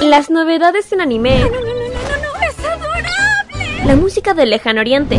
Las novedades en anime. No, no, no, no, no, es adorable. La música del lejano oriente.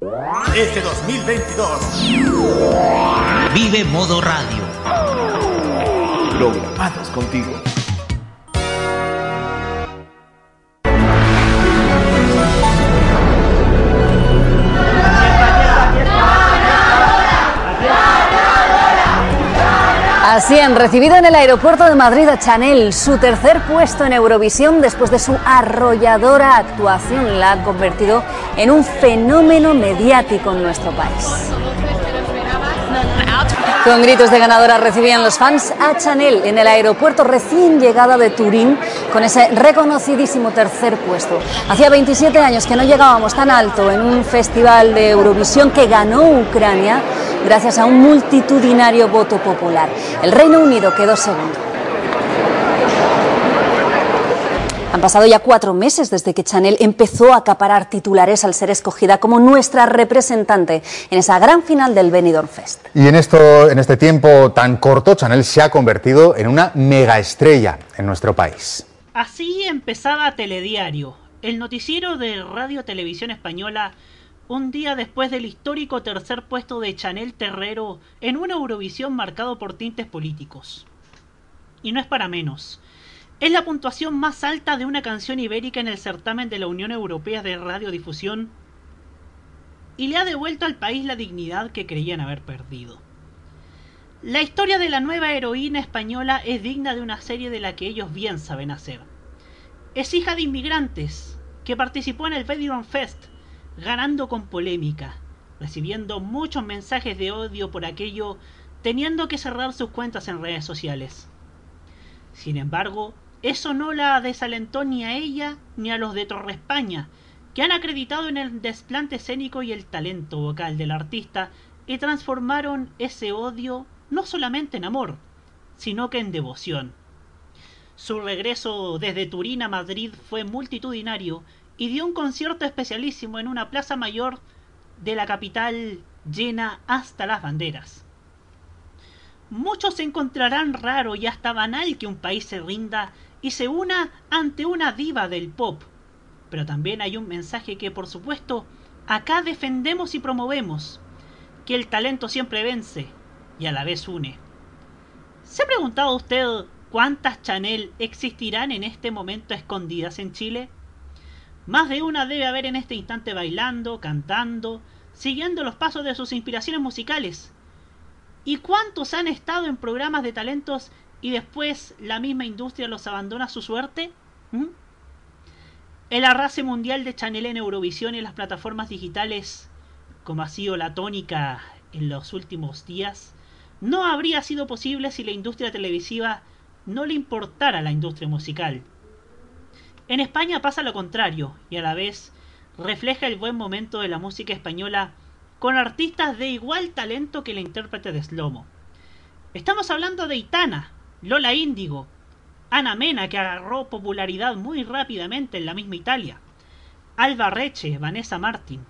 Este 2022 Vive Modo Radio. Programados contigo. Así han recibido en el aeropuerto de Madrid a Chanel su tercer puesto en Eurovisión después de su arrolladora actuación. La ha convertido en un fenómeno mediático en nuestro país. Con gritos de ganadora recibían los fans a Chanel en el aeropuerto recién llegada de Turín con ese reconocidísimo tercer puesto. Hacía 27 años que no llegábamos tan alto en un festival de Eurovisión que ganó Ucrania gracias a un multitudinario voto popular. El Reino Unido quedó segundo. Han pasado ya cuatro meses desde que Chanel empezó a acaparar titulares al ser escogida como nuestra representante en esa gran final del Benidorm Fest. Y en, esto, en este tiempo tan corto, Chanel se ha convertido en una megaestrella en nuestro país. Así empezaba Telediario, el noticiero de Radio Televisión Española, un día después del histórico tercer puesto de Chanel Terrero en una Eurovisión marcado por tintes políticos. Y no es para menos. Es la puntuación más alta de una canción ibérica en el certamen de la Unión Europea de Radiodifusión y le ha devuelto al país la dignidad que creían haber perdido. La historia de la nueva heroína española es digna de una serie de la que ellos bien saben hacer. Es hija de inmigrantes, que participó en el Benidorm Fest, ganando con polémica, recibiendo muchos mensajes de odio por aquello, teniendo que cerrar sus cuentas en redes sociales. Sin embargo, eso no la desalentó ni a ella ni a los de Torre España, que han acreditado en el desplante escénico y el talento vocal del artista y transformaron ese odio no solamente en amor, sino que en devoción. Su regreso desde Turín a Madrid fue multitudinario y dio un concierto especialísimo en una plaza mayor de la capital llena hasta las banderas. Muchos encontrarán raro y hasta banal que un país se rinda y se una ante una diva del pop. Pero también hay un mensaje que por supuesto acá defendemos y promovemos, que el talento siempre vence y a la vez une. ¿Se ha preguntado usted cuántas Chanel existirán en este momento escondidas en Chile? Más de una debe haber en este instante bailando, cantando, siguiendo los pasos de sus inspiraciones musicales. ¿Y cuántos han estado en programas de talentos y después la misma industria los abandona a su suerte? El arrase mundial de Chanel en Eurovisión y en las plataformas digitales, como ha sido la tónica en los últimos días, no habría sido posible si la industria televisiva no le importara la industria musical. En España pasa lo contrario, y a la vez refleja el buen momento de la música española con artistas de igual talento que la intérprete de Slomo. Estamos hablando de Itana, Lola Índigo, Ana Mena, que agarró popularidad muy rápidamente en la misma Italia. Alba Reche, Vanessa Martin.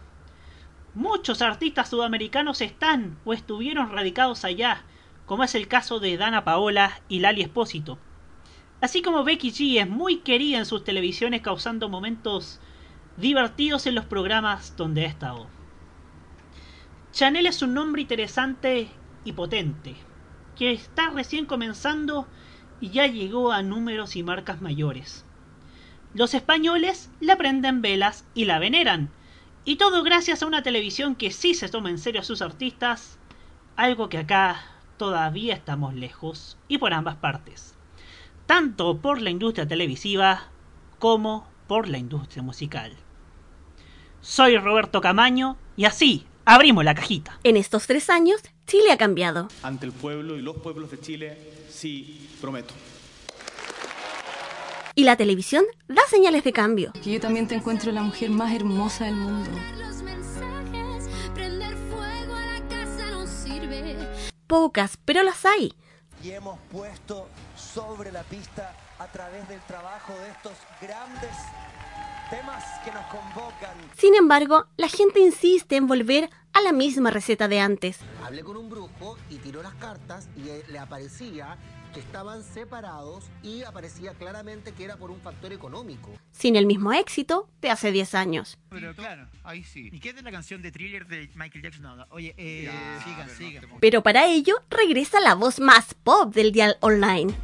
Muchos artistas sudamericanos están o estuvieron radicados allá, como es el caso de Dana Paola y Lali Espósito. Así como Becky G es muy querida en sus televisiones causando momentos divertidos en los programas donde ha estado. Chanel es un nombre interesante y potente, que está recién comenzando y ya llegó a números y marcas mayores. Los españoles la prenden velas y la veneran, y todo gracias a una televisión que sí se toma en serio a sus artistas, algo que acá todavía estamos lejos y por ambas partes, tanto por la industria televisiva como por la industria musical. Soy Roberto Camaño y así abrimos la cajita. En estos tres años, Chile ha cambiado. Ante el pueblo y los pueblos de Chile, sí, prometo. Y la televisión da señales de cambio. Que yo también te encuentro la mujer más hermosa del mundo. Pocas, pero las hay. Y hemos puesto sobre la pista a través del trabajo de estos grandes temas que nos convocan. Sin embargo, la gente insiste en volver a la misma receta de antes. Hablé con un brujo y tiró las cartas y eh, le aparecía que estaban separados y aparecía claramente que era por un factor económico. Sin el mismo éxito de hace 10 años. Pero claro, ahí sí. ¿Y qué es de la canción de thriller de Michael Jackson? No, no. Oye, eh, siga, siga. Pero para ello regresa la voz más pop del dial online.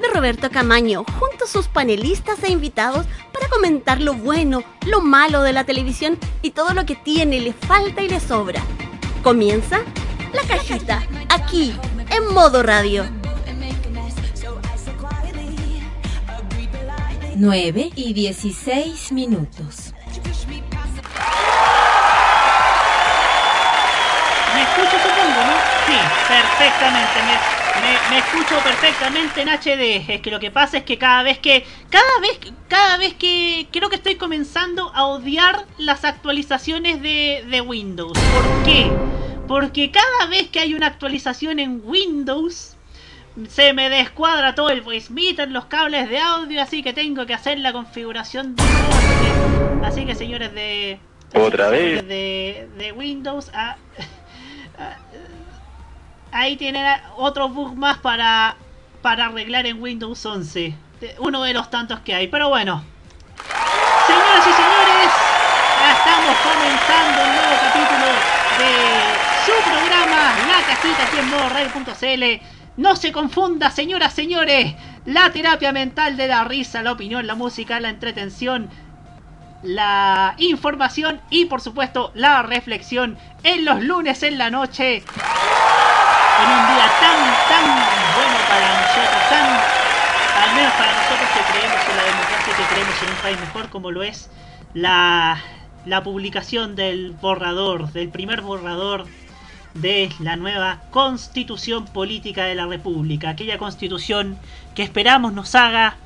De Roberto Camaño, junto a sus panelistas e invitados para comentar lo bueno, lo malo de la televisión y todo lo que tiene, le falta y le sobra. Comienza la cajita, aquí, en modo radio. 9 y 16 minutos. ¿Me escucho supongo, no? Sí, perfectamente. Me, me, me, escucho perfectamente en HD. Es que lo que pasa es que cada vez que. Cada vez, cada vez que. Creo que estoy comenzando a odiar las actualizaciones de, de Windows. ¿Por qué? Porque cada vez que hay una actualización en Windows, se me descuadra todo el voice meter, los cables de audio, así que tengo que hacer la configuración de Así que señores de... Otra vez. De, de Windows, ah, ah, ahí tienen otro bug más para, para arreglar en Windows 11. Uno de los tantos que hay, pero bueno. Señoras y señores, estamos comenzando un nuevo capítulo de su programa, La Cajita, aquí en modoradio.cl. No se confunda, señoras, señores. La terapia mental de la risa, la opinión, la música, la entretención, la información y, por supuesto, la reflexión en los lunes en la noche. En un día tan, tan bueno para nosotros, tan, al menos para nosotros que creemos en la democracia, que creemos en un país mejor como lo es la, la publicación del borrador, del primer borrador de la nueva constitución política de la República, aquella constitución que esperamos nos haga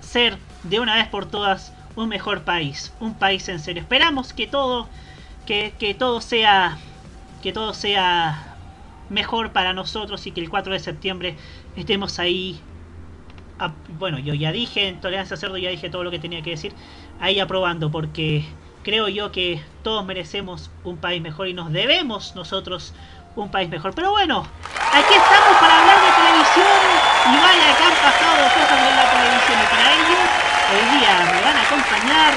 ser de una vez por todas un mejor país, un país en serio. Esperamos que todo, que, que todo sea, que todo sea mejor para nosotros y que el 4 de septiembre estemos ahí. Bueno, yo ya dije en Tolerancia Cerdo, ya dije todo lo que tenía que decir, ahí aprobando, porque creo yo que todos merecemos un país mejor y nos debemos nosotros un país mejor. Pero bueno, aquí estamos para hablar de televisión y vaya que han pasado cosas en la televisión y para ello hoy día me van a acompañar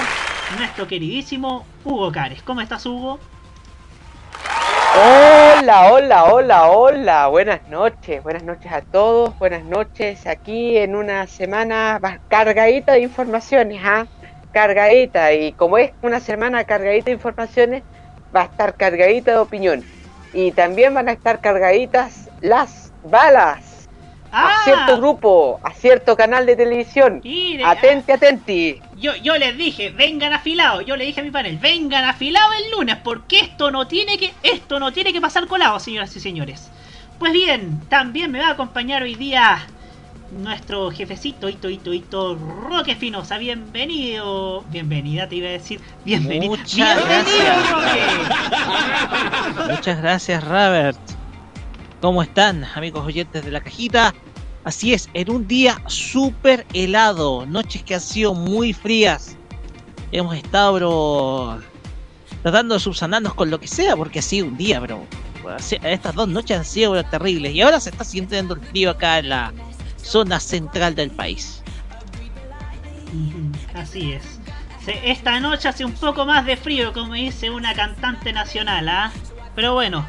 nuestro queridísimo Hugo Cares. ¿Cómo estás Hugo? Hola, hola, hola, hola, buenas noches, buenas noches a todos, buenas noches aquí en una semana cargadita de informaciones, ¿ah? cargadita y como es una semana cargadita de informaciones, va a estar cargadita de opinión. Y también van a estar cargaditas las balas ah, a cierto grupo, a cierto canal de televisión. Mire, atenti, atenti. Yo, yo les dije, vengan afilados, yo le dije a mi panel, vengan afilados el lunes, porque esto no tiene que, esto no tiene que pasar colado, señoras y señores. Pues bien, también me va a acompañar hoy día nuestro jefecito, Hito, Hito, Hito, Roque Finosa. Bienvenido. Bienvenida, te iba a decir. Bienvenido. Muchas Bienvenido, gracias. Muchas gracias, Robert. ¿Cómo están, amigos oyentes de la cajita? Así es, en un día súper helado, noches que han sido muy frías. Hemos estado, bro, tratando de subsanarnos con lo que sea, porque ha sido un día, bro. Estas dos noches han sido bro, terribles y ahora se está sintiendo el frío acá en la zona central del país. Así es. Esta noche hace un poco más de frío, como dice una cantante nacional, ¿ah? Pero bueno,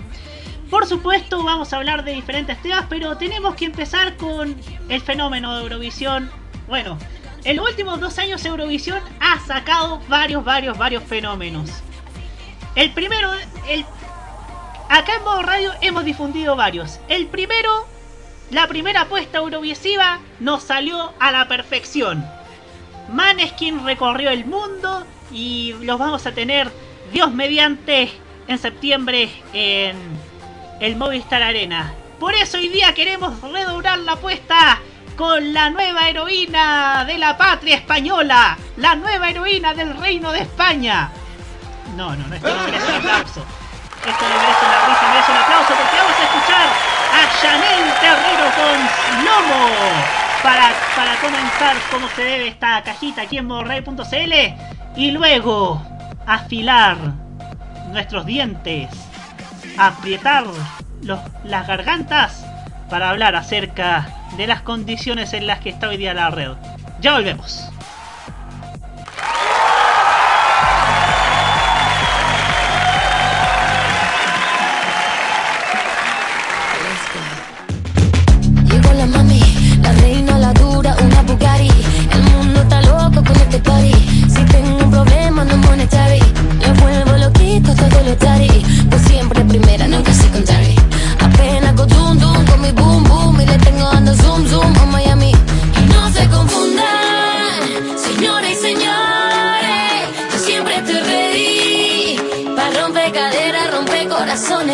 por supuesto vamos a hablar de diferentes temas, pero tenemos que empezar con el fenómeno de Eurovisión. Bueno, en los últimos dos años Eurovisión ha sacado varios, varios, varios fenómenos. El primero, el... acá en modo radio hemos difundido varios. El primero, la primera apuesta eurovisiva nos salió a la perfección. Maneskin recorrió el mundo y los vamos a tener, Dios mediante, en septiembre en el Movistar Arena. Por eso hoy día queremos redoblar la apuesta con la nueva heroína de la patria española, la nueva heroína del reino de España. No, no, no, esto no merece un aplauso. Esto no merece una risa, merece un aplauso porque vamos a escuchar a Chanel Terrero con Lomo para, para comenzar como se debe esta cajita aquí en modorray.cl y luego afilar nuestros dientes, aprietar los, las gargantas para hablar acerca de las condiciones en las que está hoy día la red. Ya volvemos.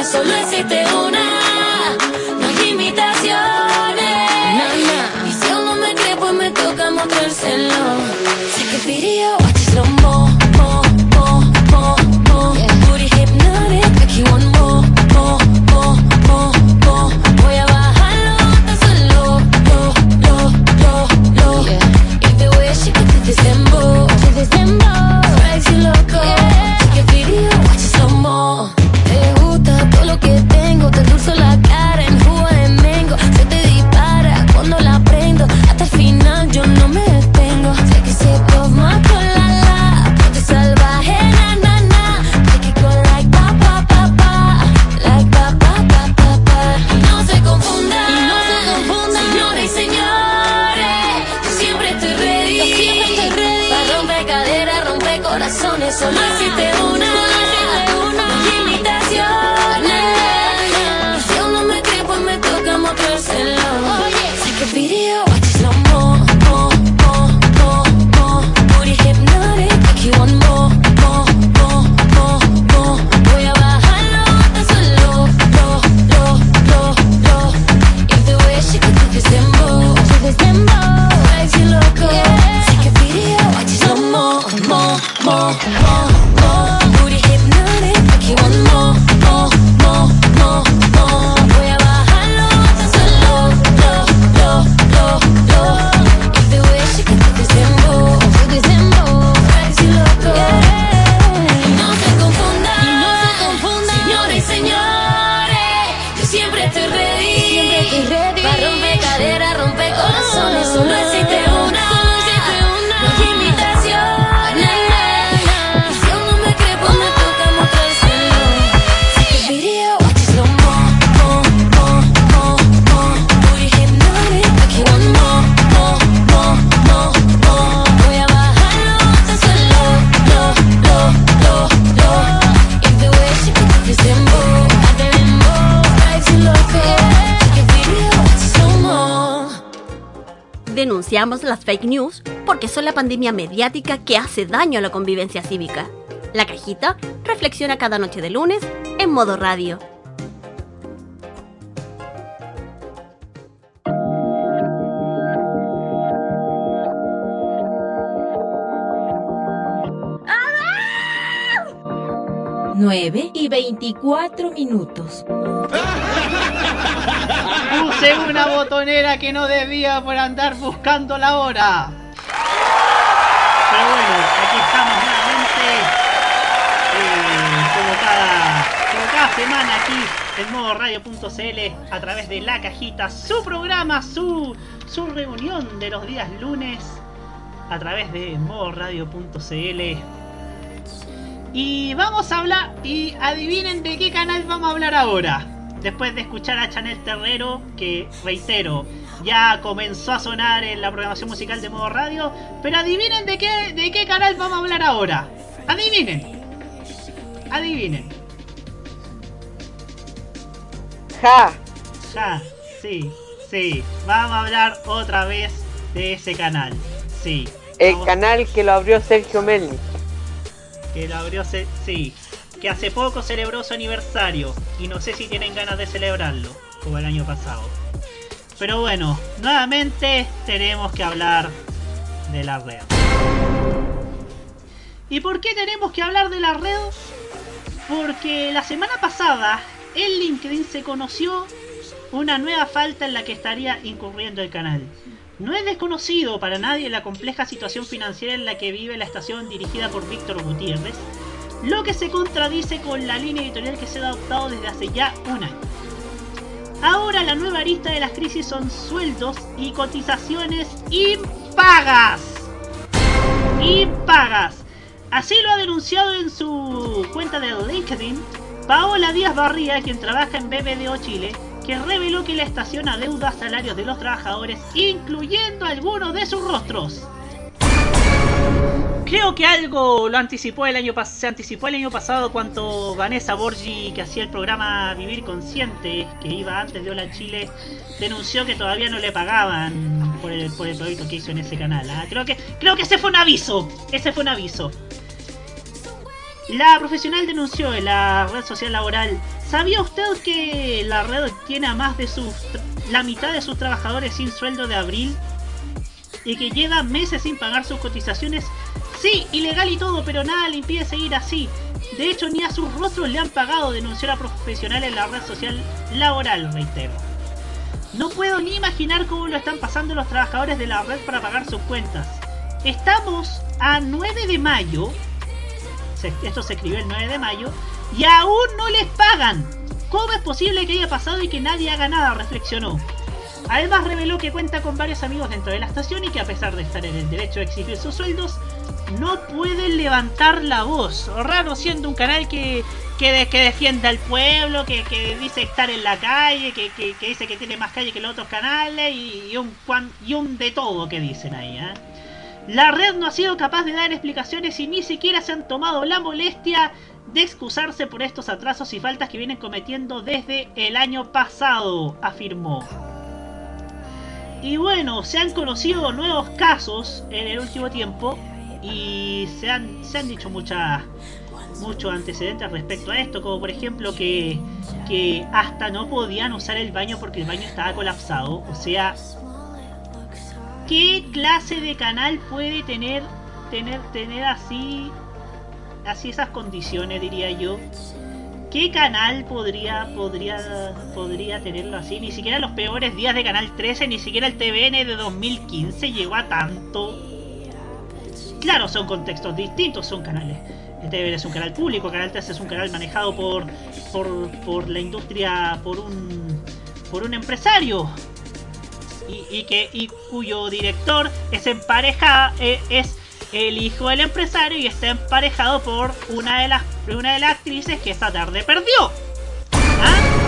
Solo existe una. No hay imitaciones Y si aún no me cree pues me toca mostrárselo fake news porque son la pandemia mediática que hace daño a la convivencia cívica. La cajita reflexiona cada noche de lunes en modo radio. Nueve y veinticuatro minutos. En una botonera que no debía por andar buscando la hora. Pero bueno, aquí estamos nuevamente. eh, como, cada, como cada semana aquí en modo radio.cl a través de la cajita, su programa, su, su reunión de los días lunes a través de modo radio.cl. Y vamos a hablar, y adivinen de qué canal vamos a hablar ahora. Después de escuchar a Chanel Terrero, que reitero, ya comenzó a sonar en la programación musical de modo radio. Pero adivinen de qué, de qué canal vamos a hablar ahora. Adivinen. Adivinen. Ja. Ja, sí, sí. Vamos a hablar otra vez de ese canal. Sí. El Vamos- canal que lo abrió Sergio Melni. Que lo abrió, se- sí. Que hace poco celebró su aniversario. Y no sé si tienen ganas de celebrarlo, como el año pasado. Pero bueno, nuevamente tenemos que hablar de la red. ¿Y por qué tenemos que hablar de la red? Porque la semana pasada en LinkedIn se conoció una nueva falta en la que estaría incurriendo el canal. No es desconocido para nadie la compleja situación financiera en la que vive la estación dirigida por Víctor Gutiérrez, lo que se contradice con la línea editorial que se ha adoptado desde hace ya un año. Ahora la nueva arista de las crisis son sueldos y cotizaciones impagas. Impagas. Así lo ha denunciado en su cuenta de LinkedIn Paola Díaz Barría, quien trabaja en BBDO Chile, que reveló que la estación adeuda salarios de los trabajadores, incluyendo algunos de sus rostros. Creo que algo lo anticipó el año se anticipó el año pasado cuando Vanessa Borgi, que hacía el programa Vivir Consciente, que iba antes de Hola Chile, denunció que todavía no le pagaban por el, por el proyecto que hizo en ese canal. ¿ah? Creo que creo que ese fue un aviso. Ese fue un aviso. La profesional denunció en la red social laboral. ¿Sabía usted que la red tiene a más de sus la mitad de sus trabajadores sin sueldo de abril y que lleva meses sin pagar sus cotizaciones? Sí, ilegal y todo, pero nada le impide seguir así. De hecho, ni a sus rostros le han pagado, denunció la profesional en la red social laboral, reitero. No puedo ni imaginar cómo lo están pasando los trabajadores de la red para pagar sus cuentas. Estamos a 9 de mayo esto se escribió el 9 de mayo, y aún no les pagan. ¿Cómo es posible que haya pasado y que nadie haga nada? reflexionó. Además reveló que cuenta con varios amigos dentro de la estación y que a pesar de estar en el derecho a exigir sus sueldos, no pueden levantar la voz. Raro siendo un canal que, que, de- al pueblo, que, que dice estar en la calle, que, dice que tiene más calle que los otros canales y, un, y un de todo que dicen ahí. ¿ah? La red no ha sido capaz de dar explicaciones y ni siquiera se han tomado la molestia de excusarse por estos atrasos y faltas que vienen cometiendo desde el año pasado, afirmó. Y bueno, se han conocido nuevos casos en el último tiempo y se han, se han dicho muchas muchos antecedentes respecto a esto, como por ejemplo que, que hasta no podían usar el baño porque el baño estaba colapsado, o sea, ¿qué clase de canal puede tener tener tener así así esas condiciones diría yo? ¿Qué canal podría podría podría tenerlo así? Ni siquiera los peores días de Canal 13, ni siquiera el TVN de 2015 llegó a tanto. Claro, son contextos distintos, son canales. El TVN es un canal público, Canal 13 es un canal manejado por por, por la industria, por un por un empresario y, y que y cuyo director es empareja eh, es el hijo del empresario y está emparejado por una de las una de las actrices que esta tarde perdió. ¿Ah?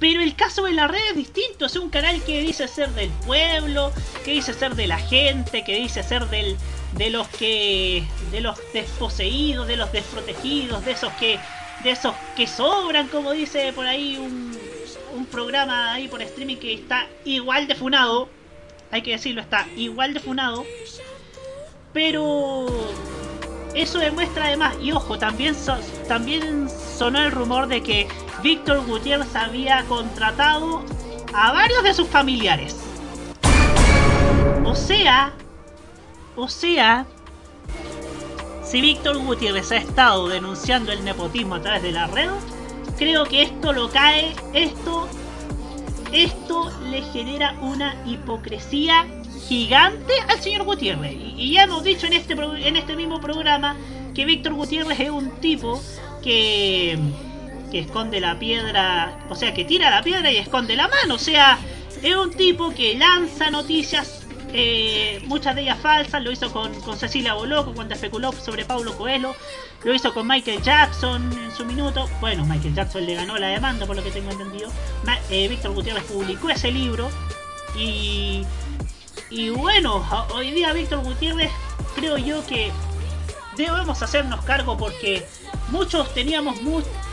Pero el caso de la red es distinto, es un canal que dice ser del pueblo, que dice ser de la gente, que dice ser del de los que de los desposeídos, de los desprotegidos, de esos que de esos que sobran, como dice por ahí un, un programa ahí por streaming que está igual de funado, hay que decirlo, está igual de funado, pero eso demuestra además, y ojo, también, también sonó el rumor de que Víctor Gutiérrez había contratado a varios de sus familiares. O sea, o sea, si Víctor Gutiérrez ha estado denunciando el nepotismo a través de la red, creo que esto lo cae, esto esto le genera una hipocresía gigante al señor Gutiérrez. Y, ya hemos dicho en este, en este mismo programa que Víctor Gutiérrez es un tipo que, que esconde la piedra, o sea, que tira la piedra y esconde la mano. O sea, es un tipo que lanza noticias, eh, muchas de ellas falsas. Lo hizo con, con Cecilia Boloco cuando especuló sobre Paulo Coelho. Lo hizo con Michael Jackson en su minuto. Bueno, Michael Jackson le ganó la demanda, por lo que tengo entendido. Eh, Víctor Gutiérrez publicó ese libro. Y, y bueno, hoy día Víctor Gutiérrez creo yo que debemos hacernos cargo porque muchos teníamos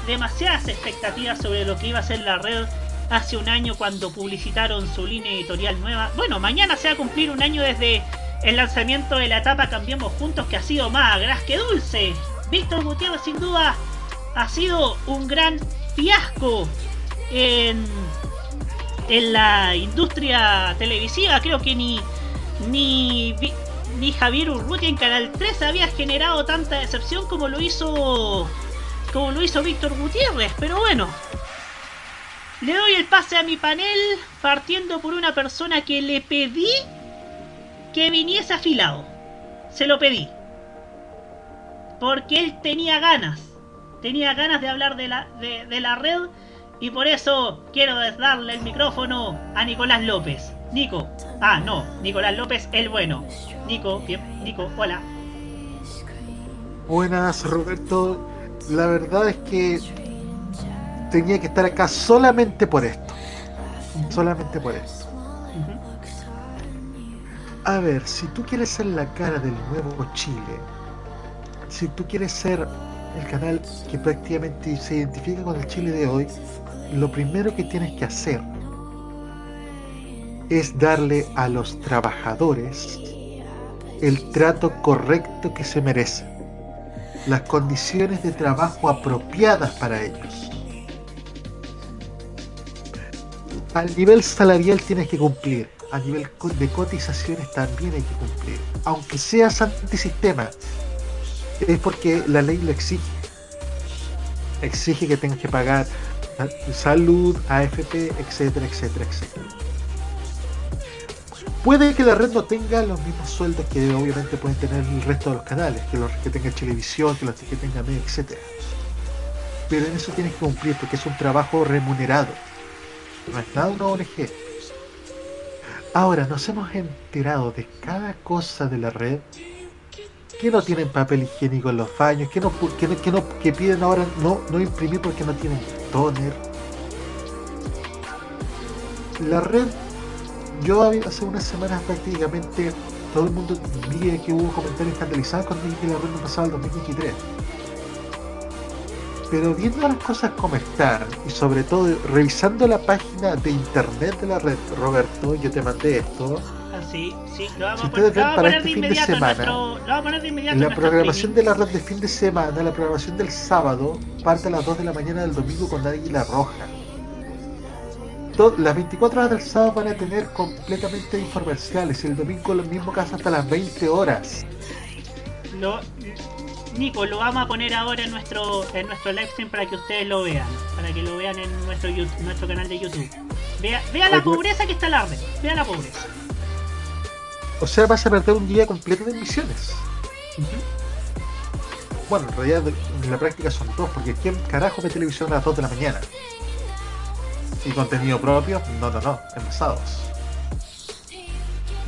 demasiadas expectativas sobre lo que iba a ser la red hace un año cuando publicitaron su línea editorial nueva. Bueno, mañana se va a cumplir un año desde el lanzamiento de la etapa Cambiemos Juntos que ha sido más gras que dulce. Víctor Gutiérrez sin duda ha sido un gran fiasco en, en la industria televisiva. Creo que ni, ni, ni Javier Urrutia en Canal 3 había generado tanta decepción como lo hizo como lo hizo Víctor Gutiérrez. Pero bueno, le doy el pase a mi panel partiendo por una persona que le pedí que viniese afilado. Se lo pedí. Porque él tenía ganas. Tenía ganas de hablar de la, de la red. Y por eso quiero darle el micrófono a Nicolás López. Nico. Ah, no. Nicolás López, el bueno. Nico, bien. Nico, hola. Buenas, Roberto. La verdad es que tenía que estar acá solamente por esto. Solamente por esto. A ver, si tú quieres ser la cara del nuevo Chile, si tú quieres ser el canal que prácticamente se identifica con el Chile de hoy, lo primero que tienes que hacer es darle a los trabajadores el trato correcto que se merecen, las condiciones de trabajo apropiadas para ellos. Al nivel salarial tienes que cumplir, a nivel de cotizaciones también hay que cumplir, aunque seas antisistema, es porque la ley lo exige. Exige que tengas que pagar salud, AFP, etcétera, etcétera, etcétera. Puede que la red no tenga los mismos sueldos que obviamente pueden tener el resto de los canales, que los que tenga televisión, que los que tenga media, etcétera. Pero en eso tienes que cumplir porque es un trabajo remunerado. No es nada una ONG. Ahora nos hemos enterado de cada cosa de la red que no tienen papel higiénico en los baños, que no, que que no- piden ahora no, no imprimir porque no tienen toner. La red, yo hace unas semanas prácticamente todo el mundo vi que hubo comentarios escandalizados cuando dije que la red no pasaba el 2023. Pero viendo las cosas como están, y sobre todo revisando la página de internet de la red, Roberto, yo te mandé esto, sí, sí, lo vamos Si ven lo vamos a para poner este de fin de en semana, nuestro. Lo vamos a poner de inmediato En la en programación de la red de fin de semana, la programación del sábado, parte a las 2 de la mañana del domingo con Águila Roja. Las 24 horas del sábado van a tener completamente infomerciales y el domingo lo mismo caso hasta las 20 horas. Lo, Nico, lo vamos a poner ahora en nuestro en nuestro live stream para que ustedes lo vean, para que lo vean en nuestro YouTube- nuestro canal de YouTube. Vea, vea la pobreza que está la red, vea la pobreza. O sea, vas a perder un día completo de emisiones. Bueno, en realidad en la práctica son dos, porque ¿quién carajo ve televisión a las 2 de la mañana? ¿Y contenido propio? No, no, no, en los sábados.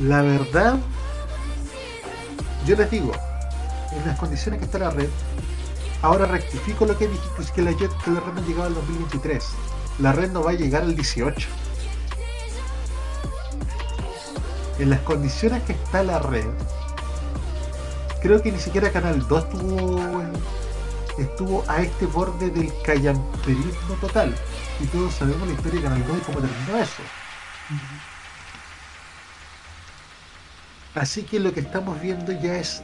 La verdad, yo les digo, en las condiciones que está la red, ahora rectifico lo que dije, que es que la, jet- que la red no llegaba al 2023. La red no va a llegar al 18. En las condiciones que está la red, creo que ni siquiera Canal 2 estuvo, estuvo a este borde del callamperismo total. Y todos sabemos la historia de Canal 2 y cómo terminó eso. Así que lo que estamos viendo ya es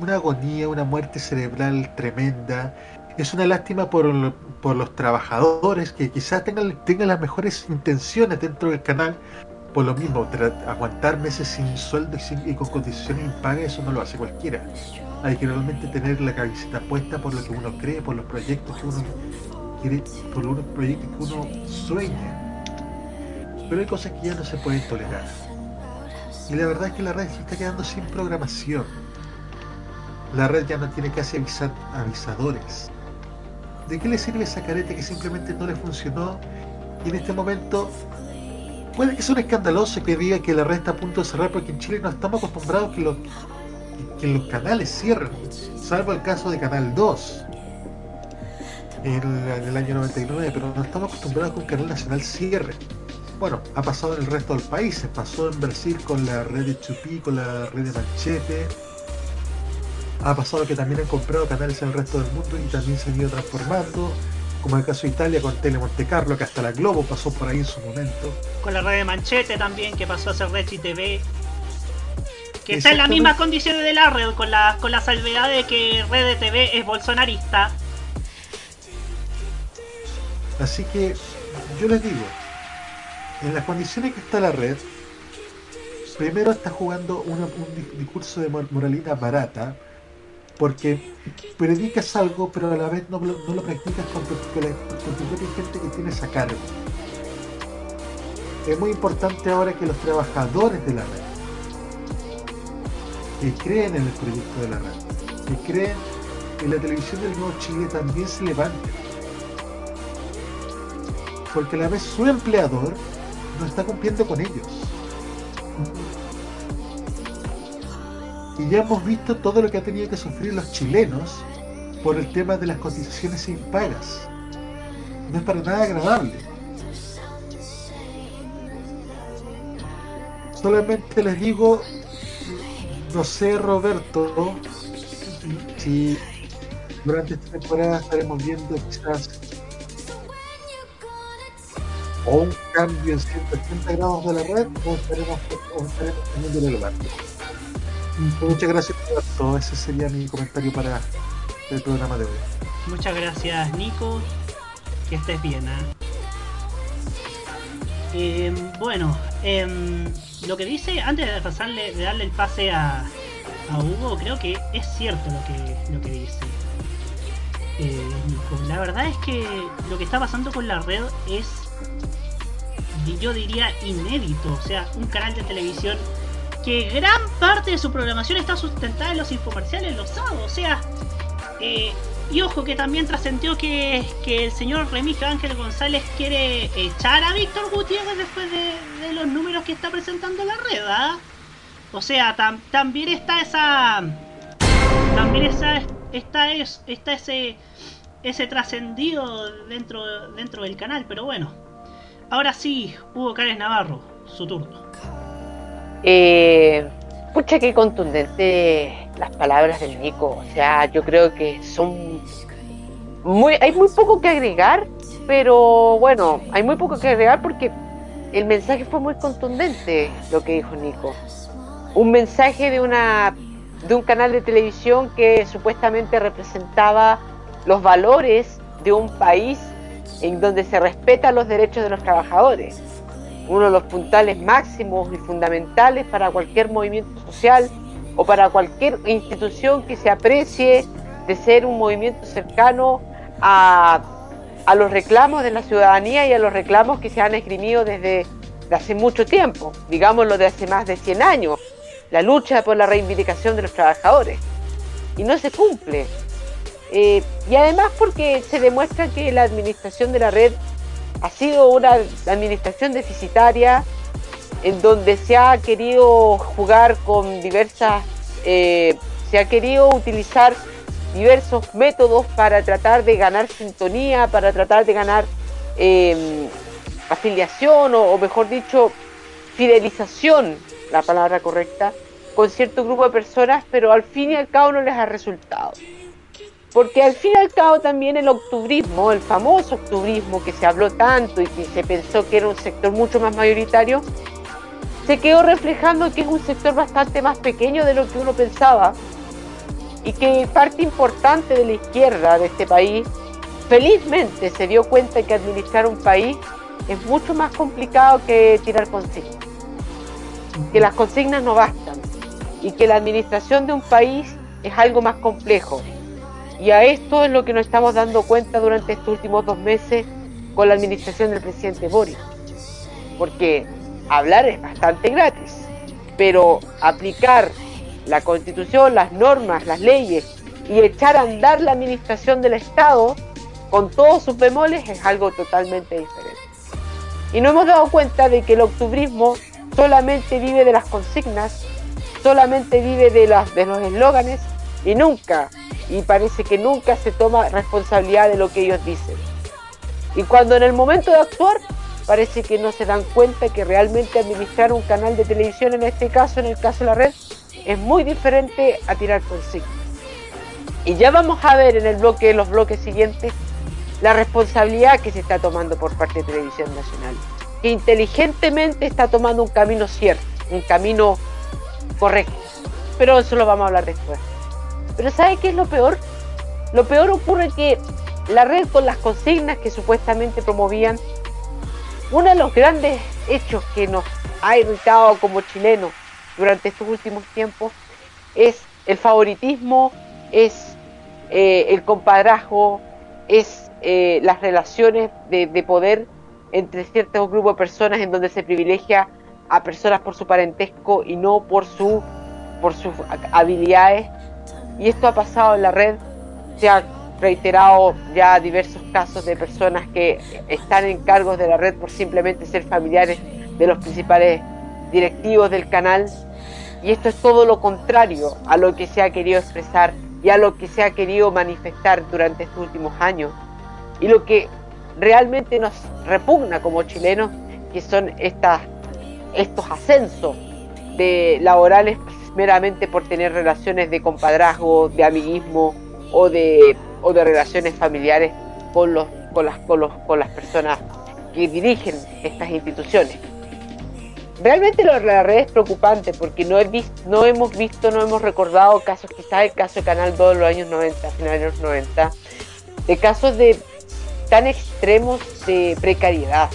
una agonía, una muerte cerebral tremenda. Es una lástima por, lo- por los trabajadores que quizás tengan las mejores intenciones dentro del canal. Por lo mismo, aguantar meses sin sueldo y, con condiciones impagas, eso no lo hace cualquiera. Hay que realmente tener la camiseta puesta por lo que uno cree, por los proyectos que uno quiere, por los proyectos que uno sueña. pero hay cosas que ya no se pueden tolerar. Y la verdad es que la red se está quedando sin programación. La red ya no tiene casi avisar, avisadores. ¿De qué le sirve esa careta que simplemente no le funcionó? Y en este momento puede que un escandaloso que diga que la red está a punto de cerrar porque en Chile no estamos acostumbrados que los, que los canales cierren, salvo el caso de Canal 2 en, el año 99, pero no estamos acostumbrados que un canal nacional cierre. Bueno, ha pasado en el resto del país, pasó en Brasil con la red de Chupí, con la red de Manchete, ha pasado que también han comprado canales en el resto del mundo y también se han ido transformando, como el caso de Italia con Tele Monte Carlo, que hasta la Globo pasó por ahí en su momento. Con la red de Manchete también, que pasó a ser Rechi TV. Que está en las mismas condiciones de la red, con la, con la salvedad de que Red de TV es bolsonarista. Así que yo les digo, en las condiciones que está la red, primero está jugando una- un discurso de mor- moralidad barata, porque predicas algo, pero a la vez no, lo- practicas con tu, con tu gente que tienes a cargo. Es muy importante ahora que los trabajadores de la red, que creen en el proyecto de la red, que creen en la televisión del Nuevo Chile, también se levanten. Porque a la vez su empleador no está cumpliendo con ellos. Y ya hemos visto todo lo que ha tenido que sufrir los chilenos por el tema de las cotizaciones impagas. No es para nada agradable. Solamente les digo, no sé Roberto, si durante esta temporada estaremos viendo quizás o un cambio en 180 grados de la red o estaremos, o estaremos teniendo el barco. Muchas gracias Roberto, ese sería mi comentario para el programa de hoy. Muchas gracias, Nico. Que estés bien, ¿ah? Em, bueno, em, lo que dice, antes de pasarle, de darle el pase a, a Hugo, creo que es cierto lo que, lo que dice. Eh, Nico. La verdad es que lo que está pasando con la red es, yo diría, inédito. O sea, un canal de televisión que gran parte de su programación está sustentada en los infomerciales los sábados. O sea, eh, y ojo que también trascendió que, que el señor Remigio Ángel González quiere echar a Víctor Gutiérrez después de, de los números que está presentando la red, ¿ah? O sea, tam- también está esa. También esa, está, es, está ese, ese trascendido dentro, dentro del canal, pero bueno. Ahora sí, Hugo Cárez Navarro, su turno. Eh, pucha, qué contundente las palabras del Nico. O sea, yo creo que son muy, hay muy poco que agregar, pero bueno, hay muy poco que agregar porque el mensaje fue muy contundente lo que dijo Nico. Un mensaje de una de un canal de televisión que supuestamente representaba los valores de un país en donde se respetan los derechos de los trabajadores uno de los puntales máximos y fundamentales para cualquier movimiento social o para cualquier institución que se aprecie de ser un movimiento cercano a, a los reclamos de la ciudadanía y a los reclamos que se han esgrimido desde de hace mucho tiempo, digámoslo de hace más de 100 años, la lucha por la reivindicación de los trabajadores. Y no se cumple. Eh, y además porque se demuestra que la administración de la red ha sido una administración deficitaria en donde se ha querido jugar con diversas, eh, se ha querido utilizar diversos métodos para tratar de ganar sintonía, para tratar de ganar eh, afiliación o mejor dicho, fidelización, la palabra correcta, con cierto grupo de personas, pero al fin y al cabo no les ha resultado. Porque al fin y al cabo también el octubrismo, el famoso octubrismo que se habló tanto y que se pensó que era un sector mucho más mayoritario, se quedó reflejando que es un sector bastante más pequeño de lo que uno pensaba y que parte importante de la izquierda de este país felizmente se dio cuenta que administrar un país es mucho más complicado que tirar consignas. Que las consignas no bastan y que la administración de un país es algo más complejo. Y a esto es lo que nos estamos dando cuenta durante estos últimos dos meses con la administración del presidente Boris. porque hablar es bastante gratis, pero aplicar la constitución, las normas, las leyes y echar a andar la administración del Estado con todos sus bemoles es algo totalmente diferente. Y no hemos dado cuenta de que el octubrismo solamente vive de las consignas, solamente vive de, de los eslóganes y nunca, y parece que nunca se toma responsabilidad de lo que ellos dicen. Y cuando en el momento de actuar, parece que no se dan cuenta que realmente administrar un canal de televisión, en este caso, en el caso de la red, es muy diferente a tirar consignas. Y ya vamos a ver en el bloque, los bloques siguientes, la responsabilidad que se está tomando por parte de Televisión Nacional, que inteligentemente está tomando un camino cierto, un camino correcto. Pero eso lo vamos a hablar después. Pero ¿sabe qué es lo peor? Lo peor ocurre que la red con las consignas que supuestamente promovían, uno de los grandes hechos que nos ha irritado como chilenos durante estos últimos tiempos es el favoritismo, es eh, el compadrazgo, es eh, las relaciones de, de poder entre ciertos grupos de personas en donde se privilegia a personas por su parentesco y no por su por sus habilidades y esto ha pasado en la red se ha reiterado ya diversos casos de personas que están en cargos de la red por simplemente ser familiares de los principales directivos del canal. Y esto es todo lo contrario a lo que se ha querido expresar y a lo que se ha querido manifestar durante estos últimos años. Y lo que realmente nos repugna como chilenos que son estas estos ascensos de laborales meramente por tener relaciones de compadrazgo, de amiguismo o de, o de relaciones familiares con, los, con, las, con, los, con las personas que dirigen estas instituciones. Realmente lo la red es preocupante porque no, he visto, no hemos visto, no hemos recordado casos, quizás el caso de Canal 2 de los años 90, finales de los 90, de casos de tan extremos de precariedad.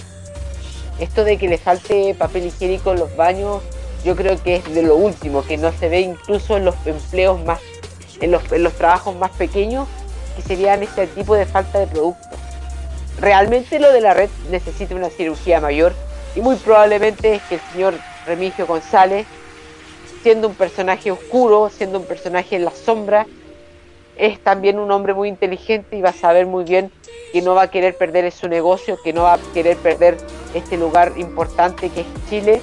Esto de que le falte papel higiénico en los baños yo creo que es de lo último, que no se ve incluso en los empleos más, en los, trabajos más pequeños, que serían este tipo de falta de productos. Realmente lo de la red necesita una cirugía mayor y muy probablemente es que el señor Remigio González, siendo un personaje oscuro, siendo un personaje en la sombra, es también un hombre muy inteligente y va a saber muy bien que no va a querer perder su negocio, que no va a querer perder este lugar importante que es Chile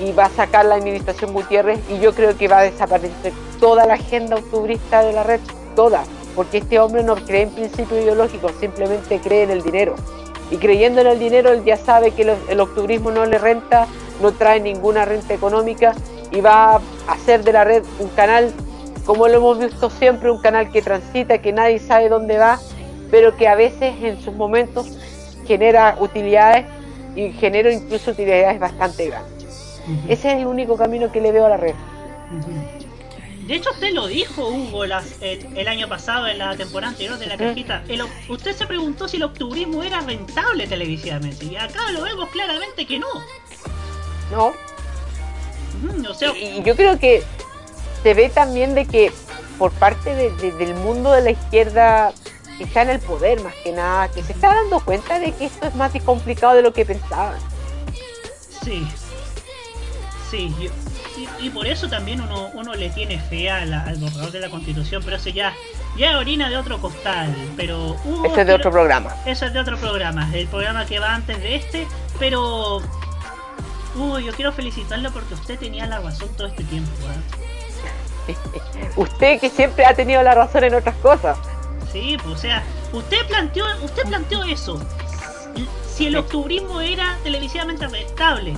y va a sacar la administración Gutiérrez y yo creo que va a desaparecer toda la agenda octubrista de la red, toda, porque este hombre no cree en principios ideológicos, simplemente cree en el dinero. Y creyendo en el dinero, él ya sabe que el octubrismo no le renta, no trae ninguna renta económica y va a hacer de la red un canal, como lo hemos visto siempre, un canal que transita, que nadie sabe dónde va, pero que a veces en sus momentos genera utilidades y genera incluso utilidades bastante grandes. Ese es el único camino que le veo a la red. De hecho, usted lo dijo, Hugo, eh, el año pasado, en la temporada anterior de la cajita. usted se preguntó si el octubrismo era rentable televisivamente. Y acá lo vemos claramente que no. No. y, yo creo que se ve también de que por parte del mundo de la izquierda que está en el poder más que nada, que se está dando cuenta de que esto es más complicado de lo que pensaban. Sí, Sí, y, por eso también uno, uno le tiene fe al borrador de la constitución, pero eso ya, ya orina de otro costal. Pero Eso es de otro programa. Eso es de otro programa, el programa que va antes de este, pero Hugo, yo quiero felicitarlo porque usted tenía la razón todo este tiempo. ¿eh? usted que siempre ha tenido la razón en otras cosas. Sí, pues o sea, usted planteó, usted planteó eso. Si el octubrismo era televisivamente rentable,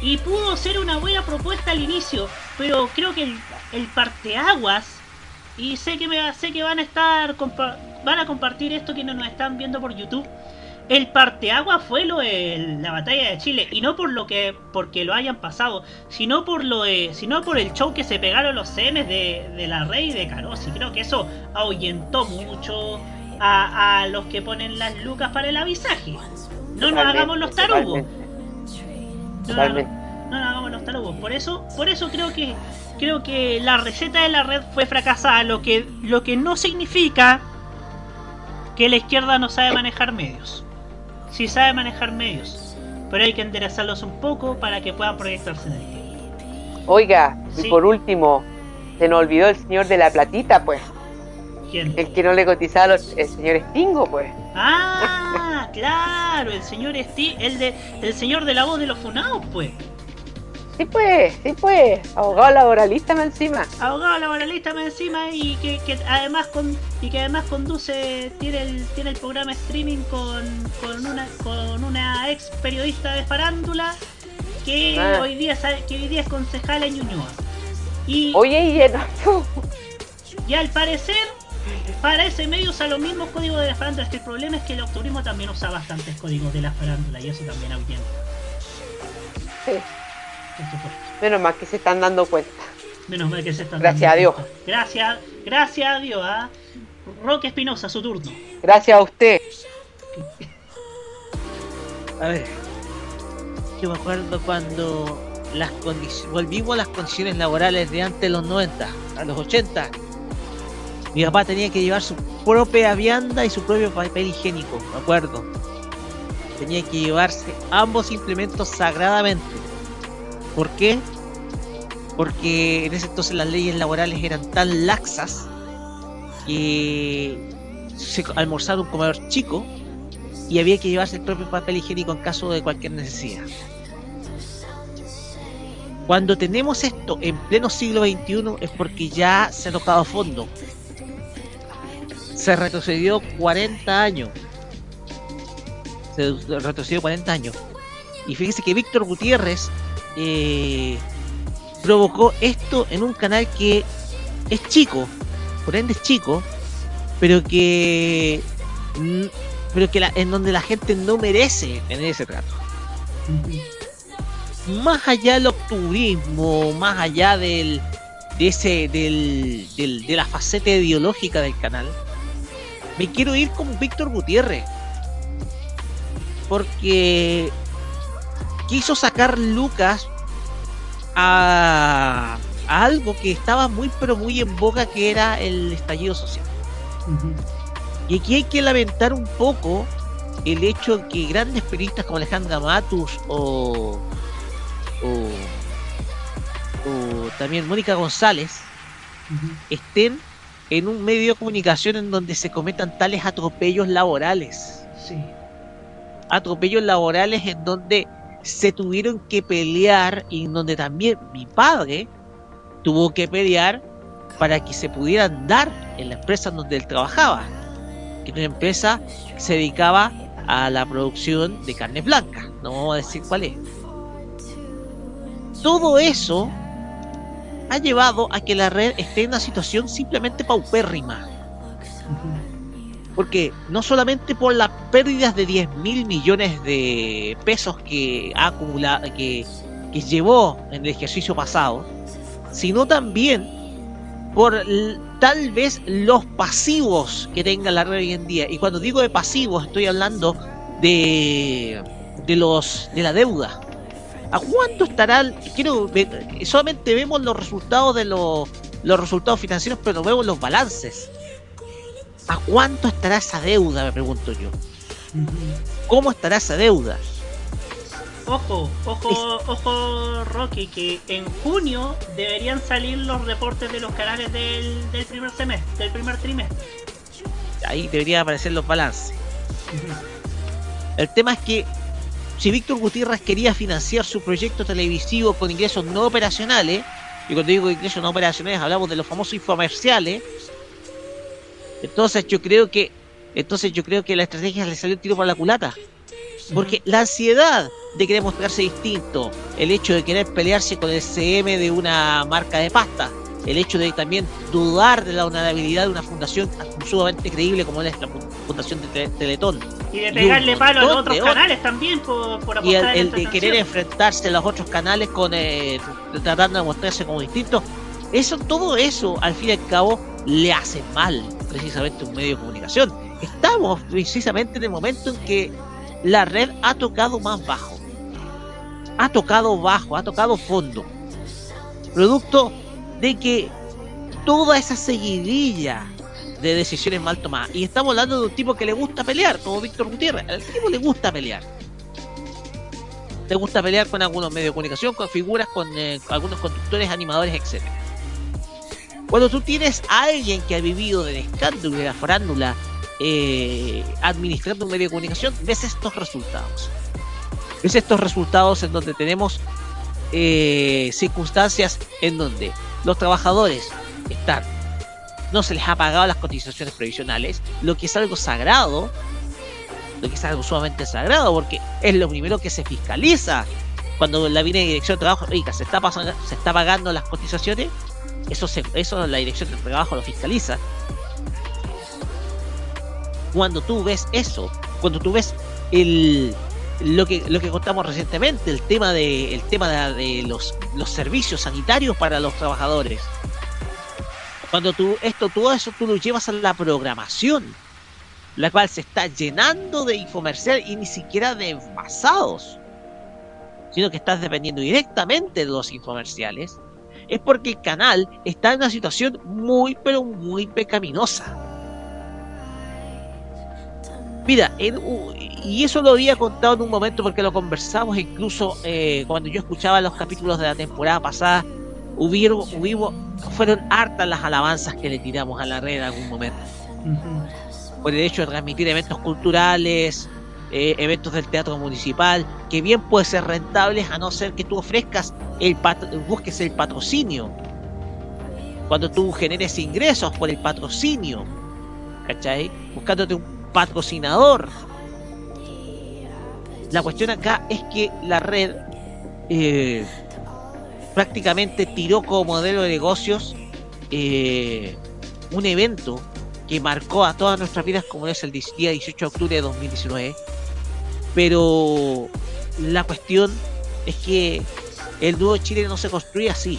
y pudo ser una buena propuesta al inicio, pero creo que el, el parteaguas, y sé que me sé que van a estar van a compartir esto quienes nos están viendo por YouTube. El parteaguas fue lo de la batalla de Chile y no por lo que porque lo hayan pasado, sino por lo de, sino por el show que se pegaron los CMs de, de la Rey y de Carosi. Creo que eso ahuyentó mucho a, a los que ponen las lucas para el avisaje. No nos hagamos los tarugos. No, no, hagamos los tarugos. Por eso, por eso creo que creo que la receta de la red fue fracasada, lo que lo que no significa que la izquierda no sabe manejar medios. Si sabe manejar medios. pero hay que enderezarlos un poco para que puedan proyectarse en el tiempo. Oiga, Sí. y por último, se nos olvidó el señor de la platita, pues. ¿Quién? El que no le cotizaba a los- el señor Stingo, pues. Ah, claro, el señor Esti, el de, el señor de la voz de los funados, pues. Sí, pues, sí, pues. Abogado laboralista más encima. Abogado laboralista más encima y que, que además con y que además conduce tiene el tiene el programa streaming con, con una con una ex periodista de farándula que Ah. hoy día que hoy día es concejala en Ñuñoa. Y Oye, y el- y al parecer para ese medio usa los mismos códigos de la farándula. Es que el problema es que el octurismo también usa bastantes códigos de la farándula y eso también ahuyenta. Sí. Por supuesto. Menos mal que se están dando cuenta. Menos mal que se están Gracias dando a Dios. Gracias, gracias a Dios. ¿ah? Roque Espinosa, su turno. Gracias a usted. A ver, yo me acuerdo cuando las condici- volvimos a las condiciones laborales de antes de los 90, a los 80. Mi papá tenía que llevar su propia vianda y su propio papel higiénico, me acuerdo. Tenía que llevarse ambos implementos sagradamente. ¿Por qué? Porque en ese entonces las leyes laborales eran tan laxas que se almorzaba un comedor chico y había que llevarse el propio papel higiénico en caso de cualquier necesidad. Cuando tenemos esto en pleno siglo XXI es porque ya se ha tocado a fondo. Se retrocedió 40 años. Se retrocedió 40 años. Y fíjese que Víctor Gutiérrez eh, provocó esto en un canal que es chico, por ende es chico, pero que pero que la- en donde la gente no merece tener ese trato. Más allá del octubrismo, más allá del de ese del, del- de la faceta ideológica del canal, me quiero ir con Víctor Gutiérrez. Porque quiso sacar Lucas a, a algo que estaba muy pero muy en boga que era el estallido social. Y aquí hay que lamentar un poco el hecho de que grandes periodistas como Alejandra Matus o, o, o también Mónica González estén en un medio de comunicación en donde se cometan tales atropellos laborales. Sí. Atropellos laborales en donde se tuvieron que pelear y en donde también mi padre tuvo que pelear para que se pudieran dar en la empresa en donde él trabajaba que una empresa se dedicaba a la producción de carne blanca. No vamos a decir cuál es. Todo eso ha llevado a que la red esté en una situación simplemente paupérrima. Porque no solamente por las pérdidas de 10 mil millones de pesos que ha acumulado, que, que llevó en el ejercicio pasado, sino también por tal vez los pasivos que tenga la red hoy en día. Y cuando digo de pasivos, estoy hablando de, de los de la deuda. ¿A cuánto estará? el- Quiero solamente vemos los resultados de los, los resultados financieros, pero no vemos los balances. ¿A cuánto estará esa deuda? Me pregunto yo. ¿Cómo estará esa deuda? Ojo, ojo, ojo, Rocky, que en junio deberían salir los reportes de los canales del, del primer semestre, del primer trimestre. ahí deberían aparecer los balances. El tema es que si Víctor Gutiérrez quería financiar su proyecto televisivo con ingresos no operacionales, y cuando digo ingresos no operacionales hablamos de los famosos infomerciales, entonces yo creo que entonces yo creo que la estrategia le salió el tiro por la culata. Porque la ansiedad de querer mostrarse distinto, el hecho de querer pelearse con el CM de una marca de pasta, el hecho de también dudar de la honorabilidad de una fundación sumamente creíble como es la Fundación de Te- Teletón. Y de pegarle palo a los otros canales también por, por Y el, apostar en el de querer enfrentarse a los otros canales con eh, tratando de mostrarse como distintos, eso, todo eso, al fin y al cabo, le hace mal precisamente un medio de comunicación. Estamos precisamente en el momento en que la red ha tocado más bajo. Ha tocado bajo, ha tocado fondo. Producto de que toda esa seguidilla de decisiones mal tomadas. Y estamos hablando de un tipo que le gusta pelear, como Víctor Gutiérrez. Al tipo le gusta pelear. te gusta pelear con algunos medios de comunicación, con figuras, con eh, algunos conductores, animadores, etc. Cuando tú tienes a alguien que ha vivido del escándalo y de la farándula eh, administrando un medio de comunicación, ves estos resultados. Ves estos resultados en donde tenemos eh, circunstancias en donde los trabajadores están, no se les ha pagado las cotizaciones previsionales, lo que es algo sagrado, lo que es algo sumamente sagrado, porque es lo primero que se fiscaliza cuando la viene dirección de trabajo, oiga, se está pasando, se está pagando las cotizaciones, eso se, eso la dirección de trabajo lo fiscaliza. Cuando tú ves eso, cuando tú ves el lo que lo que contamos recientemente, el tema de el tema de, de los, los servicios sanitarios para los trabajadores. Cuando tú esto todo eso tú lo llevas a la programación la cual se está llenando de infomercial y ni siquiera de envasados, sino que estás dependiendo directamente de los infomerciales, es porque el canal está en una situación muy, pero muy pecaminosa. Mira, y eso lo había contado en un momento porque lo conversamos incluso eh, cuando yo escuchaba los capítulos de la temporada pasada, hubieron, hubo, fueron hartas las alabanzas que le tiramos a la red en algún momento. Uh -huh por el hecho de transmitir eventos culturales, eh, eventos del teatro municipal, que bien puede ser rentables a no ser que tú ofrezcas el busques el patrocinio. Cuando tú generes ingresos por el patrocinio, ¿cachai? Buscándote un patrocinador. La cuestión acá es que la red eh, prácticamente tiró como modelo de negocios eh, un evento que marcó a todas nuestras vidas como es el día 18 de octubre de 2019. Pero la cuestión es que el nuevo Chile no se construye así.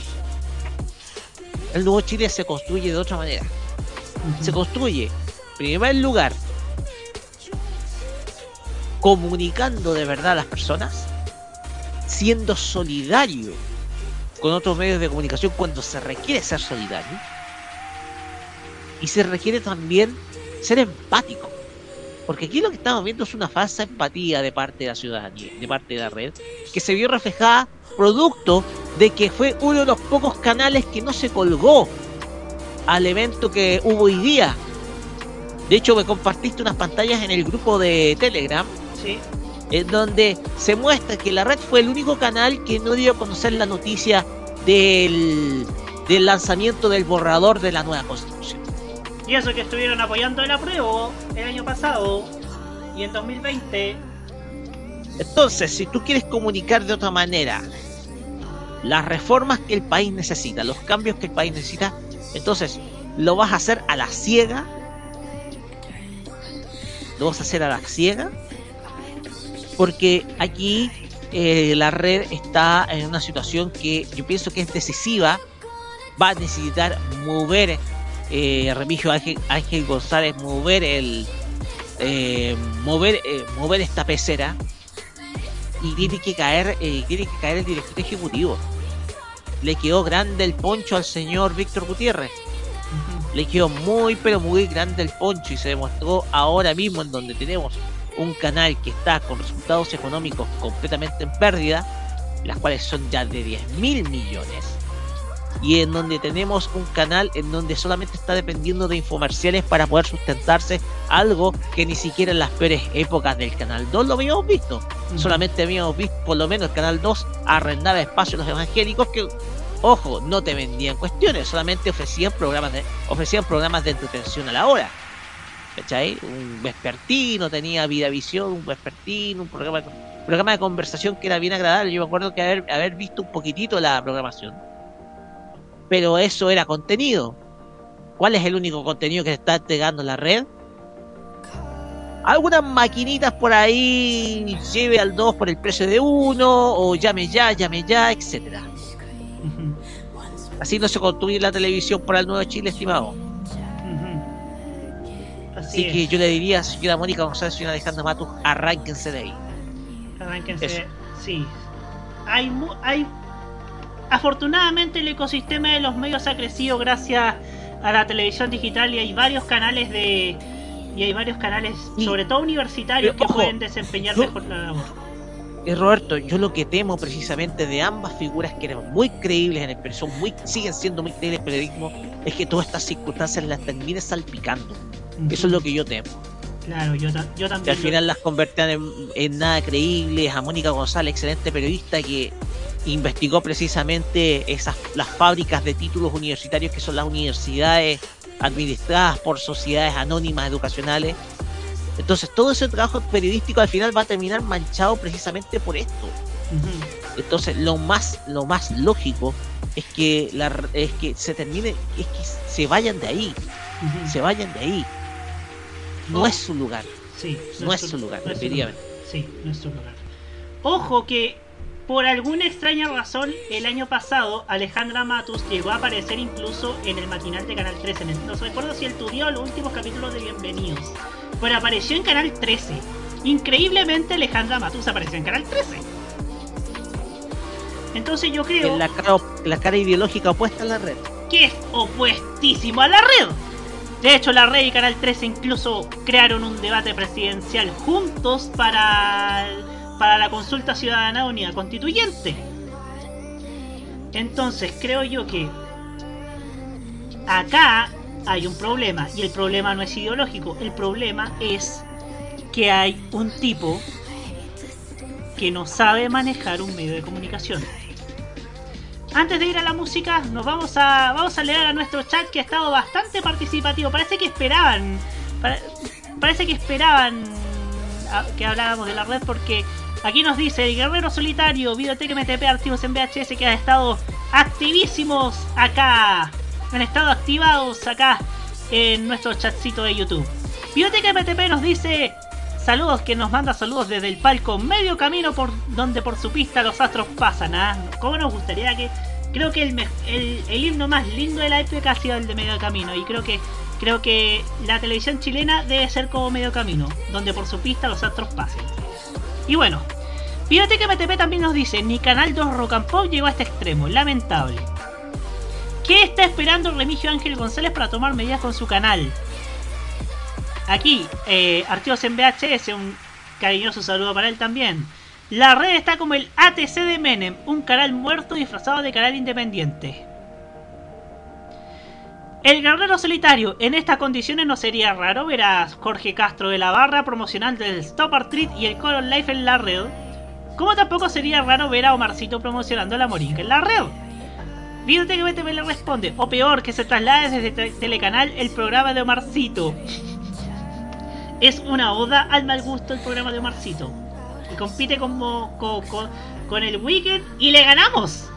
El nuevo Chile se construye de otra manera. Uh -huh. Se construye, en primer lugar, comunicando de verdad a las personas, siendo solidario con otros medios de comunicación cuando se requiere ser solidario y se requiere también ser empático. Porque aquí lo que estamos viendo es una falsa empatía de parte de la ciudadanía, de parte de la red, que se vio reflejada producto de que fue uno de los pocos canales que no se colgó al evento que hubo hoy día. De hecho, me compartiste unas pantallas en el grupo de Telegram, sí. En donde se muestra que la red fue el único canal que no dio a conocer la noticia del, del lanzamiento del borrador de la nueva constitución. Y eso que estuvieron apoyando el apruebo el año pasado y en 2020. Entonces, si tú quieres comunicar de otra manera las reformas que el país necesita, los cambios que el país necesita, entonces lo vas a hacer a la ciega. Lo vas a hacer a la ciega. Porque aquí eh, la red está en una situación que yo pienso que es decisiva. Va a necesitar mover eh, Remigio Ángel, Ángel, González mover el eh, mover eh, mover esta pecera. Y tiene que caer tiene que caer el director ejecutivo. Le quedó grande el poncho al señor Víctor Gutiérrez. Le quedó muy pero muy grande el poncho y se demostró ahora mismo en donde tenemos un canal que está con resultados económicos completamente en pérdida las cuales son ya de 10 mil millones y en donde tenemos un canal en donde solamente está dependiendo de infomerciales para poder sustentarse algo que ni siquiera en las peores épocas del canal 2 lo habíamos visto. Solamente habíamos visto, por lo menos el canal 2 arrendaba espacios a los evangélicos que, ojo, no te vendían cuestiones, solamente ofrecían programas de, ofrecían programas de entretención a la hora. ¿Cachai? Un vespertino, tenía vida visión, un vespertino, un programa, programa de conversación que era bien agradable. Yo me acuerdo que haber, haber visto un poquitito la programación pero eso era contenido. ¿Cuál es el único contenido que se está entregando en la red? Algunas maquinitas por ahí, lleve al 2 por el precio de uno, o llame ya, llame ya, etcétera. Así no se construye la televisión para el Nuevo Chile, estimado. Así, Así que yo le diría, señora Mónica González, señora Alejandra Matus, arránquense de ahí. Arránquense, Eso. sí. Hay, hay afortunadamente el ecosistema de los medios ha crecido gracias a la televisión digital y hay varios canales de y hay varios canales, y, sobre todo universitarios, que ojo, pueden desempeñar yo, mejor la labor. eh, Roberto, yo lo que temo precisamente de ambas figuras que eran muy creíbles en el periodismo, muy, siguen siendo muy creíbles en el periodismo, es que todas estas circunstancias las termine salpicando. Eso es lo que yo temo. Claro, yo, ta- yo Que también. al final las convertían en, en nada creíbles. A Mónica González, excelente periodista que investigó precisamente esas las fábricas de títulos universitarios que son las universidades administradas por sociedades anónimas educacionales. Entonces todo ese trabajo periodístico al final va a terminar manchado precisamente por esto. Entonces lo más lo más lógico es que la, es que se termine es que se vayan de ahí, se vayan de ahí. No es su lugar. Sí, no es su lugar, no su definitivamente. lugar. Sí, no es su lugar. Ojo que por alguna extraña razón el año pasado Alejandra Matus llegó a aparecer incluso en el matinal de Canal 13. En el- No recuerdo si estudió los últimos capítulos de Bienvenidos, pero apareció en Canal 13. Increíblemente Alejandra Matus apareció en Canal 13. Entonces yo creo En la cara, la cara ideológica opuesta a la red. que es opuestísimo a la red. De hecho, la red y Canal 13 incluso crearon un debate presidencial juntos para, para la consulta ciudadana de unidad constituyente. Entonces, creo yo que acá hay un problema. Y el problema no es ideológico. El problema es que hay un tipo que no sabe manejar un medio de comunicación. Antes de ir a la música, nos vamos a vamos a leer a nuestro chat que ha estado bastante participativo. Parece que esperaban, pare- parece que esperaban que habláramos de la red porque aquí nos dice el guerrero solitario, Videoteca MTP, archivos en VHS que han estado activísimos acá, han estado activados acá en nuestro chatcito de YouTube. Videoteca MTP nos dice saludos que nos manda saludos desde el palco medio camino por donde por su pista los astros pasan. ¿ah? ¿Cómo nos gustaría que creo que el, el, himno más lindo de la época ha sido el de medio camino y creo que creo que la televisión chilena debe ser como medio camino donde por su pista los astros pasen. Y bueno, Videoteca MTP también nos dice, ni Canal 2 Rock and Pop llegó a este extremo, lamentable. ¿Qué está esperando Remigio Ángel González para tomar medidas con su canal? Aquí, eh, archivos en VHS, un cariñoso saludo para él también. La red está como el ATC de Menem, un canal muerto disfrazado de canal independiente. El guerrero solitario, en estas condiciones no sería raro ver a Jorge Castro de la Barra promocionando el Stop Art Treat y el Color Life en la red. Como tampoco sería raro ver a Omarcito promocionando la Moringa en la red. Videoteca BTV le responde, o peor, que se traslade desde Te- Telecanal el programa de Omarcito. Es una oda al mal gusto el programa de Omarcito. Y compite como, con el Weekend y le ganamos.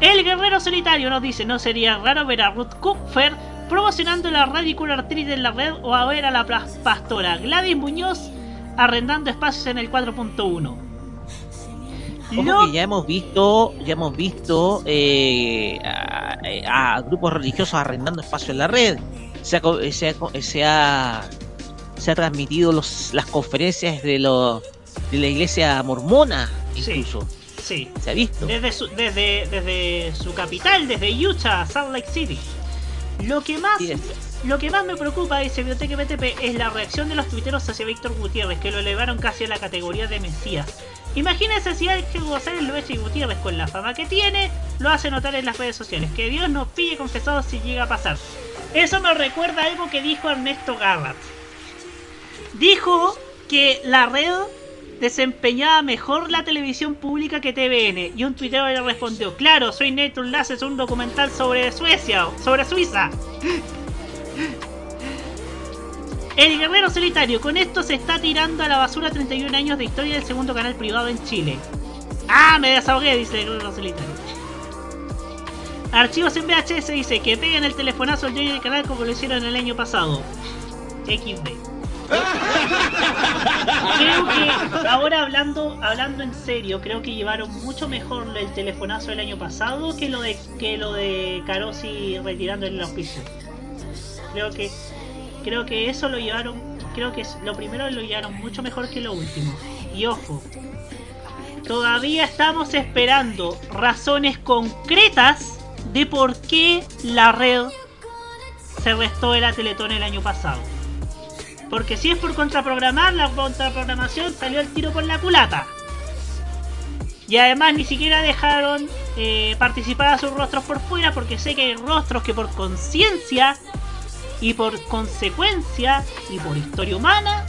El guerrero solitario nos dice, no sería raro ver a Ruth Kupfer promocionando la Radical Arthritis en la red o a ver a la pastora Gladys Muñoz arrendando espacios en el 4.1. Ojo que ya hemos visto, ya hemos visto eh, a, a grupos religiosos arrendando espacio en la red. Se ha, se ha co- se ha, se ha transmitido los, las conferencias de, los de la iglesia mormona, incluso. Sí. Se ha visto. Desde su, desde, desde su capital, desde Utah, Salt Lake City. Lo que más, lo que más me preocupa, dice Biblioteca BTP, es la reacción de los tuiteros hacia Víctor Gutiérrez, que lo elevaron casi a la categoría de Mesías. Imagínense si Ángel González lo y Gutiérrez con la fama que tiene, lo hace notar en las redes sociales. Que Dios nos pille confesados si llega a pasar. Eso me recuerda a algo que dijo Ernesto Garrat. Dijo que la red desempeñaba mejor la televisión pública que TVN y un tuitero le respondió, claro, soy Nathan Lass, es un documental sobre Suecia, sobre Suiza. El guerrero solitario, con esto se está tirando a la basura 31 años de historia del segundo canal privado en Chile. Ah, me desahogué, dice el guerrero solitario. Archivos en VHS dice que peguen el telefonazo al dueño del canal como lo hicieron el año pasado. XD. Creo que ahora hablando hablando en serio, creo que llevaron mucho mejor el telefonazo del año pasado que lo de que lo de Carosi retirando el auspicio. Creo que creo que eso lo llevaron, creo que lo primero lo llevaron mucho mejor que lo último. Y ojo, todavía estamos esperando razones concretas de por qué la red se restó de la Teletón el año pasado. Porque si es por contraprogramar, la contraprogramación salió el tiro por la culata. Y además ni siquiera dejaron eh, participar a sus rostros por fuera porque sé que hay rostros que por conciencia y por consecuencia y por historia humana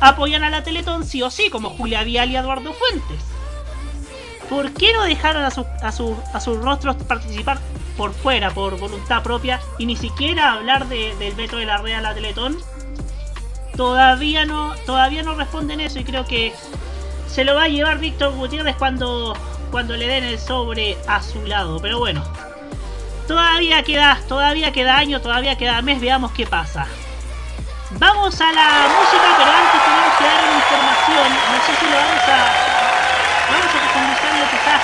apoyan a la Teletón sí o sí, como Julia Vial y Eduardo Fuentes. ¿Por qué no dejaron a, su- a, su- a sus rostros participar por fuera, por voluntad propia, y ni siquiera hablar de- del veto de la red a la Teletón? Todavía no, todavía no responden eso y creo que se lo va a llevar Víctor Gutiérrez cuando, cuando le den el sobre a su lado. Pero bueno, todavía queda, todavía queda año, todavía queda mes, veamos qué pasa. Vamos a la música, pero antes tenemos que dar una información. No sé si lo vamos a. Vamos a profundizarlo quizás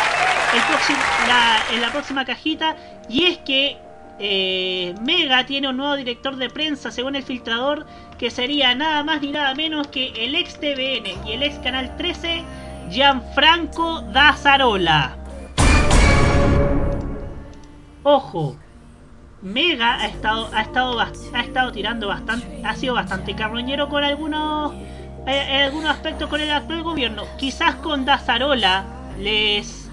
el próximo, la- en la próxima cajita. Y es que eh, Mega tiene un nuevo director de prensa, según el filtrador, que sería nada más ni nada menos que el ex TVN y el ex Canal 13, Gianfranco Dazarola. Ojo, Mega ha estado, ha estado, ha estado tirando bastante, ha sido bastante carroñero con algunos, eh, algunos aspectos con el actual gobierno. Quizás con Dazarola les,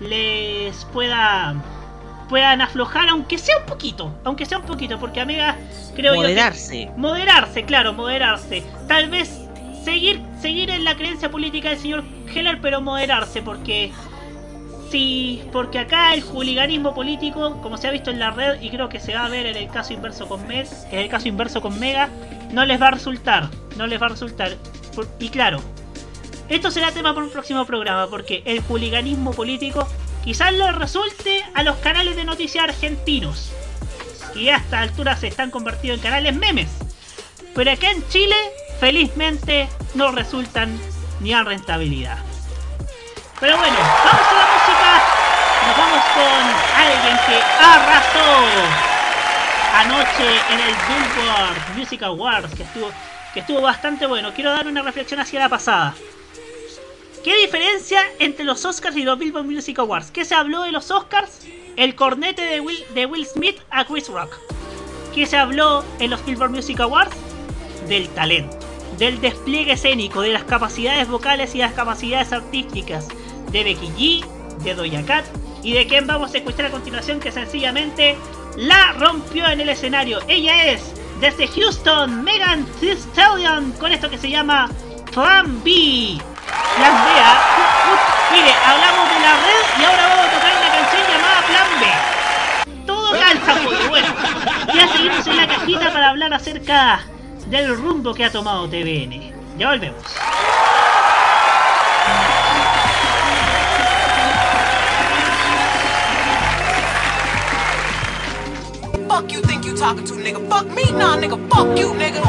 les pueda, puedan aflojar, aunque sea un poquito, aunque sea un poquito, porque a Mega creo Moderarse. yo que moderarse, claro, moderarse. Tal vez seguir, seguir en la creencia política del señor Heller, pero moderarse, porque Sí, porque acá el hooliganismo político, como se ha visto en la red y creo que se va a ver en el caso inverso con Meg, en el caso inverso con Mega, no les va a resultar, no les va a resultar. Por- y claro, esto será tema para un próximo programa, porque el hooliganismo político quizás le resulte a los canales de noticias argentinos, que a esta altura se están convertidos en canales memes. Pero acá en Chile, felizmente, no resultan ni a rentabilidad. Pero bueno, vamos a la música. Nos vamos con alguien que arrasó anoche en el Billboard Music Awards, que estuvo, que estuvo bastante bueno. Quiero dar una reflexión hacia la pasada. ¿Qué diferencia entre los Oscars y los Billboard Music Awards? ¿Qué se habló de los Oscars? El cornete de Will, de Will Smith a Chris Rock. ¿Qué se habló en los Billboard Music Awards? Del talento, del despliegue escénico, de las capacidades vocales y las capacidades artísticas de Becky G, de Doja Cat y de quien vamos a escuchar a continuación que sencillamente la rompió en el escenario. Ella es desde Houston, Megan Thee Stallion, con esto que se llama Plan B. Plan B, ¿ah? Mire, hablamos de la red y ahora vamos a tocar una canción llamada Plan B. Todo calza, pues, bueno. Ya seguimos en la cajita para hablar acerca del rumbo que ha tomado TVN. Ya volvemos. Talking to, nigga? Fuck me, nah, nigga. Fuck you, nigga.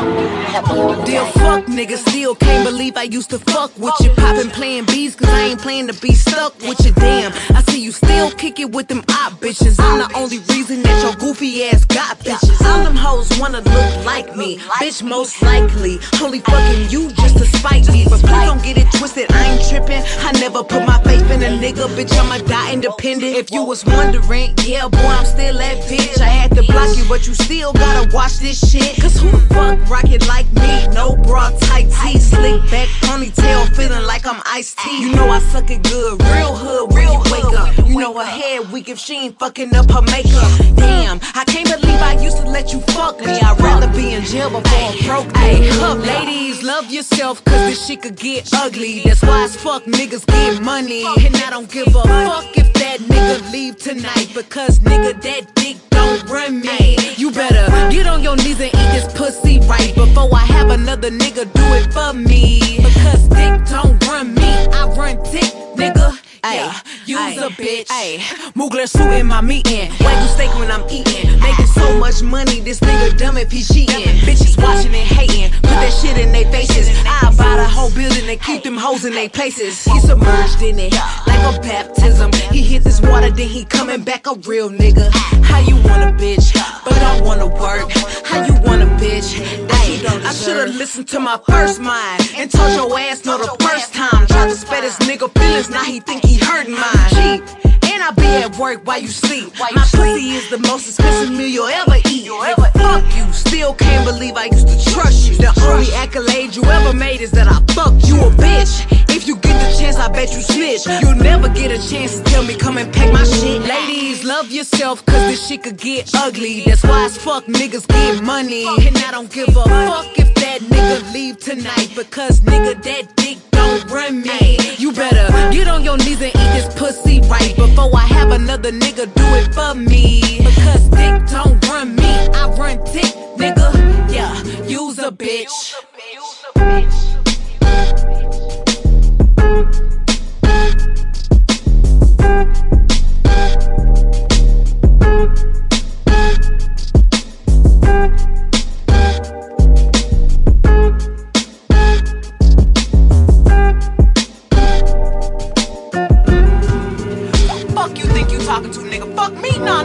Dear fuck, nigga. Still can't believe I used to fuck with you. Poppin' playing bees, cause I ain't playing to be stuck with you. Damn, I see you still kick it with them op bitches. I'm the only reason that your goofy ass got bitches. All them hoes wanna look like me. Bitch, most likely. Only fucking you just to spite me. But please don't get it twisted, I ain't trippin'. I never put my faith in a nigga, bitch. I'ma die independent. If you was wondering, yeah, boy, I'm still that bitch. I had to block you, but you still gotta watch this shit. Cause who the fuck rocket like me? No bra, tight tee, slick back, ponytail, feeling like I'm iced tea. You know I suck it good, real hood, you wake up. You know her head weak if she ain't fucking up her makeup. Damn, I can't believe I used to let you fuck me. I'd rather be in jail before I'm broke Hey, up, ladies, love yourself, cause this shit could get ugly. That's why as fuck niggas get money. And I don't give a fuck if that nigga leave tonight, because nigga, that dick don't run me. You better get on your knees and eat this pussy right before I have another nigga do it for me. Because dick don't run me, I run dick, nigga. Ay, you's a bitch. Ay, Mugler suit in my meeting. Wagyu steak when I'm eating. Making so much money, this nigga dumb if he cheating. Bitches watching and hating. Put that shit in their faces. I buy the whole building and keep them hoes in their places. He submerged in it like a baptism. He hit this water, then he coming back a real nigga. How you want a bitch, but don't wanna work? How you want a bitch? I should've listened to my first mind and told your ass no the first time. Tried to spare this nigga feelings, now he think he hurting mine. Cheap. And I be at work while you sleep. My pussy is the most expensive meal you'll ever eat. Nigga, fuck you. Still can't believe I used to trust you. The only accolade you ever made is that I fucked you a bitch. If you get the chance, I bet you snitch. You'll never get a chance to tell me come and pack my shit. Ladies, love yourself, cause this shit could get ugly. That's why as fuck niggas get money. And I don't give a fuck if that nigga leave tonight. Because nigga, that dick don't run me. You better get on your knees and eat this pussy right. Before I have another nigga do it for me. Because dick don't run me. I run dick, nigga. Yeah, use a bitch. Fuck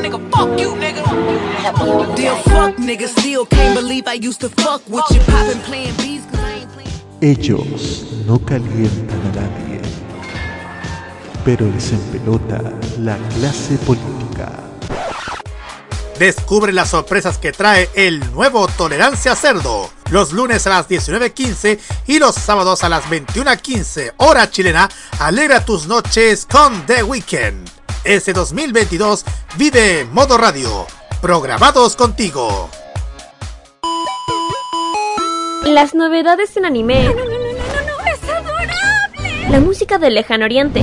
nigga. Fuck you, nigga. Dear fuck, nigga, still can't believe I used to fuck with you. Poppin' playing beats, cause I ain't playing. Ellos no calientan a nadie, pero les empelota la clase política. Descubre las sorpresas que trae el nuevo Tolerancia Cerdo. Los lunes a las 19.15 y los sábados a las 21.15 hora chilena. Alegra tus noches con The Weekend. Este 2022 vive Modo Radio. Programados contigo. Las novedades en anime. ¡Es adorable! La música del lejano oriente.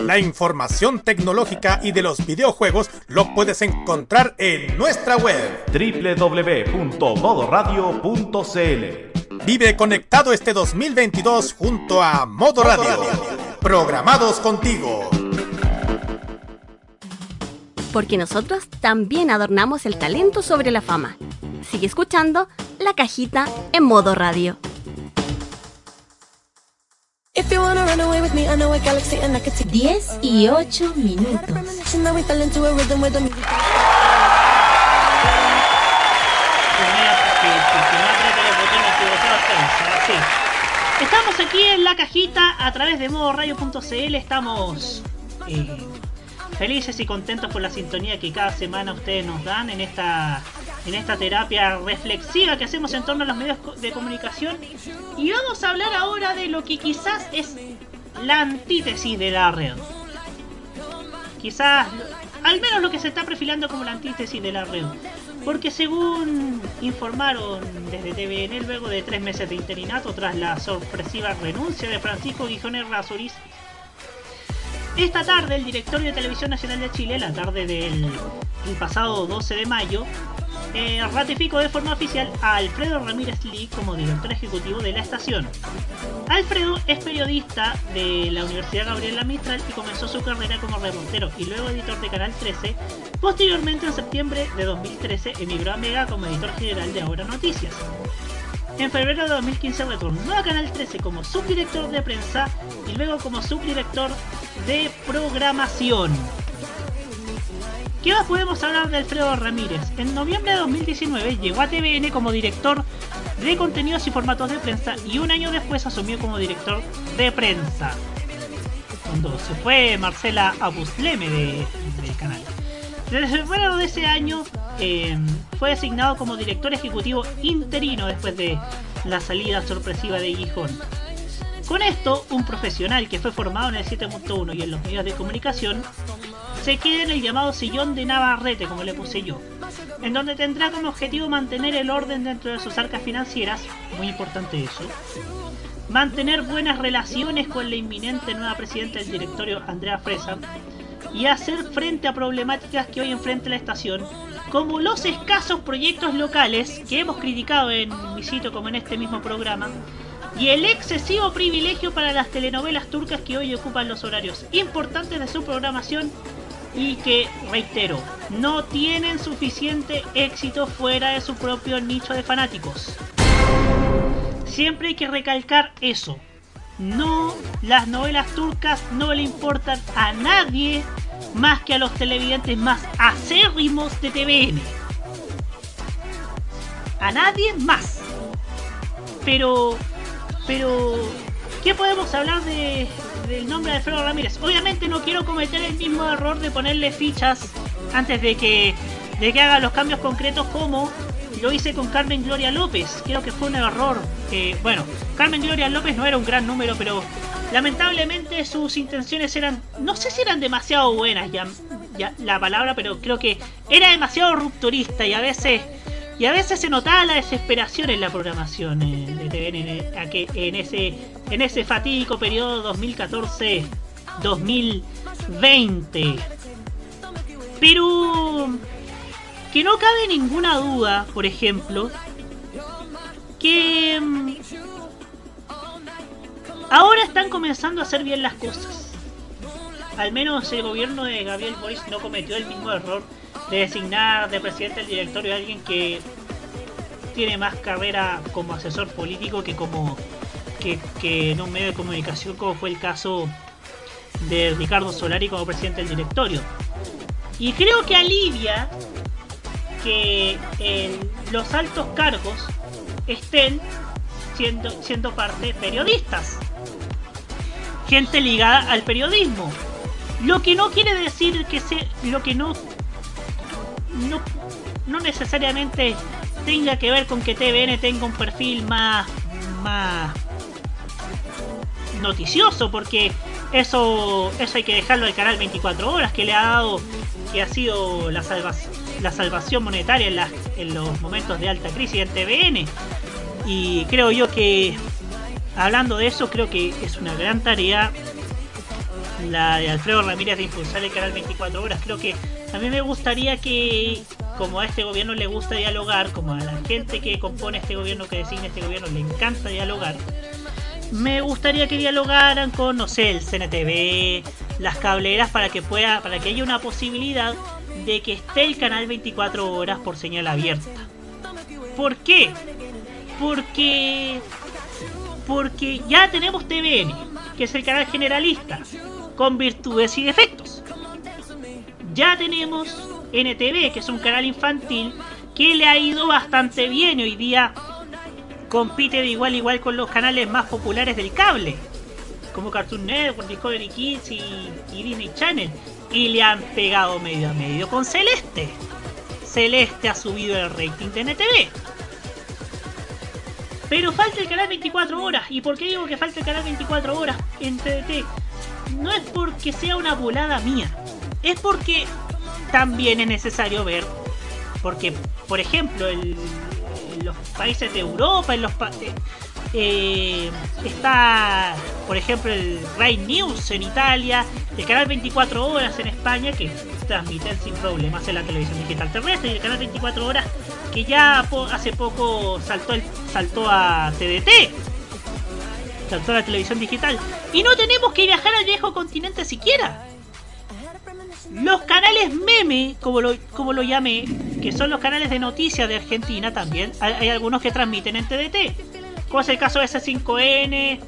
La información tecnológica y de los videojuegos lo puedes encontrar en nuestra web www.modoradio.cl Vive conectado este 2022 junto a Modo Radio. Programados contigo. Porque nosotros también adornamos el talento sobre la fama. Sigue escuchando La Cajita en modo radio. 10 y 8 minutos. Now we fell into a rhythm with the music. Estamos aquí en la cajita a través de modoradio.cl. Estamos eh, felices y contentos por la sintonía que cada semana ustedes nos dan en esta en esta terapia reflexiva que hacemos en torno a los medios de comunicación. Y vamos a hablar ahora de lo que quizás es la antítesis de la red. Quizás, al menos lo que se está perfilando como la antítesis de la red. Porque según informaron desde TVN, luego de tres meses de interinato tras la sorpresiva renuncia de Francisco Guijones Razuriz, esta tarde el directorio de Televisión Nacional de Chile, la tarde del el pasado 12 de mayo, eh, ratificó de forma oficial a Alfredo Ramírez Lee como director ejecutivo de la estación. Alfredo es periodista de la Universidad Gabriela Mistral y comenzó su carrera como reportero y luego editor de Canal 13. Posteriormente, en septiembre de 2013, emigró a Mega como editor general de Ahora Noticias. En febrero de 2015 retornó a Canal 13 como subdirector de prensa y luego como subdirector de programación. ¿Qué más podemos hablar de Alfredo Ramírez? En noviembre de 2019 llegó a TVN como director de contenidos y formatos de prensa y un año después asumió como director de prensa. Cuando se fue Marcela Abusleme de, del canal. Desde febrero de ese año eh, fue designado como director ejecutivo interino después de la salida sorpresiva de Gijón. Con esto, un profesional que fue formado en el 7.1 y en los medios de comunicación se queda en el llamado sillón de Navarrete, como le puse yo, en donde tendrá como objetivo mantener el orden dentro de sus arcas financieras, muy importante eso, mantener buenas relaciones con la inminente nueva presidenta del directorio, Andrea Fresa, y hacer frente a problemáticas que hoy enfrenta la estación, como los escasos proyectos locales que hemos criticado en mi sitio como en este mismo programa, y el excesivo privilegio para las telenovelas turcas que hoy ocupan los horarios importantes de su programación y que, reitero, no tienen suficiente éxito fuera de su propio nicho de fanáticos. Siempre hay que recalcar eso. No, las novelas turcas no le importan a nadie más que a los televidentes más acérrimos de TVN. A nadie más. Pero, pero, ¿qué podemos hablar de, del nombre de Alfredo Ramírez? Obviamente no quiero cometer el mismo error de ponerle fichas antes de que, de que haga los cambios concretos como lo hice con Carmen Gloria López. Creo que fue un error. Bueno, Carmen Gloria López no era un gran número, pero lamentablemente sus intenciones eran, no sé si eran demasiado buenas ya, la palabra, pero creo que era demasiado rupturista y a veces y a veces se notaba la desesperación en la programación eh, de TVN que- en ese en ese fatídico periodo 2014 2020 pero que no cabe ninguna duda por ejemplo que mm, ahora están comenzando a hacer bien las cosas al menos el gobierno de Gabriel Boric no cometió el mismo error de designar de presidente del directorio a alguien que tiene más carrera como asesor político que como que, que en un medio de comunicación como fue el caso de Ricardo Solari como presidente del directorio. Y creo que alivia que eh, los altos cargos estén siendo, siendo parte periodistas. Gente ligada al periodismo. Lo que no quiere decir que se, lo que no, no, no necesariamente tenga que ver con que TVN tenga un perfil más, más noticioso, porque eso, eso hay que dejarlo al canal 24 horas, que le ha dado, que ha sido la, salva- la salvación monetaria en, las- en los momentos de alta crisis en TVN. Y creo yo que, hablando de eso, creo que es una gran tarea la de Alfredo Ramírez de impulsar el canal 24 horas. Creo que a mí me gustaría que, como a este gobierno le gusta dialogar, como a la gente que compone este gobierno, que designa este gobierno, le encanta dialogar, me gustaría que dialogaran con, no sé, el CNTV, las cableras, para que pueda, para que haya una posibilidad de que esté el canal 24 horas por señal abierta. ¿Por qué? Porque porque ya tenemos TVN, que es el canal generalista, con virtudes y defectos. Ya tenemos NTV, que es un canal infantil, que le ha ido bastante bien hoy día compite de igual a igual con los canales más populares del cable, como Cartoon Network, Discovery Kids y, y Disney Channel. Y le han pegado medio a medio con Celeste. Celeste ha subido el rating de NTV. Pero falta el canal 24 horas. ¿Y por qué digo que falta el canal 24 horas en TDT? No es porque sea una volada mía. Es porque también es necesario ver. Porque, por ejemplo, en los países de Europa, en los pa- eh, está, por ejemplo, el Rai News en Italia, el canal 24 horas en España, que transmiten sin problemas en la televisión digital terrestre, y el canal 24 horas que ya hace poco saltó, el, saltó a TDT, saltó a la televisión digital, y no tenemos que viajar al viejo continente siquiera. Los canales meme, como lo, como lo llamé, que son los canales de noticias de Argentina también, hay, hay algunos que transmiten en TDT. Como es el caso de S5N,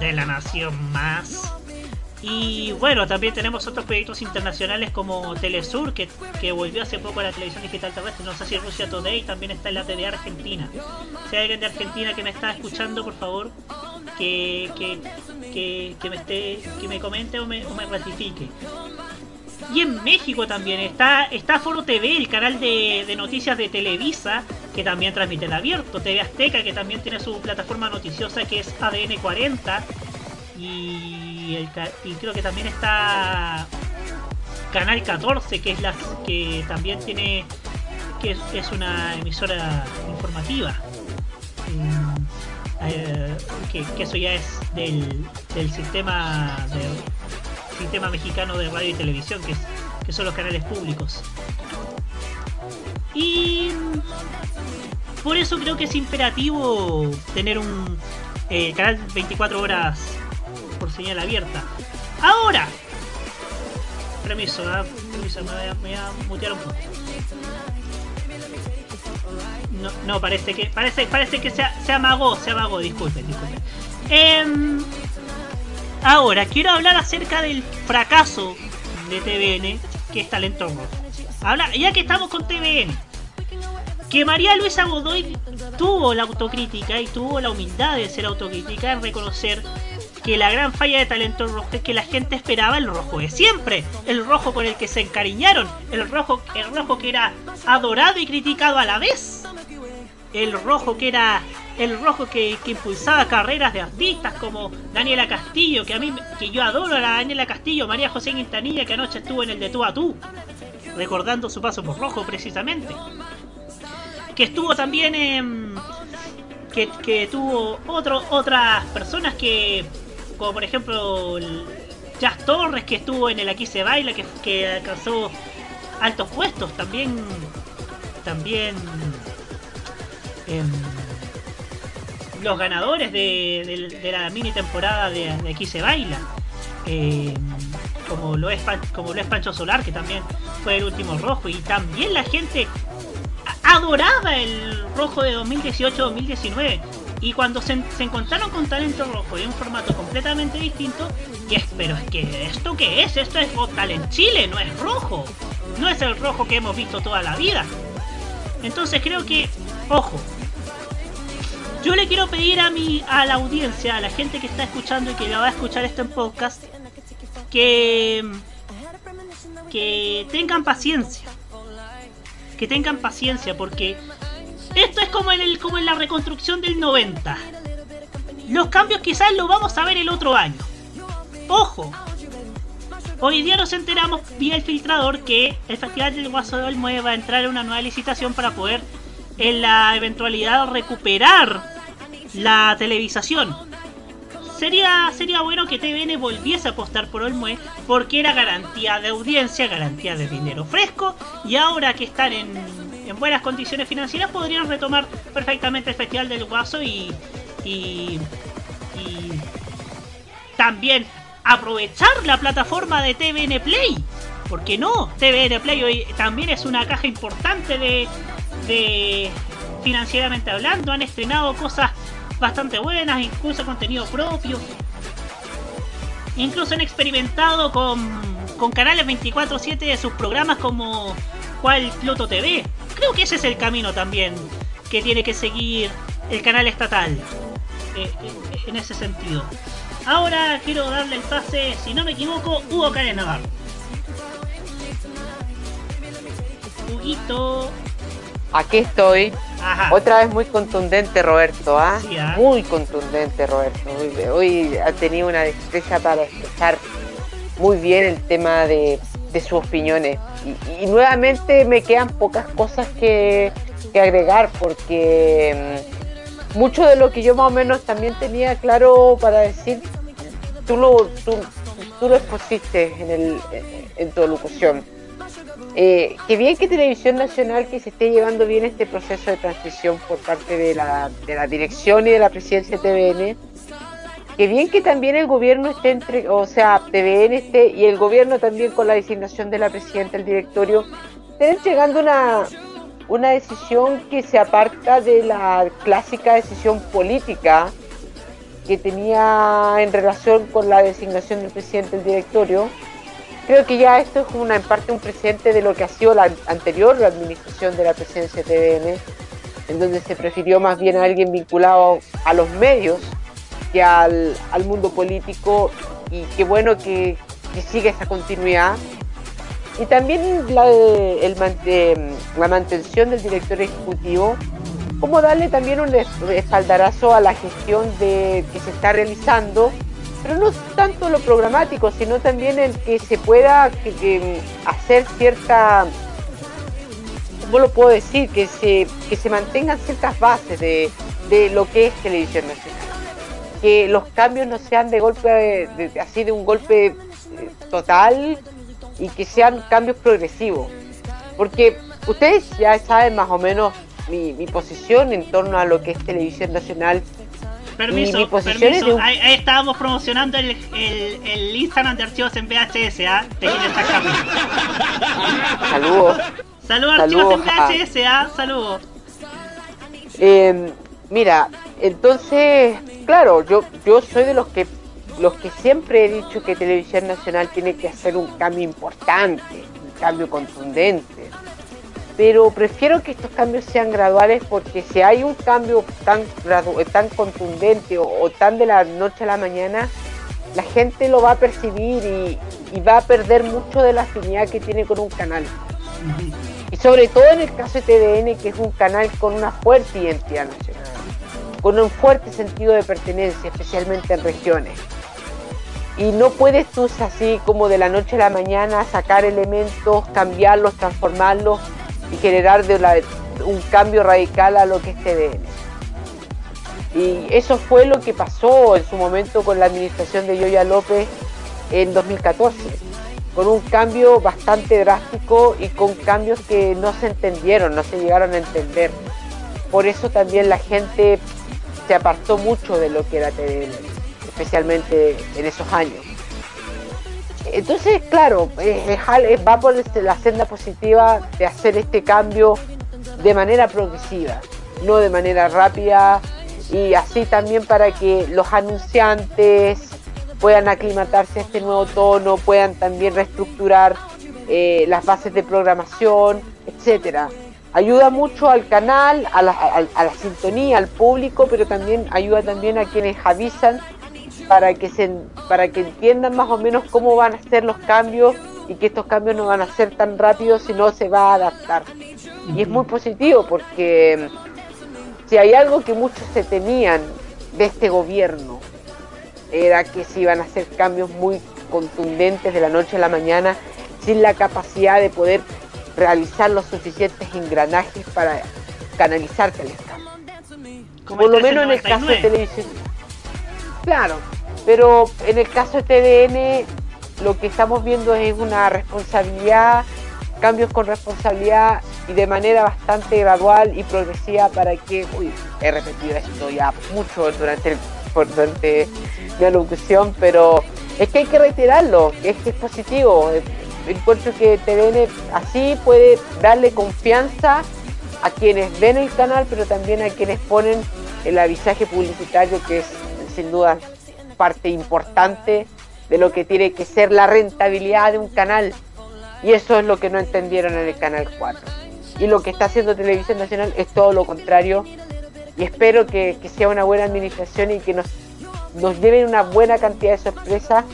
de La Nación Más. Y bueno, también tenemos otros proyectos internacionales como Telesur, que, que volvió hace poco a la televisión digital terrestre. No sé si Rusia Today también está en la TDA Argentina. Si hay alguien de Argentina que me está escuchando, por favor, que, que, que me esté que me comente o me, o me ratifique. Y en México también está, está Foro TV, el canal de, noticias de Televisa, que también transmite en abierto. TV Azteca, que también tiene su plataforma noticiosa, que es ADN 40. Y, el y creo que también está Canal 14, que es la que también tiene que es, una emisora informativa. Mm, eh, que, que eso ya es del, del sistema de, sistema mexicano de radio y televisión, que, es- que son los canales públicos. Y por eso creo que es imperativo tener un eh, canal 24 horas por señal abierta. Ahora, permiso, ¿ah? Permiso, me voy, a, me voy a mutear un poco. No, no, parece que parece, parece que se, se amagó, se amagó, disculpen, disculpen. Em, ahora, quiero hablar acerca del fracaso de TVN, que es Talento Rojo. Habla, ya que estamos con TVN, que María Luisa Godoy tuvo la autocrítica y tuvo la humildad de ser autocrítica en reconocer que la gran falla de Talento Rojo es que la gente esperaba el rojo de siempre, el rojo con el que se encariñaron, el rojo, el rojo que era adorado y criticado a la vez, el rojo que era el rojo que, impulsaba carreras de artistas como Daniela Castillo, que a mí que yo adoro a la Daniela Castillo, María José Quintanilla que anoche estuvo en el de tú a tú, recordando su paso por rojo precisamente que estuvo también en. Que, que tuvo otro, otras personas que. Como por ejemplo. Jazz Torres, que estuvo en el Aquí se baila, que, que alcanzó altos puestos. También. También. em, los ganadores de, la mini temporada de, Aquí se baila. Em, como lo, es, como lo es Pancho Solar, que también fue el último rojo. Y también la gente adoraba el rojo de 2018-2019. Y cuando se, encontraron con Talento Rojo en un formato completamente distinto, y es, pero es que ¿esto qué es? Esto es Talent Chile, no es rojo. No es el rojo que hemos visto toda la vida. Entonces creo que, ojo, yo le quiero pedir a mi, a la audiencia, a la gente que está escuchando y que va a escuchar esto en podcast, que, que tengan paciencia que tengan paciencia porque esto es como en, el, como en la reconstrucción del 90. Los cambios quizás los vamos a ver el otro año. Ojo. Hoy día nos enteramos vía el filtrador que el Festival del Guaso de Olmué va a entrar en una nueva licitación para poder en la eventualidad recuperar la televisación. Sería, sería bueno que TVN volviese a apostar por Olmué porque era garantía de audiencia, garantía de dinero fresco y ahora que están en, en buenas condiciones financieras podrían retomar perfectamente el Festival del Guaso y, y, y también aprovechar la plataforma de TVN Play. ¿Por qué no? TVN Play hoy también es una caja importante de, de financieramente hablando. Han estrenado cosas bastante buenas, incluso contenido propio. Incluso han experimentado con, con canales 24/7 de sus programas como cual Pluto TV. Creo que ese es el camino también que tiene que seguir el canal estatal. eh, eh, en ese sentido. Ahora quiero darle el pase, si no me equivoco, Hugo Karen Navarro. Huguito. Aquí estoy. Ajá. Otra vez muy contundente, Roberto, ¿ah? Sí, ¿ah? Muy contundente, Roberto. Hoy, hoy ha tenido una destreza para expresar muy bien el tema de, de sus opiniones. Y, y nuevamente me quedan pocas cosas que, que agregar porque mm, mucho de lo que yo más o menos también tenía claro para decir, tú lo, tú, tú lo expusiste en, el, en tu locución. Eh, que bien que Televisión Nacional que se esté llevando bien este proceso de transición por parte de la, dirección y de la presidencia de TVN. Que bien que también el gobierno esté entre, o sea, TVN esté y el gobierno también con la designación de la presidenta del directorio, estén entregando una, una decisión que se aparta de la clásica decisión política que tenía en relación con la designación del presidente del directorio. Creo que ya esto es en parte un presente de lo que ha sido la anterior administración de la presidencia de TVN, en donde se prefirió más bien a alguien vinculado a los medios que al, al mundo político y qué bueno que, que siga esa continuidad. Y también la, el, la mantención del director ejecutivo como darle también un espaldarazo a la gestión de, que se está realizando, pero no tanto lo programático, sino también el que se pueda que, hacer cierta, ¿cómo lo puedo decir? Que se, que se mantengan ciertas bases de, de lo que es televisión nacional. Que los cambios no sean de golpe, de, así de un golpe eh, total y que sean cambios progresivos. Porque ustedes ya saben más o menos mi, posición en torno a lo que es televisión nacional. Permiso, mi, mi permiso. Un... Ahí, ahí, estábamos promocionando el, el, el, Instagram de archivos en VHS, ¿ah? ¿eh? Saludos. Saludos archivos en VHS, ¿ah? Saludos. Eh, mira, entonces, claro, yo, yo soy de los que los que siempre he dicho que Televisión Nacional tiene que hacer un cambio importante, un cambio contundente pero prefiero que estos cambios sean graduales porque si hay un cambio tan, tan contundente o, o, tan de la noche a la mañana, la gente lo va a percibir y, y, va a perder mucho de la afinidad que tiene con un canal. Y sobre todo en el caso de TVN, que es un canal con una fuerte identidad nacional, con un fuerte sentido de pertenencia, especialmente en regiones. Y no puedes tú así como de la noche a la mañana sacar elementos, cambiarlos, transformarlos y generar un cambio radical a lo que es TVN. Y eso fue lo que pasó en su momento con la administración de Yoya López en 2014, con un cambio bastante drástico y con cambios que no se entendieron, no se llegaron a entender. Por eso también la gente se apartó mucho de lo que era TVN, especialmente en esos años. Entonces, claro, va por la senda positiva de hacer este cambio de manera progresiva, no de manera rápida, y así también para que los anunciantes puedan aclimatarse a este nuevo tono, puedan también reestructurar eh, las bases de programación, etcétera. Ayuda mucho al canal, a la, a la sintonía, al público, pero también ayuda también a quienes avisan para que se para que entiendan más o menos cómo van a ser los cambios y que estos cambios no van a ser tan rápidos si no se va a adaptar. Y es muy positivo porque si hay algo que muchos se temían de este gobierno era que se iban a hacer cambios muy contundentes de la noche a la mañana sin la capacidad de poder realizar los suficientes engranajes para canalizar el cambio. Por lo menos en el caso de televisión. Claro, pero en el caso de TVN lo que estamos viendo es una responsabilidad, cambios con responsabilidad y de manera bastante gradual y progresiva para que, uy, he repetido esto ya mucho durante, durante mi locución, pero es que hay que reiterarlo, es que es positivo. Encuentro que TVN así puede darle confianza a quienes ven el canal, pero también a quienes ponen el avisaje publicitario que es sin duda parte importante de lo que tiene que ser la rentabilidad de un canal. Y eso es lo que no entendieron en el Canal 4. Y lo que está haciendo Televisión Nacional es todo lo contrario. Y espero que, sea una buena administración y que nos, nos lleven una buena cantidad de sorpresas.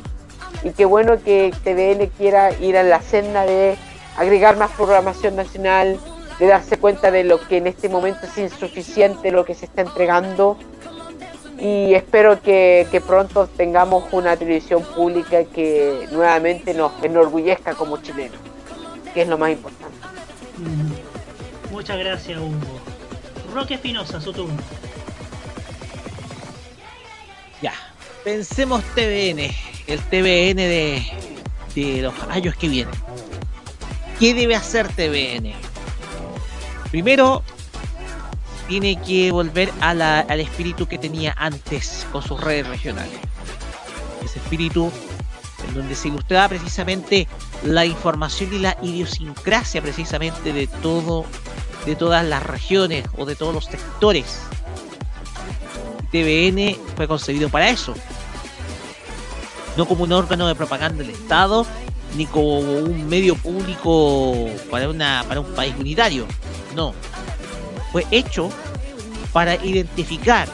Y qué bueno que TVN quiera ir a la senda de agregar más programación nacional, de darse cuenta de lo que en este momento es insuficiente lo que se está entregando y espero que, que, pronto tengamos una televisión pública que nuevamente nos enorgullezca como chilenos, que es lo más importante. Muchas gracias, Hugo. Roque Espinosa, su turno. Ya, pensemos TVN, el TVN de, de los años que vienen. ¿Qué debe hacer TVN? Primero, tiene que volver a la, al espíritu que tenía antes con sus redes regionales. Ese espíritu en donde se ilustraba precisamente la información y la idiosincrasia precisamente de todo de todas las regiones o de todos los sectores. TVN fue concebido para eso. No como un órgano de propaganda del Estado, ni como un medio público para, una, para un país unitario. No. Fue hecho para identificar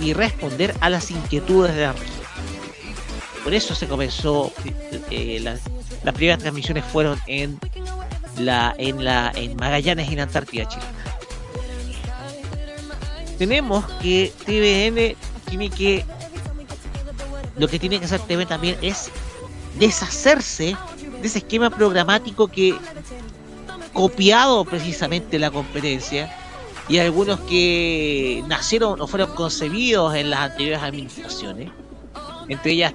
y responder a las inquietudes de la región. Por eso se comenzó, eh, las, primeras transmisiones fueron en la, en la en Magallanes y en Antártida Chile. Tenemos que TVN tiene que lo que tiene que hacer TV también es deshacerse de ese esquema programático que copiado precisamente la competencia y algunos que nacieron o fueron concebidos en las anteriores administraciones, entre ellas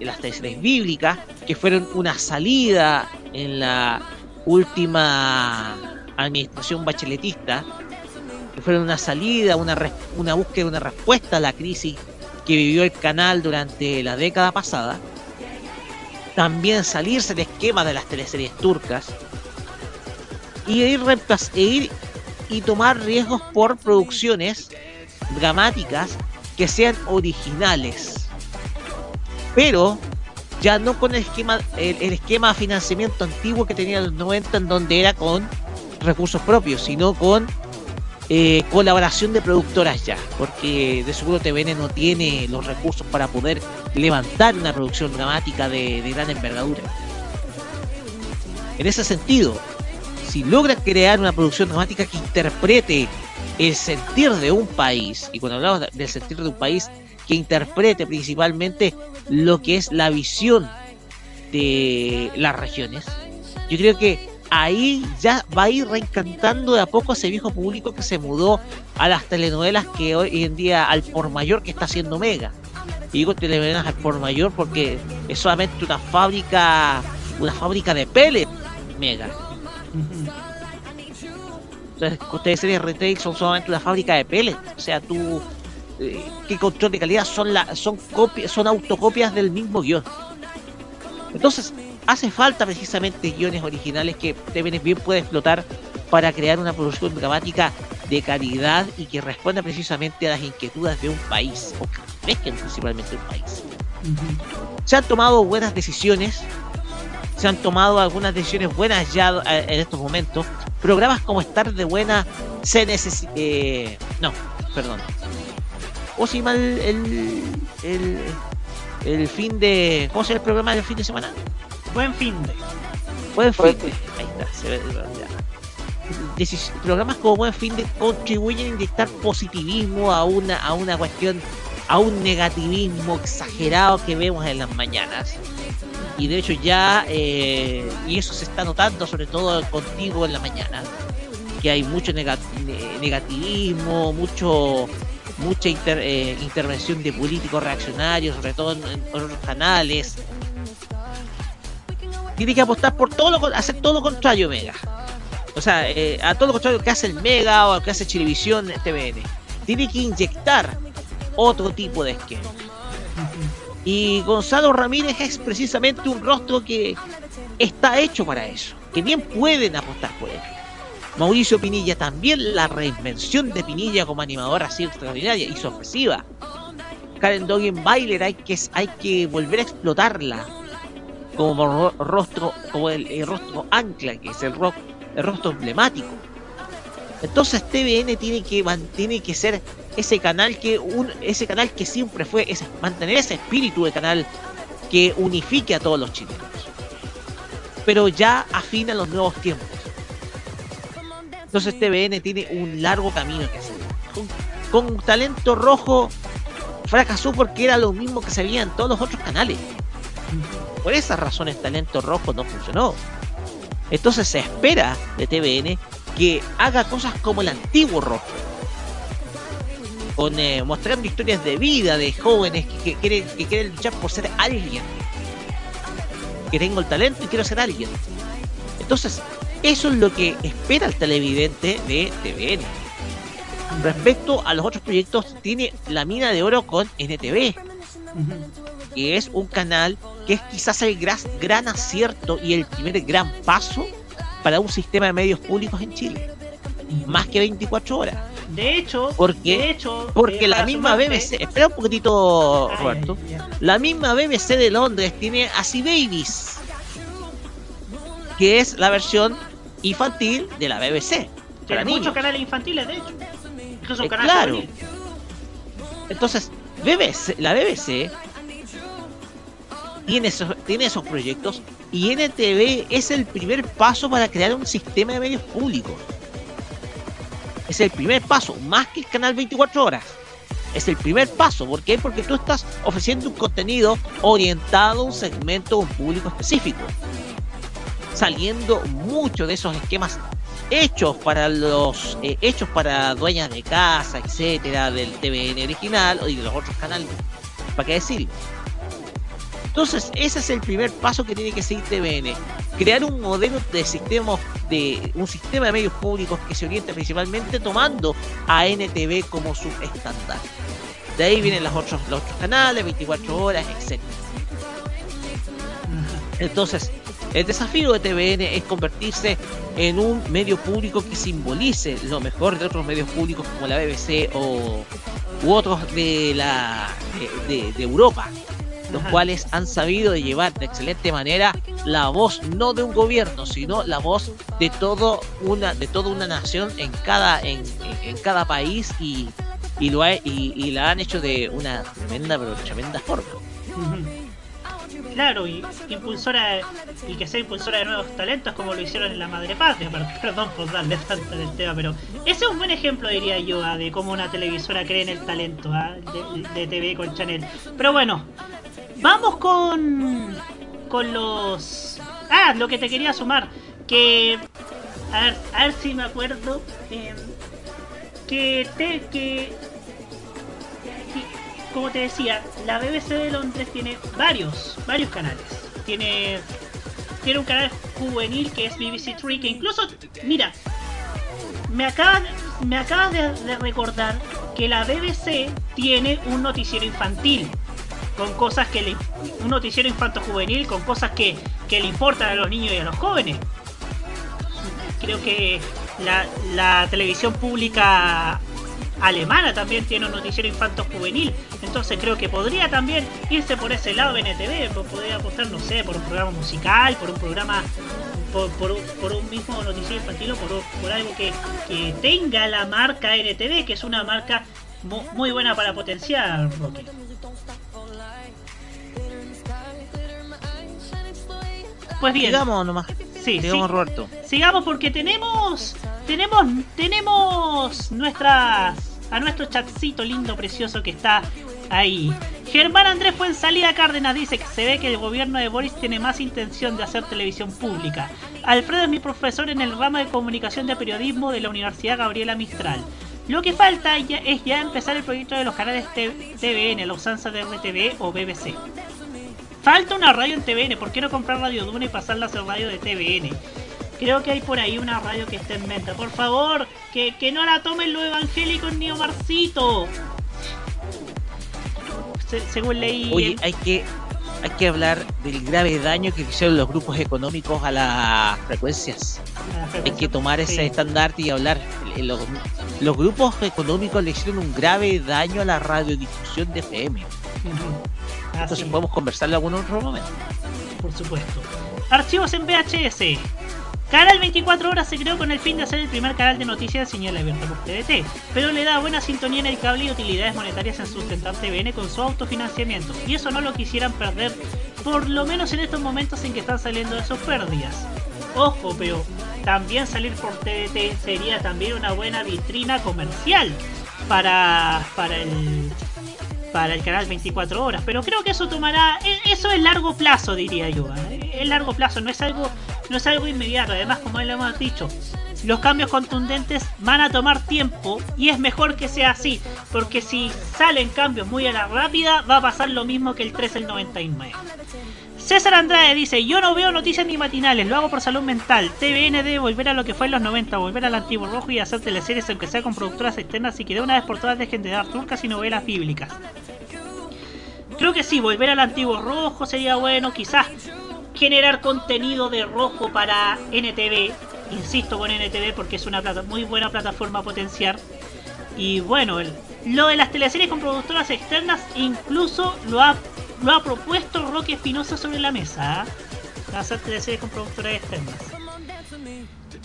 las teleseries bíblicas, que fueron una salida en la última administración bacheletista, que fueron una salida, una, una búsqueda, una respuesta a la crisis que vivió el canal durante la década pasada, también salirse del esquema de las teleseries turcas y ir, e ir y tomar riesgos por producciones dramáticas que sean originales. Pero ya no con el esquema, el, esquema de financiamiento antiguo que tenía en los 90 en donde era con recursos propios, sino con eh, colaboración de productoras ya, porque de seguro TVN no tiene los recursos para poder levantar una producción dramática de, de gran envergadura. En ese sentido, si logra crear una producción dramática que interprete el sentir de un país, y cuando hablamos del sentir de un país, que interprete principalmente lo que es la visión de las regiones, yo creo que ahí ya va a ir reencantando de a poco ese viejo público que se mudó a las telenovelas que hoy en día al por mayor que está haciendo Mega. Y digo telenovelas al por mayor porque es solamente una fábrica, una fábrica de pele Mega. Entonces, ustedes series retail son solamente una fábrica de pellets. O sea, tú eh, qué control de calidad son la, son copias, son autocopias del mismo guion. Entonces, hace falta precisamente guiones originales que TVN bien puede explotar para crear una producción dramática de calidad y que responda precisamente a las inquietudes de un país, o que mezclen principalmente un país. Se han tomado buenas decisiones, se han tomado algunas decisiones buenas ya eh, en estos momentos. Programas como Estar de Buena se necesita... Eh, no, perdón. O si mal el, el, el fin de... ¿Cómo se llama el programa del fin de semana? Buen fin de. Buen fin de. Ahí está, se ve. programas como Buen Fin de contribuyen a inyectar positivismo a una, a una cuestión, a un negativismo exagerado que vemos en las mañanas. Y de hecho ya, eh, y eso se está notando sobre todo contigo en la mañana, que hay mucho negativismo, mucho mucha eh, intervención de políticos reaccionarios, sobre todo en, otros canales, tiene que apostar por todo lo hacer todo lo contrario Mega. O sea, eh, a todo lo contrario que hace el Mega o que hace Chilevisión TVN. Tiene que inyectar otro tipo de esquema. Y Gonzalo Ramírez es precisamente un rostro que está hecho para eso, que bien pueden apostar por él. Mauricio Pinilla también, la reinvención de Pinilla como animadora así extraordinaria y sorpresiva. Karen Dogen Bailer hay que, hay que volver a explotarla como rostro, como el, rostro ancla, que es el, rock, el rostro emblemático. Entonces TVN tiene que tiene que ser ese canal que un, ese canal que siempre fue mantener ese espíritu de canal que unifique a todos los chilenos. Pero ya afina los nuevos tiempos. Entonces TVN tiene un largo camino que hacer. Con, con talento rojo fracasó porque era lo mismo que se veía en todos los otros canales. Por esas razones Talento Rojo no funcionó. Entonces se espera de TVN que haga cosas como el antiguo Rojo. Con, eh, mostrando historias de vida de jóvenes que, quieren, que quieren luchar por ser alguien. Que tengo el talento y quiero ser alguien. Entonces, eso es lo que espera el televidente de TVN. Respecto a los otros proyectos, tiene la mina de oro con NTV que es un canal que es quizás el gran, gran acierto y el primer gran paso para un sistema de medios públicos en Chile. Más que 24 horas. De hecho, porque, de hecho, porque eh, la misma BBC, espera un poquitito, Roberto. ay, ay. La misma BBC de Londres tiene Así Babies, que es la versión infantil de la BBC. Niños. muchos canales infantiles, de hecho. Eh, canal claro. Entonces, BBC, la BBC tiene esos, tiene esos proyectos y NTV es el primer paso para crear un sistema de medios públicos. Es el primer paso, más que el canal 24 horas. Es el primer paso. ¿Por qué? Porque tú estás ofreciendo un contenido orientado a un segmento, un público específico. Saliendo mucho de esos esquemas hechos para los eh, hechos para dueñas de casa, etcétera, del TVN original y de los otros canales. ¿Para qué decirlo? Entonces, ese es el primer paso que tiene que seguir TVN. Crear un modelo de sistema, de un sistema de medios públicos que se oriente principalmente tomando a NTV como su estándar. De ahí vienen los otros, los otros canales, 24 horas, etc. Entonces, el desafío de TVN es convertirse en un medio público que simbolice lo mejor de otros medios públicos como la BBC o u otros de la de- de Europa, los cuales han sabido llevar de excelente manera la voz no de un gobierno, sino la voz de todo una de toda una nación en cada en, en- cada país y y lo ha- y, y la han hecho de una tremenda pero tremenda forma. Claro, y impulsora y que sea impulsora de nuevos talentos como lo hicieron en la madre patria, per- perdón por darle tanto en el tema, pero ese es un buen ejemplo diría yo ah, de cómo una televisora cree en el talento de, de TV con Chanel. Pero bueno, vamos con con los ah lo que te quería sumar que a ver, a ver si me acuerdo eh, que te que como te decía, la BBC de Londres tiene varios, varios canales. Tiene, tiene un canal juvenil que es BBC Three, que incluso, mira, me acabas, me acabas de recordar que la BBC tiene un noticiero infantil con cosas que le, un noticiero infanto juvenil con cosas que, que le importan a los niños y a los jóvenes. Creo que la, televisión pública alemana también tiene un noticiero infanto juvenil. Entonces creo que podría también irse por ese lado NTV. po- Podría apostar, no sé, por un programa musical, por un programa, por, por un- mismo noticiero infantil o por, por algo que, que tenga la marca NTV, que es una marca mu- muy buena para potenciar, Rocky. Pues bien. Sigamos nomás. Sí, Sigamos, sí. Roberto. Sigamos porque tenemos tenemos tenemos nuestras a nuestro chatcito lindo precioso que está ahí. Germán Andrés Fuensalida Cárdenas dice que se ve que el gobierno de Boris tiene más intención de hacer televisión pública. Alfredo es mi profesor en el ramo de comunicación de periodismo de la Universidad Gabriela Mistral. Lo que falta ya es ya empezar el proyecto de los canales TVN, la usanza de RTV o BBC. Falta una radio en TVN, ¿por qué no comprar Radio Duna y pasarla a ser radio de TVN? Creo que hay por ahí una radio que está en venta. Por favor, que, que no la tomen los evangélicos ni Omarcito. Se- según leí. Oye, hay que hay que hablar del grave daño que hicieron los grupos económicos a las frecuencias. a la Hay frecuencia- que tomar ese sí. estandarte y hablar. Eh, Los, los grupos económicos le hicieron un grave daño a la radiodifusión de FM. Entonces Así, podemos conversarlo en algún otro momento. por supuesto. Archivos en VHS. Canal 24 horas se creó con el fin de ser el primer canal de noticias de señal abierta por TDT, pero le da buena sintonía en el cable y utilidades monetarias en sustentar TVN con su autofinanciamiento, y eso no lo quisieran perder, por lo menos en estos momentos en que están saliendo de sus pérdidas. Ojo, pero también salir por TDT sería también una buena vitrina comercial para, para el para el canal 24 horas, pero creo que eso tomará e- eso es largo plazo diría yo, ¿eh? es largo plazo, no es algo no es algo inmediato, además como lo hemos dicho, los cambios contundentes van a tomar tiempo y es mejor que sea así, porque si salen cambios muy a la rápida va a pasar lo mismo que el 3 del 99. César Andrade dice, yo no veo noticias ni matinales, lo hago por salud mental. TVN debe volver a lo que fue en los 90, volver al antiguo rojo y hacer teleseries aunque sea con productoras externas y que de una vez por todas dejen de dar turcas y novelas bíblicas. Creo que sí, volver al antiguo rojo sería bueno, quizás generar contenido de rojo para NTV insisto con NTV porque es una muy buena plataforma a potenciar. Y bueno, lo de las teleseries con productoras externas incluso lo ha, lo ha propuesto Roque Espinosa sobre la mesa. ¿ah? Hacer teleseries con productoras externas.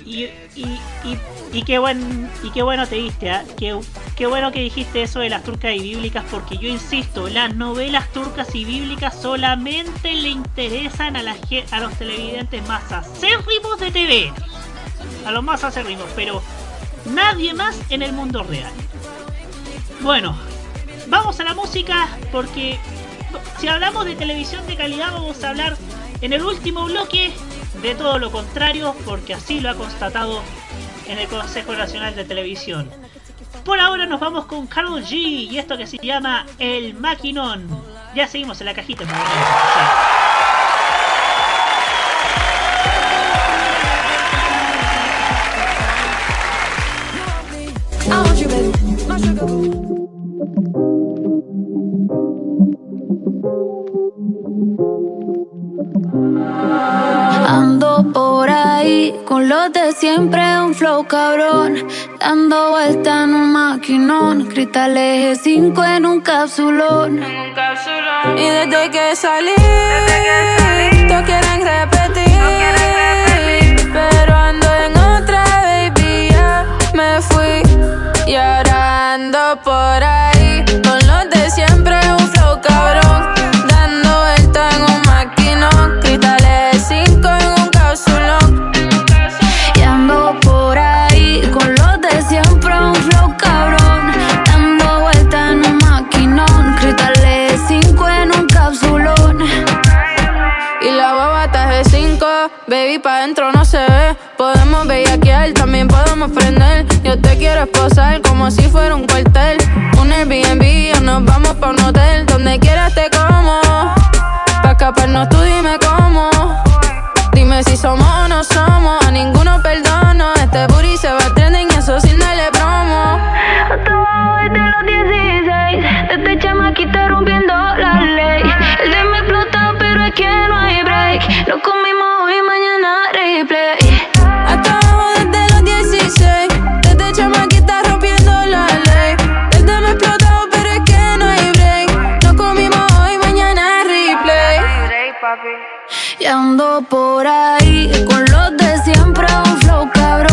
Y, y, y, qué buen y qué bueno te diste, ¿ah? qué, qué bueno que dijiste eso de las turcas y bíblicas, porque yo insisto, las novelas turcas y bíblicas solamente le interesan a, la, a los televidentes más acérrimos de TV, a los más acérrimos, pero nadie más en el mundo real. Bueno, vamos a la música, porque si hablamos de televisión de calidad, vamos a hablar en el último bloque de todo lo contrario, porque así lo ha constatado en el Consejo Nacional de Televisión. Por ahora nos vamos con Carol G y esto que se llama El Maquinón. Ya seguimos en la cajita. Ando por ahí con los de siempre, un flow cabrón. Dando vuelta en un maquinón. Cristal eje 5 en un capsulón. Y desde que salí, todos quieren repetir. Yo te quiero esposar como si fuera un cuartel. Un Airbnb o nos vamos pa' un hotel. Donde quieras te como. Pa' escaparnos tú dime cómo. Dime si somos. Por ahí. Con los de siempre Un flow cabrón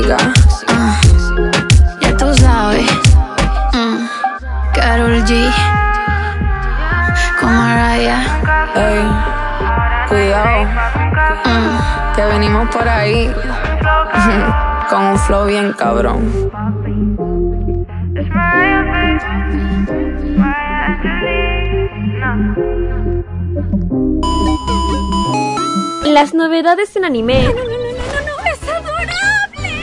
tóxica Ah, Ya tú sabes. Mm, Karol G. Con Mariah. Ey, cuidado. Que venimos por ahí. Con un flow bien cabrón. Las novedades en anime.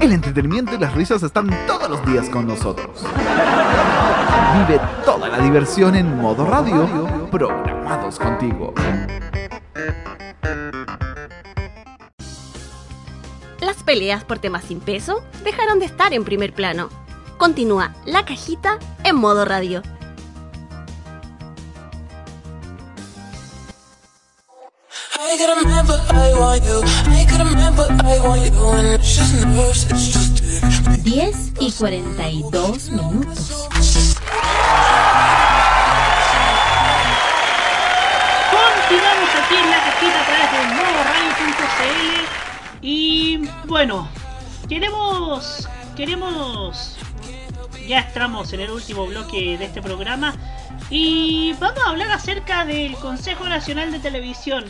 El entretenimiento y las risas están todos los días con nosotros. Vive toda la diversión en modo radio, programados contigo. Las peleas por temas sin peso dejaron de estar en primer plano. Continúa la cajita en modo radio. I got a man, but I want you. I got a man, but I want you. And it's just nerves, it's just dick. 10 y 42 minutos. Continuamos aquí en la cajita a través de modoradio.cl y bueno, queremos queremos ya estamos en el último bloque de este programa y vamos a hablar acerca del Consejo Nacional de Televisión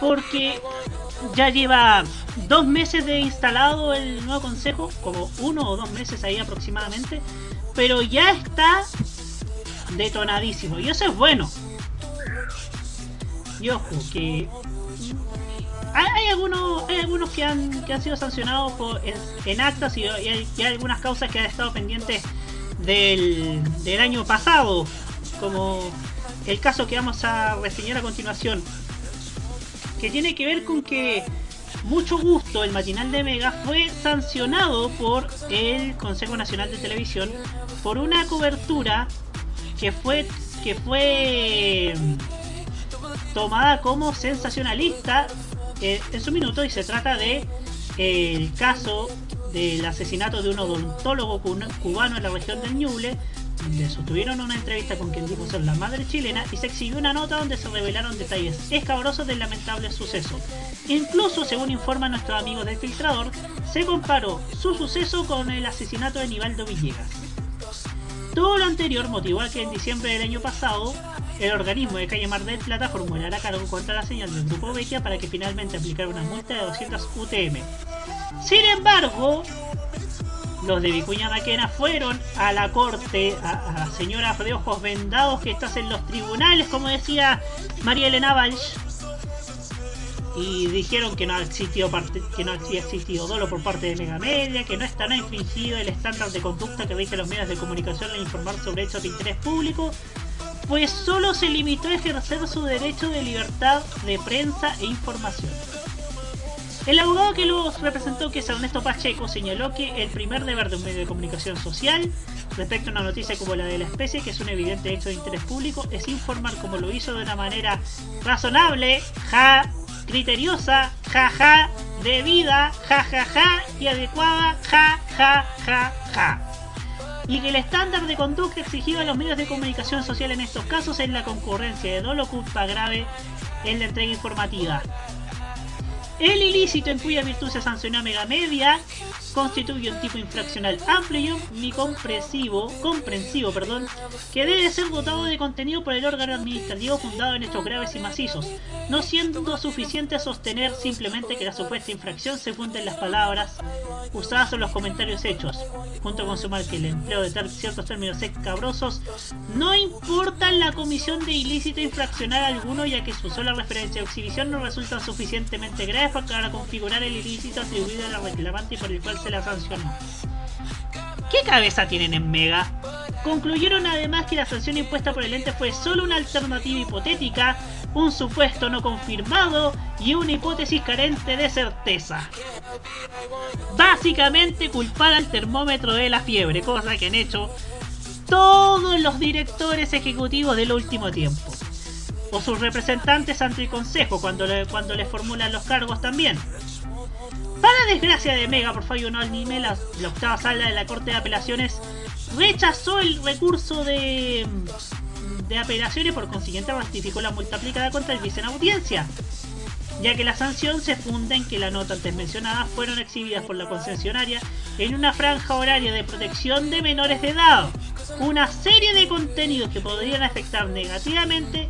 porque ya lleva dos meses de instalado el nuevo consejo, como uno o dos meses ahí aproximadamente, pero ya está detonadísimo y eso es bueno. Y ojo, que hay, algunos, hay algunos que han, que han sido sancionados por, en, actas y, y hay, y hay algunas causas que han estado pendientes del, del año pasado, como el caso que vamos a reseñar a continuación, que tiene que ver con que mucho gusto, el matinal de Mega fue sancionado por el Consejo Nacional de Televisión por una cobertura que fue que fue tomada como sensacionalista eh, en su minuto y se trata de eh, el caso del asesinato de un odontólogo cubano en la región del Ñuble donde sostuvieron una entrevista con quien dijo ser la madre chilena y se exhibió una nota donde se revelaron detalles escabrosos del lamentable suceso. Incluso, según informa nuestro amigo del filtrador, se comparó su suceso con el asesinato de Nivaldo Villegas. Todo lo anterior motivó a que en diciembre del año pasado el organismo de Calle Mar del Plata formulara cargo contra la señal del Grupo Vecchia para que finalmente aplicara una multa de 200 UTM. Sin embargo, los de Vicuña Maquena fueron a la corte, a, a la señora de ojos vendados que estás en los tribunales, como decía María Elena Walsh, y dijeron que no, ha existido que no había existido dolo por parte de Mega Media, que no estará infringido el estándar de conducta que rige los medios de comunicación al informar sobre hechos de interés público, pues solo se limitó a ejercer su derecho de libertad de prensa e información. El abogado que los representó, que es Ernesto Pacheco, señaló que el primer deber de un medio de comunicación social respecto a una noticia como la de la especie, que es un evidente hecho de interés público, es informar como lo hizo de una manera razonable, ja, criteriosa, ja, ja, debida, ja, ja, ja, y adecuada, ja, ja, ja, ja. Y que el estándar de conducta exigido a los medios de comunicación social en estos casos es la concurrencia de dolo culpa grave en la entrega informativa. El ilícito en cuya virtud se sancionó Mega Media constituye un tipo infraccional amplio y comprensivo, comprensivo perdón, que debe ser dotado de contenido por el órgano administrativo fundado en estos graves y macizos, no siendo suficiente sostener simplemente que la supuesta infracción se funda en las palabras usadas o los comentarios hechos, junto con sumar que el empleo de ciertos términos escabrosos no importa la comisión de ilícito infraccional alguno ya que su sola referencia o exhibición no resulta suficientemente grave para configurar el ilícito atribuido a la reclamante y por el cual se la sancionó. ¿Qué cabeza tienen en Mega? Concluyeron además que la sanción impuesta por el ente fue solo una alternativa hipotética, un supuesto no confirmado y una hipótesis carente de certeza. Básicamente culpar al termómetro de la fiebre, cosa que han hecho todos los directores ejecutivos del último tiempo. O sus representantes ante el Consejo cuando le, cuando le formulan los cargos también. Para desgracia de Mega por fallo no anime, la, la octava sala de la Corte de Apelaciones rechazó el recurso de, de apelaciones, por consiguiente ratificó la multa aplicada contra el vice en audiencia, ya que la sanción se funda en que la nota antes mencionada fueron exhibidas por la concesionaria en una franja horaria de protección de menores de edad, una serie de contenidos que podrían afectar negativamente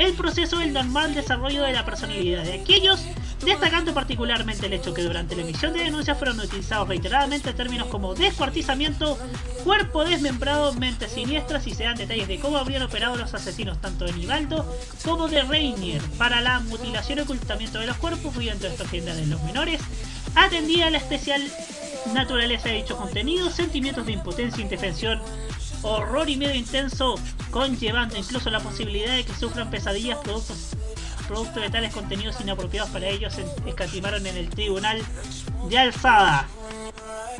el proceso del normal desarrollo de la personalidad de aquellos, destacando particularmente el hecho que durante la emisión de denuncias fueron utilizados reiteradamente términos como descuartizamiento, cuerpo desmembrado, mentes siniestras y se dan detalles de cómo habrían operado los asesinos tanto de Nivaldo como de Reinier para la mutilación y ocultamiento de los cuerpos, huyendo esta agenda de los menores, atendía a la especial naturaleza de dichos contenidos, sentimientos de impotencia indefensión horror y miedo intenso, conllevando incluso la posibilidad de que sufran pesadillas productos, producto de tales contenidos inapropiados para ellos, escatimaron en el tribunal de alzada.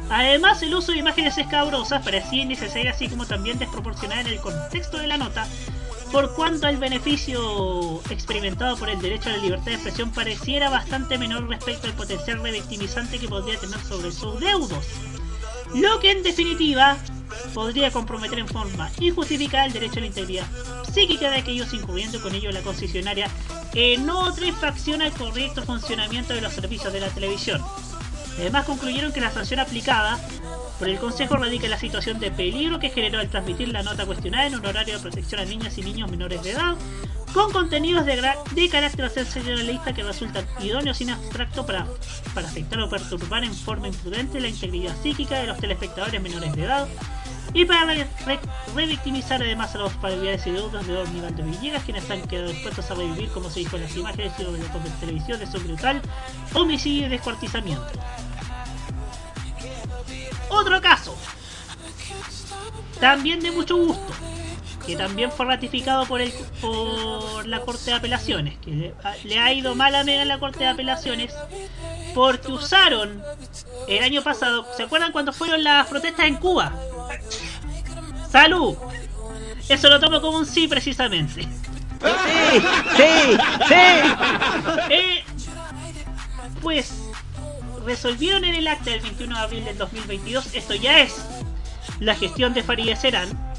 Además, el uso de imágenes escabrosas parecía innecesario así como también desproporcionada en el contexto de la nota, por cuanto el beneficio experimentado por el derecho a la libertad de expresión pareciera bastante menor respecto al potencial revictimizante que podría tener sobre sus deudos. Lo que en definitiva podría comprometer en forma injustificada el derecho a la integridad psíquica de aquellos incurriendo con ello la concesionaria en otra infracción al correcto funcionamiento de los servicios de la televisión. Además concluyeron que la sanción aplicada por el Consejo radica en la situación de peligro que generó al transmitir la nota cuestionada en un horario de protección a niñas y niños menores de edad, con contenidos de, de carácter sensacionalista que resultan idóneos sin abstracto para, para afectar o perturbar en forma imprudente la integridad psíquica de los telespectadores menores de edad, y para revictimizar además a los familiares y deudos de Don Nivaldo Villegas, quienes han quedado dispuestos a revivir, como se dijo en las imágenes y de la televisión, de su brutal homicidio y descuartizamiento. Otro caso, también de mucho gusto, que también fue ratificado por, el, por la Corte de Apelaciones, que le, ha ido mal a Mega en la Corte de Apelaciones, porque usaron el año pasado, ¿se acuerdan cuando fueron las protestas en Cuba? ¡Salud! Eso lo tomo como un sí precisamente. ¡Sí! ¡Sí! ¡Sí! Eh, pues resolvieron en el acta del 21 de abril del 2022, esto ya es la gestión de Farideh Serán,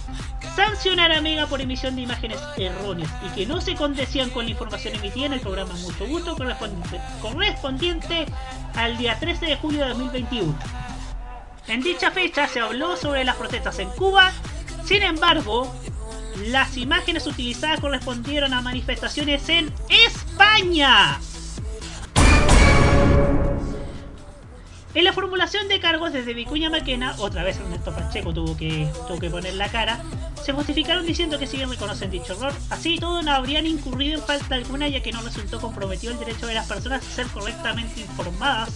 sancionar a Mega por emisión de imágenes erróneas y que no se condecían con la información emitida en el programa Mucho Gusto correspondiente, correspondiente al día 13 de julio de 2021. En dicha fecha se habló sobre las protestas en Cuba, sin embargo, las imágenes utilizadas correspondieron a manifestaciones en España. En la formulación de cargos desde Vicuña Maquena, otra vez Ernesto Pacheco tuvo que, tuvo que poner la cara, se justificaron diciendo que siguen reconocen dicho error. Así todo no habrían incurrido en falta alguna ya que no resultó comprometido el derecho de las personas a ser correctamente informadas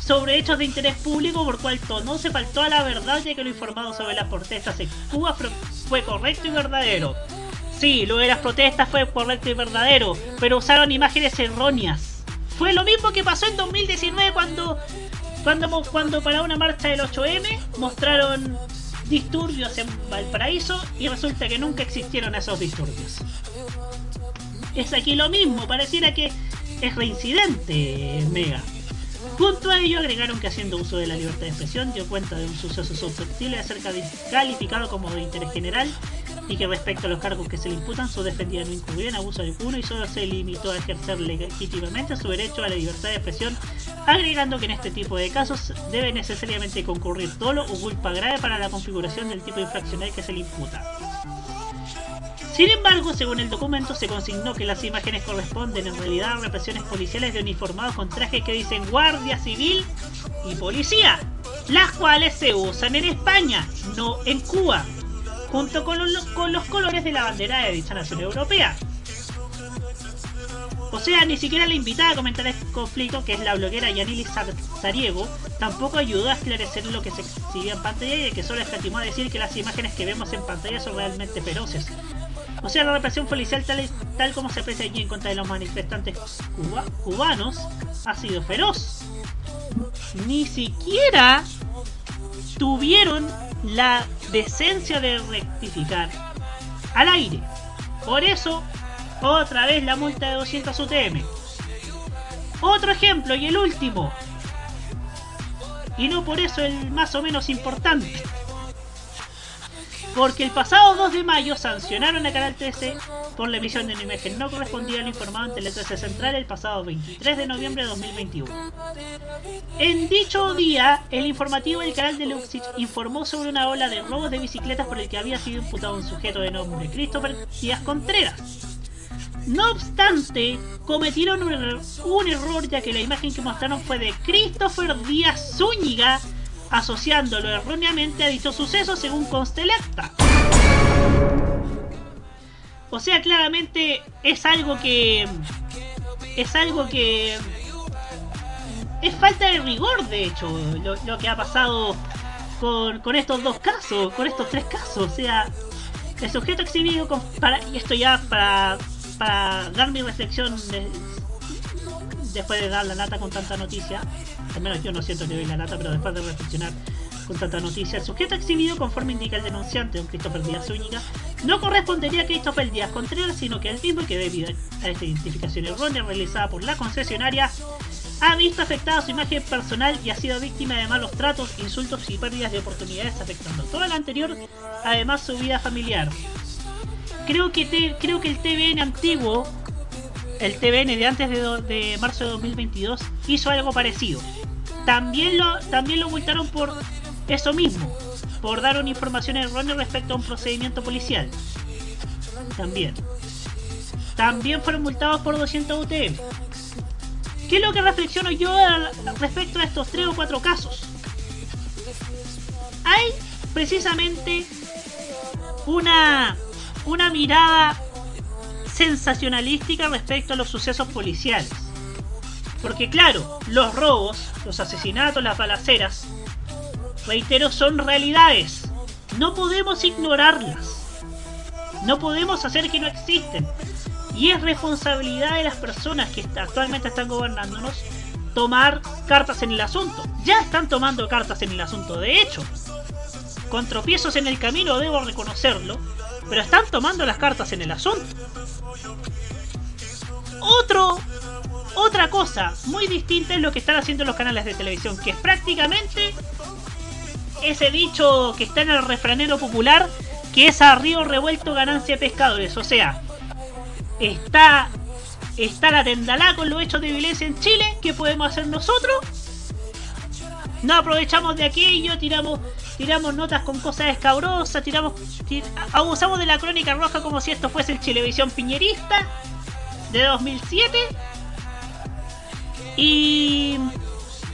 sobre hechos de interés público por cual no se faltó a la verdad ya que lo informado sobre las protestas en Cuba fue correcto y verdadero. Sí, lo de las protestas fue correcto y verdadero, pero usaron imágenes erróneas. Fue lo mismo que pasó en 2019 cuando cuando, para una marcha del 8M mostraron disturbios en Valparaíso y resulta que nunca existieron esos disturbios. Es aquí lo mismo, pareciera que es reincidente Mega. Junto a ello agregaron que haciendo uso de la libertad de expresión dio cuenta de un suceso susceptible de ser calificado como de interés general y que respecto a los cargos que se le imputan, su defendida no incurrió en abuso alguno y solo se limitó a ejercer legítimamente su derecho a la libertad de expresión, agregando que en este tipo de casos debe necesariamente concurrir dolo o culpa grave para la configuración del tipo infraccional que se le imputa. Sin embargo, según el documento, se consignó que las imágenes corresponden en realidad a represiones policiales de uniformados con trajes que dicen Guardia Civil y Policía, las cuales se usan en España, no en Cuba, junto con los, colores de la bandera de dicha nación europea. O sea, ni siquiera la invitada a comentar el conflicto, que es la bloguera Yanili Sariego, tampoco ayudó a esclarecer lo que se exhibía en pantalla y que solo escatimó a decir que las imágenes que vemos en pantalla son realmente feroces. O sea, la represión policial tal, como se aprecia allí en contra de los manifestantes cubanos ha sido feroz. Ni siquiera tuvieron la decencia de rectificar al aire. Por eso, otra vez la multa de 200 UTM. Otro ejemplo y el último. Y no por eso el más o menos importante porque el pasado 2 de mayo sancionaron a Canal 13 por la emisión de una imagen no correspondida al informado ante el 13 Central el pasado 23 de noviembre de 2021. En dicho día, el informativo del canal de Luxich informó sobre una ola de robos de bicicletas por el que había sido imputado un sujeto de nombre Christopher Díaz Contreras. No obstante, cometieron un error ya que la imagen que mostraron fue de Christopher Díaz Zúñiga, asociándolo erróneamente a dicho suceso según Constelecta. O sea, claramente es algo que... Es algo que... Es falta de rigor, de hecho, lo, que ha pasado con, con, estos dos casos, con estos tres casos. O sea, el sujeto exhibido con, para, y esto ya para, para dar mi reflexión después de dar la lata con tanta noticia, al menos yo no siento que doy la lata, pero después de reflexionar con tanta noticia, el sujeto exhibido, conforme indica el denunciante, don Christopher Díaz Zúñiga, no correspondería a Christopher Díaz Contreras, sino que al mismo que debido a esta identificación errónea realizada por la concesionaria, ha visto afectada su imagen personal y ha sido víctima de malos tratos, insultos y pérdidas de oportunidades afectando todo lo anterior, además su vida familiar. Creo que, creo que el TVN antiguo el TVN de antes de, marzo de 2022 hizo algo parecido. También lo, también lo multaron por eso mismo, por dar una información errónea respecto a un procedimiento policial. También. También fueron multados por 200 UTM. ¿Qué es lo que reflexiono yo respecto a estos tres o cuatro casos? Hay precisamente una, una mirada sensacionalística respecto a los sucesos policiales. Porque claro, los robos, los asesinatos, las balaceras, reitero, son realidades. No podemos ignorarlas. No podemos hacer que no existen. Y es responsabilidad de las personas que actualmente están gobernándonos tomar cartas en el asunto. Ya están tomando cartas en el asunto, de hecho. Con tropiezos en el camino debo reconocerlo, pero están tomando las cartas en el asunto. Otro, otra cosa muy distinta es lo que están haciendo los canales de televisión, que es prácticamente ese dicho que está en el refranero popular, que es a río revuelto ganancia de pescadores. O sea, está, está la tendalá con los hechos de violencia en Chile, ¿qué podemos hacer nosotros? No aprovechamos de aquello, tiramos, tiramos notas con cosas escabrosas, tiramos, abusamos de la crónica roja como si esto fuese el Chilevisión piñerista de 2007. Y,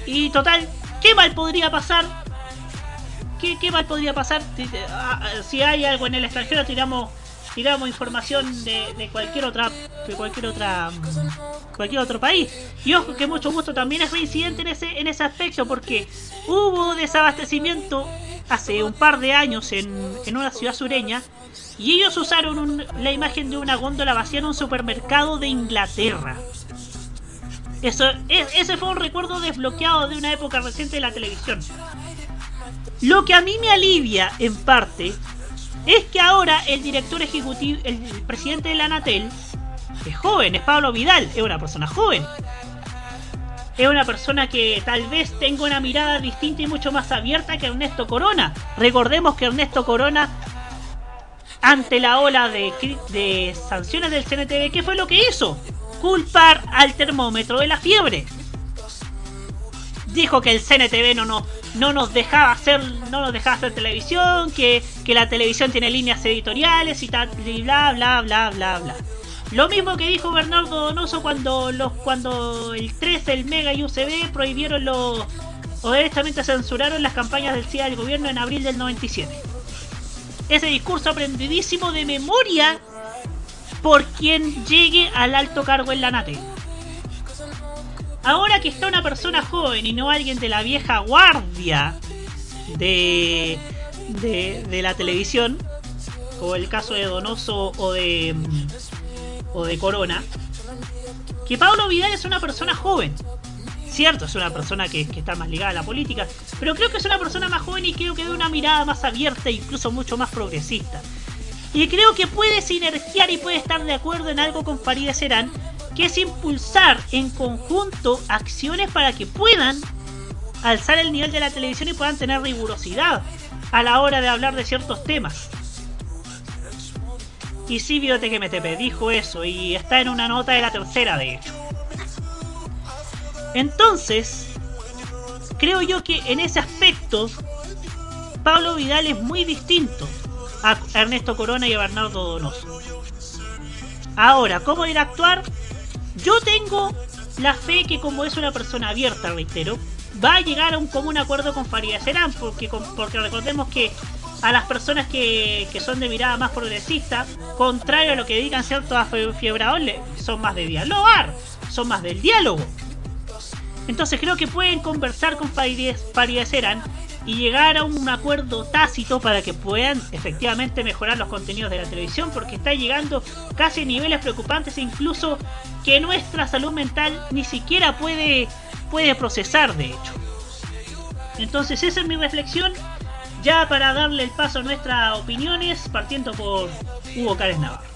y total, ¿Qué mal podría pasar? ¿Qué, mal podría pasar? Si hay algo en el extranjero, tiramos tiramos información de, de cualquier otra de cualquier otra cualquier otro país. Y ojo que mucho gusto también es reincidente en ese en ese aspecto porque hubo desabastecimiento hace un par de años en, en una ciudad sureña y ellos usaron un- la imagen de una góndola vacía en un supermercado de Inglaterra. Eso e- ese fue un recuerdo desbloqueado de una época reciente de la televisión. Lo que a mí me alivia en parte es que ahora el director ejecutivo, el presidente de la Anatel, es joven, es Pablo Vidal, es una persona joven. Es una persona que tal vez tenga una mirada distinta y mucho más abierta que Ernesto Corona. Recordemos que Ernesto Corona, ante la ola de, de sanciones del CNTV, ¿qué fue lo que hizo? Culpar al termómetro de la fiebre dijo que el CNTV no, no, no nos dejaba hacer no nos dejaba hacer televisión, que, que la televisión tiene líneas editoriales y tal, y bla bla bla bla bla. Lo mismo que dijo Bernardo Donoso cuando los cuando el 3, el Mega y UCB prohibieron los o directamente censuraron las campañas del CIA del gobierno en abril del 97. Ese discurso aprendidísimo de memoria por quien llegue al alto cargo en la NATE. Ahora que está una persona joven y no alguien de la vieja guardia de, de, de la televisión, como el caso de Donoso o de, o de Corona, que Pablo Vidal es una persona joven. Cierto, es una persona que, que está más ligada a la política, pero creo que es una persona más joven y creo que de una mirada más abierta e incluso mucho más progresista. Y creo que puede sinergiar y puede estar de acuerdo en algo con Farideh Serán, que es impulsar en conjunto acciones para que puedan alzar el nivel de la televisión y puedan tener rigurosidad a la hora de hablar de ciertos temas. Y sí, Biblioteca MTP dijo eso y está en una nota de la tercera, de hecho. Entonces, creo yo que en ese aspecto, Pablo Vidal es muy distinto a Ernesto Corona y a Bernardo Donoso. Ahora, ¿cómo ir a actuar? Yo tengo la fe que como es una persona abierta, reitero, va a llegar a un común acuerdo con Farideh Serán, porque, porque recordemos que a las personas que, que son de mirada más progresista, contrario a lo que digan ciertos afiebrados, le- son más de dialogar, son más del diálogo. Entonces creo que pueden conversar con Farideh Serán y llegar a un acuerdo tácito para que puedan efectivamente mejorar los contenidos de la televisión porque está llegando casi a niveles preocupantes incluso que nuestra salud mental ni siquiera puede, puede procesar de hecho. Entonces esa es mi reflexión ya para darle el paso a nuestras opiniones partiendo por Hugo Cárez Navarro.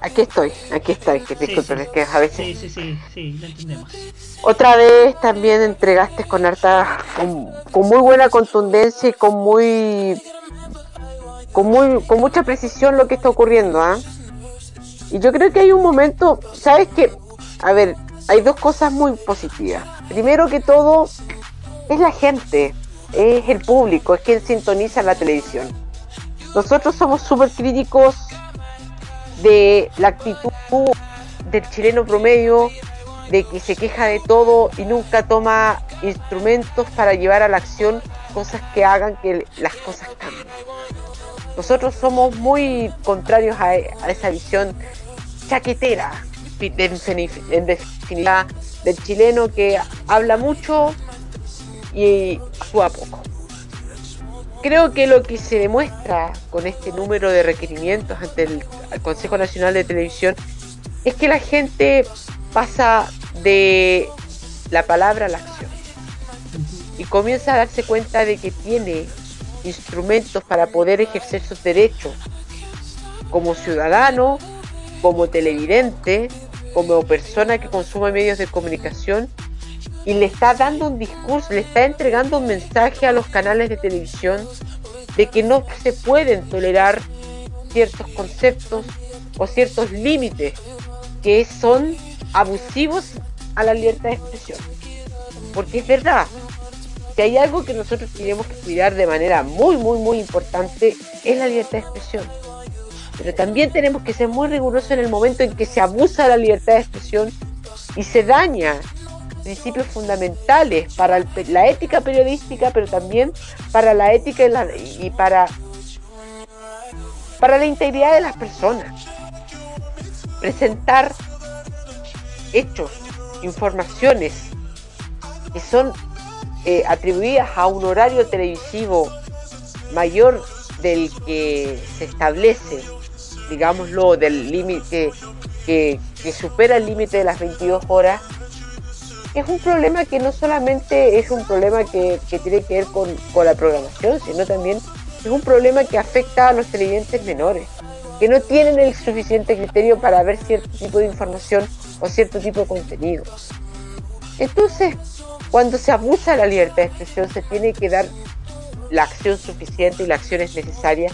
Aquí estoy, aquí estoy, que disculpen, es que a veces Sí, sí, sí, sí, lo entendemos. Otra vez también entregaste con harta, con, con muy buena contundencia y con muy, con muy, con mucha precisión lo que está ocurriendo, ¿ah? Y yo creo que hay un momento, ¿sabes qué? A ver, hay dos cosas muy positivas. Primero que todo, es la gente, es el público, es quien sintoniza la televisión. Nosotros somos súper críticos de la actitud del chileno promedio, de que se queja de todo y nunca toma instrumentos para llevar a la acción cosas que hagan que las cosas cambien. Nosotros somos muy contrarios a, esa visión chaquetera, en definitiva, del chileno que habla mucho y actúa poco. Creo que lo que se demuestra con este número de requerimientos ante el, Consejo Nacional de Televisión es que la gente pasa de la palabra a la acción y comienza a darse cuenta de que tiene instrumentos para poder ejercer sus derechos como ciudadano, como televidente, como persona que consume medios de comunicación y le está dando un discurso, le está entregando un mensaje a los canales de televisión de que no se pueden tolerar ciertos conceptos o ciertos límites que son abusivos a la libertad de expresión. Porque es verdad, si hay algo que nosotros tenemos que cuidar de manera muy, muy, muy importante, es la libertad de expresión. Pero también tenemos que ser muy rigurosos en el momento en que se abusa la libertad de expresión y se daña principios fundamentales para el la ética periodística, pero también para la ética y, la- y para, para la integridad de las personas. Presentar hechos, informaciones que son eh, atribuidas a un horario televisivo mayor del que se establece, digámoslo, del límite que, que supera el límite de las 22 horas, es un problema que no solamente es un problema que, tiene que ver con, con la programación, sino también es un problema que afecta a los televidentes menores, que no tienen el suficiente criterio para ver cierto tipo de información o cierto tipo de contenido. Entonces, cuando se abusa de la libertad de expresión, se tiene que dar la acción suficiente y la acción es necesaria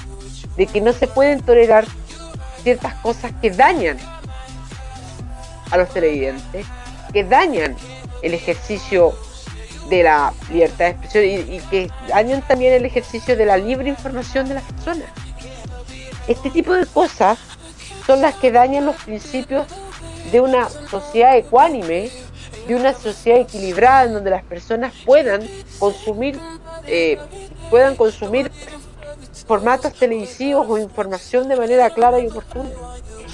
de que no se pueden tolerar ciertas cosas que dañan a los televidentes, que dañan el ejercicio de la libertad de expresión y, y que dañan también el ejercicio de la libre información de las personas. Este tipo de cosas son las que dañan los principios de una sociedad ecuánime, de una sociedad equilibrada en donde las personas puedan consumir, eh, puedan consumir formatos televisivos o información de manera clara y oportuna.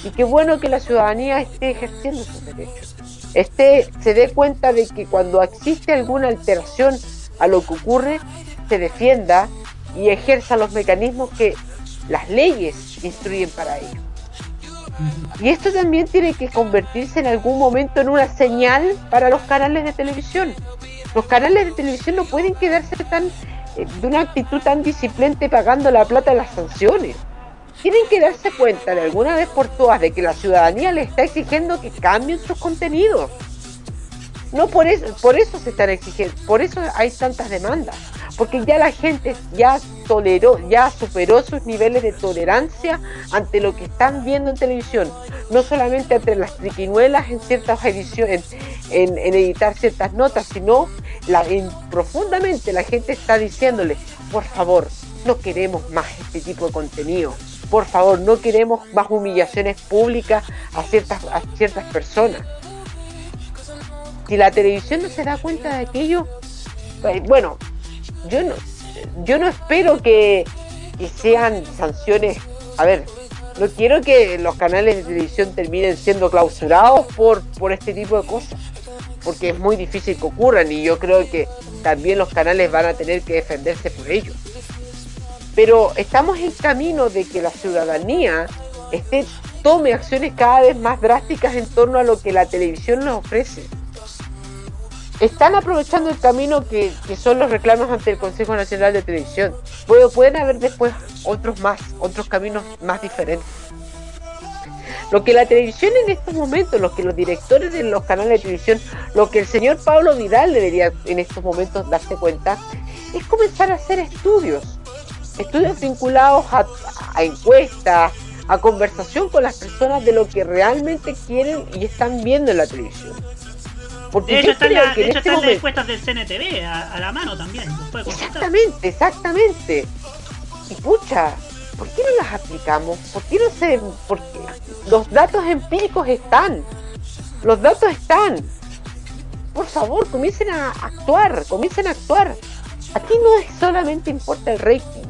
Y qué bueno que la ciudadanía esté ejerciendo sus derechos. Esté, se dé cuenta de que cuando existe alguna alteración a lo que ocurre, se defienda y ejerza los mecanismos que las leyes instruyen para ello. Y esto también tiene que convertirse en algún momento en una señal para los canales de televisión. Los canales de televisión no pueden quedarse tan eh, de una actitud tan disciplente pagando la plata de las sanciones. Tienen que darse cuenta de alguna vez por todas de que la ciudadanía le está exigiendo que cambien sus contenidos. No por eso, por eso se están exigiendo, por eso hay tantas demandas, porque ya la gente ya toleró, ya superó sus niveles de tolerancia ante lo que están viendo en televisión, no solamente ante las triquiñuelas en ciertas ediciones, en editar ciertas notas, sino la, en- profundamente la gente está diciéndole, por favor, no queremos más este tipo de contenido, por favor, no queremos más humillaciones públicas a ciertas, a ciertas personas si la televisión no se da cuenta de aquello, eh, bueno, yo no, yo no espero que, que sean sanciones. A ver, no quiero que los canales de televisión terminen siendo clausurados por, por este tipo de cosas, porque es muy difícil que ocurran y yo creo que también los canales van a tener que defenderse por ello. Pero estamos en camino de que la ciudadanía esté, tome acciones cada vez más drásticas en torno a lo que la televisión nos ofrece están aprovechando el camino que, que son los reclamos ante el Consejo Nacional de Televisión. Pero pueden haber después otros más, otros caminos más diferentes. Lo que la televisión en estos momentos, lo que los directores de los canales de televisión, lo que el señor Pablo Vidal debería en estos momentos darse cuenta, es comenzar a hacer estudios. Estudios vinculados a, a encuestas, a conversación con las personas de lo que realmente quieren y están viendo en la televisión. Porque De hecho, están la- de hecho, este están las encuestas del CNTV a, a la mano también. Exactamente, exactamente. Y pucha, ¿por qué no las aplicamos? ¿Por qué no se.? Porque los datos empíricos están. Los datos están. Por favor, comiencen a actuar, comiencen a actuar. Aquí no es solamente importa el rating.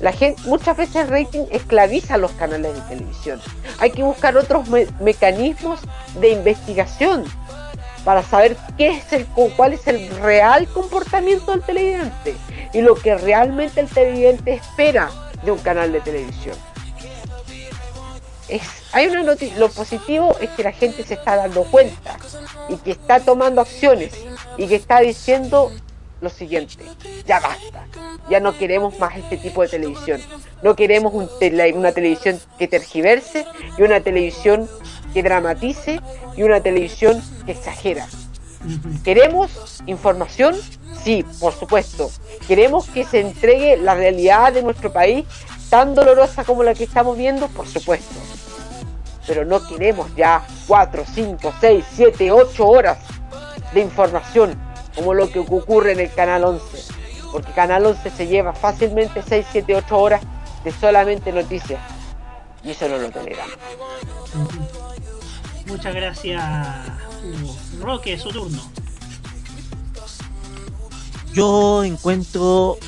La gente, muchas veces el rating esclaviza los canales de televisión. Hay que buscar otros me- mecanismos de investigación para saber qué es el, cu- cuál es el real comportamiento del televidente y lo que realmente el televidente espera de un canal de televisión. Es, hay una lo positivo es que la gente se está dando cuenta y que está tomando acciones y que está diciendo lo siguiente, ya basta, ya no queremos más este tipo de televisión, no queremos un tele- una televisión que tergiverse y una televisión que dramatice y una televisión que exagera. ¿Queremos información? Sí, por supuesto. ¿Queremos que se entregue la realidad de nuestro país tan dolorosa como la que estamos viendo? Por supuesto. Pero no queremos ya 4, 5, 6, 7, 8 horas de información como lo que ocurre en el Canal 11. Porque Canal 11 se lleva fácilmente 6, 7, 8 horas de solamente noticias. Y eso no lo toleramos. Muchas gracias, Hugo. Roque, su turno. Yo encuentro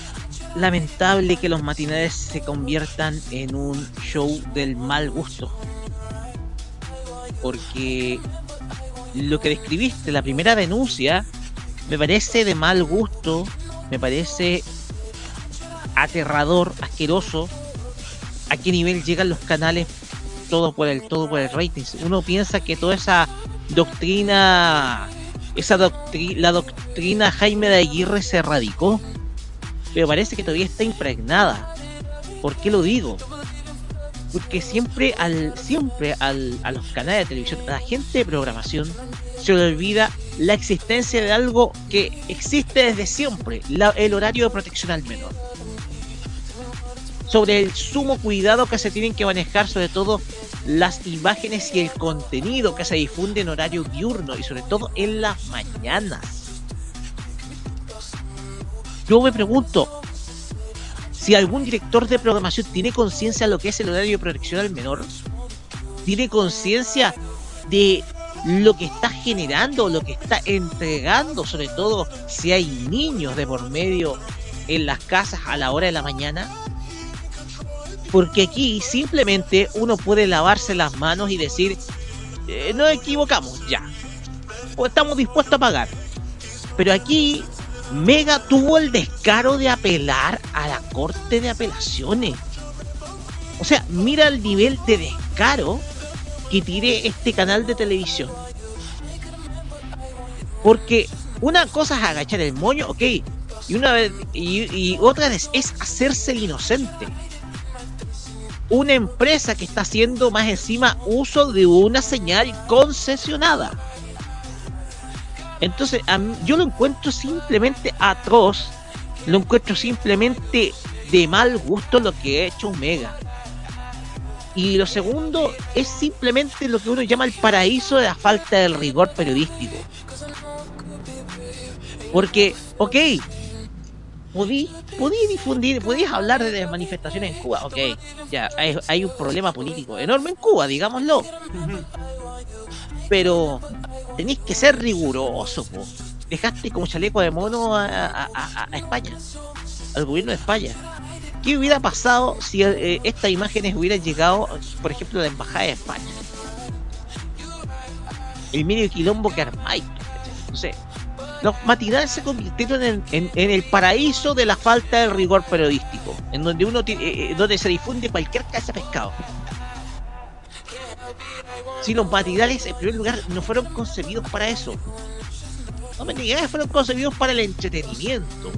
lamentable que los matinales se conviertan en un show del mal gusto. Porque lo que describiste, la primera denuncia, me parece de mal gusto, me parece aterrador, asqueroso, a qué nivel llegan los canales todo por el todo por el rating. Uno piensa que toda esa doctrina esa doctrina la doctrina Jaime de Aguirre se radicó, pero parece que todavía está impregnada. ¿Por qué lo digo? Porque siempre al siempre al, a los canales de televisión, a la gente de programación se le olvida la existencia de algo que existe desde siempre, el horario de protección al menor sobre el sumo cuidado que se tienen que manejar, sobre todo las imágenes y el contenido que se difunde en horario diurno y sobre todo en las mañanas. Yo me pregunto si algún director de programación tiene conciencia de lo que es el horario de protección al menor, tiene conciencia de lo que está generando, lo que está entregando, sobre todo si hay niños de por medio en las casas a la hora de la mañana porque aquí simplemente uno puede lavarse las manos y decir, eh, nos equivocamos, ya. O estamos dispuestos a pagar. Pero aquí Mega tuvo el descaro de apelar a la Corte de Apelaciones. O sea, mira el nivel de descaro que tiene este canal de televisión. Porque una cosa es agachar el moño, ok, y una vez y, otra es hacerse el inocente una empresa que está haciendo más encima uso de una señal concesionada. Entonces, yo lo encuentro simplemente atroz, lo encuentro simplemente de mal gusto lo que ha hecho Omega. Y lo segundo es simplemente lo que uno llama el paraíso de la falta del rigor periodístico. Porque, ok, podí, podí difundir, podías hablar de manifestaciones en Cuba, ok, ya, hay, un problema político enorme en Cuba, digámoslo. Pero tenéis que ser riguroso, Dejaste como chaleco de mono a, España, al gobierno de España. ¿Qué hubiera pasado si eh, estas imágenes hubieran llegado, por ejemplo, a la Embajada de España? El medio quilombo que armáis. No sé, los matinales se convirtieron en, el paraíso de la falta de rigor periodístico, en donde uno eh, eh, donde se difunde cualquier casa de pescado. Si los matinales, en primer lugar, no fueron concebidos para eso. Los matinales fueron concebidos para el entretenimiento.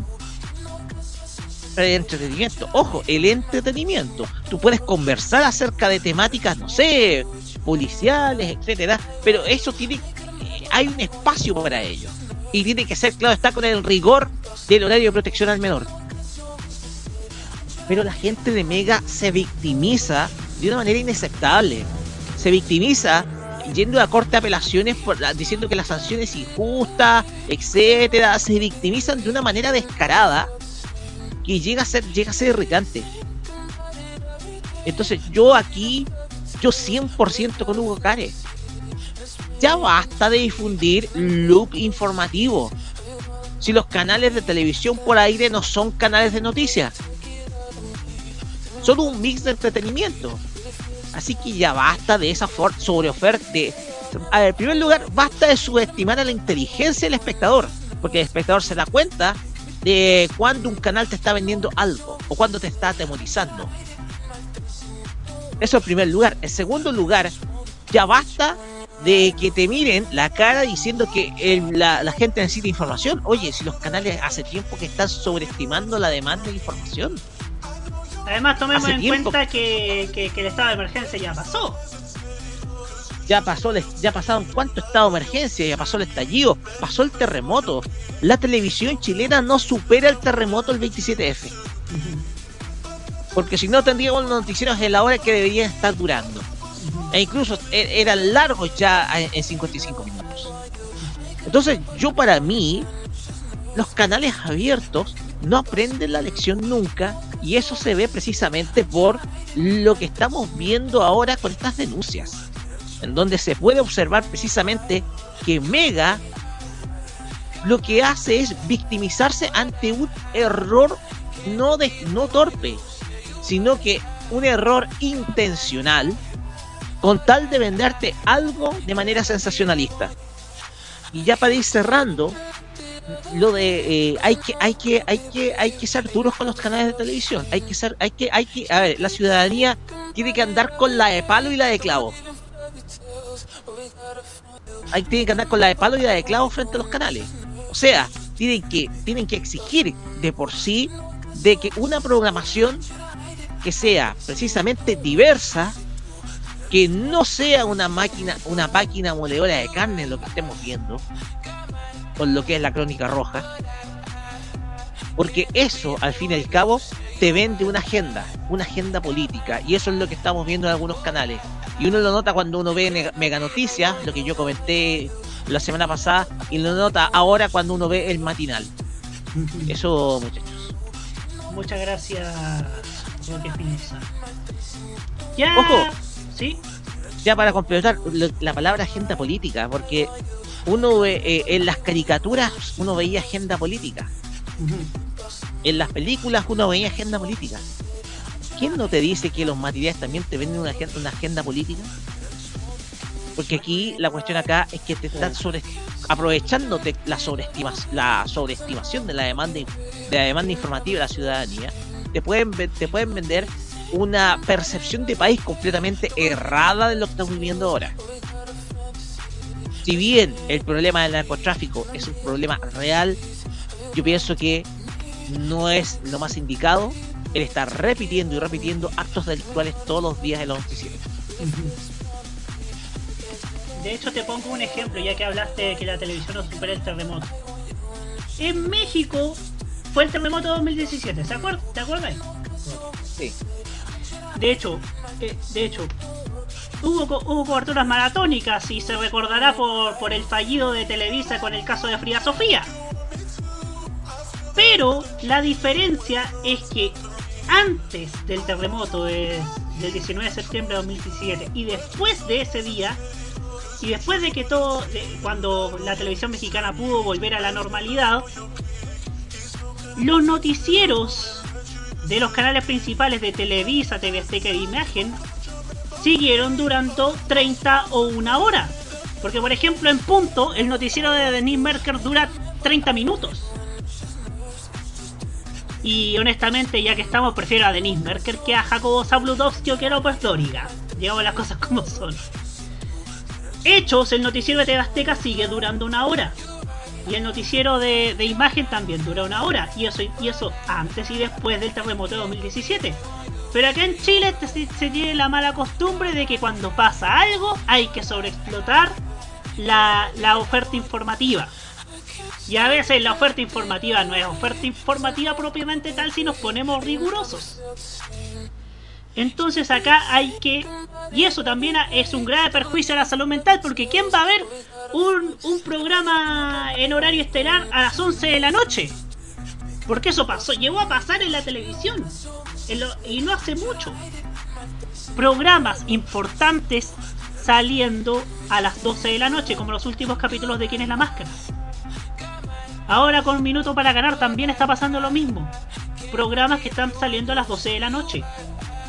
El entretenimiento. Ojo, el entretenimiento. Tú puedes conversar acerca de temáticas, no sé, policiales, etcétera, pero eso tiene. Eh, hay un espacio para ello y tiene que ser, claro, está con el rigor del horario de protección al menor. Pero la gente de Mega se victimiza de una manera inaceptable. Se victimiza yendo a corte de apelaciones por, diciendo que la sanción es injusta, etcétera. Se victimizan de una manera descarada que llega a ser, llega a ser irritante. Entonces yo aquí, yo 100% con Hugo Care ya basta de difundir loop informativo. Si los canales de televisión por aire no son canales de noticias, son un mix de entretenimiento. Así que ya basta de esa sobreoferta. A ver, en primer lugar, basta de subestimar a la inteligencia del espectador, porque el espectador se da cuenta de cuando un canal te está vendiendo algo o cuando te está atemorizando. Eso en primer lugar. En segundo lugar, ya basta de que te miren la cara diciendo que la, gente necesita información. Oye, si los canales hace tiempo que están sobreestimando la demanda de información. Además, tomemos en cuenta que, que, el estado de emergencia ya pasó. Ya pasó, ya pasaron cuánto estado de emergencia, ya pasó el estallido, pasó el terremoto. La televisión chilena no supera el terremoto el 27F. Porque si no tendríamos los noticieros en la hora que deberían estar durando e incluso e, eran largos ya en 55 minutos. Entonces, yo para mí, los canales abiertos no aprenden la lección nunca y eso se ve precisamente por lo que estamos viendo ahora con estas denuncias. En donde se puede observar precisamente que Mega lo que hace es victimizarse ante un error no, de, no torpe, sino que un error intencional con tal de venderte algo de manera sensacionalista. Y ya para ir cerrando, lo de eh, hay que hay que hay que hay que ser duros con los canales de televisión hay que ser hay que hay que a ver la ciudadanía tiene que andar con la de palo y la de clavo hay tiene que andar con la de palo y la de clavo frente a los canales o sea tienen que tienen que exigir de por sí de que una programación que sea precisamente diversa que no sea una máquina una máquina moledora de carne lo que estemos viendo con lo que es la crónica roja. Porque eso, al fin y al cabo, te vende una agenda, una agenda política. Y eso es lo que estamos viendo en algunos canales. Y uno lo nota cuando uno ve Mega Noticias, lo que yo comenté la semana pasada, y lo nota ahora cuando uno ve el matinal. Eso, muchachos. Muchas gracias, Roque Pinza. Ya. Ojo. Sí. Ya para completar la palabra agenda política, porque uno ve, eh, en las caricaturas uno veía agenda política. En las películas uno veía agenda política. ¿Quién no te dice que los materiales también te venden una agenda, una agenda política? Porque aquí la cuestión acá es que te están sobre, aprovechándote la la sobreestimación de la demanda de la demanda informativa de la ciudadanía. Te pueden te pueden vender una percepción de país completamente errada de lo que estamos viviendo ahora si bien el problema del narcotráfico es un problema real, yo pienso que no es lo más indicado el estar repitiendo y repitiendo actos delictuales todos los días de los noticieros. De hecho, te pongo un ejemplo, ya que hablaste de que la televisión no supera el terremoto. En México fue el terremoto 2017, ¿se acuerdan? ¿te acuerdas? Sí. De hecho, eh, de hecho, Hubo, hubo, coberturas maratónicas y se recordará por, por el fallido de Televisa con el caso de Frida Sofía. Pero la diferencia es que antes del terremoto del 19 de septiembre de 2017 y después de ese día, y después de que todo, cuando la televisión mexicana pudo volver a la normalidad, los noticieros de los canales principales de Televisa, TV Azteca e Imagen siguieron durando 30 o una hora. Porque, por ejemplo, en punto, el noticiero de Denis Merker dura 30 minutos. Y honestamente, ya que estamos, prefiero a Denis Merker que a Jacobo Zabludowski o que a López Dóriga. Digamos las cosas como son. Hechos, el noticiero de Tebasteca sigue durando una hora. Y el noticiero de, imagen también dura una hora. Y eso, y eso antes y después del terremoto de 2017. Pero acá en Chile se, tiene la mala costumbre de que cuando pasa algo hay que sobreexplotar la, la oferta informativa. Y a veces la oferta informativa no es oferta informativa propiamente tal si nos ponemos rigurosos. Entonces acá hay que... Y eso también es un grave perjuicio a la salud mental porque ¿quién va a ver un, programa en horario estelar a las 11 de la noche? Porque eso pasó, llegó a pasar en la televisión y no hace mucho. Programas importantes saliendo a las 12 de la noche, como los últimos capítulos de Quién es la Máscara. Ahora con minuto para ganar también está pasando lo mismo. Programas que están saliendo a las 12 de la noche.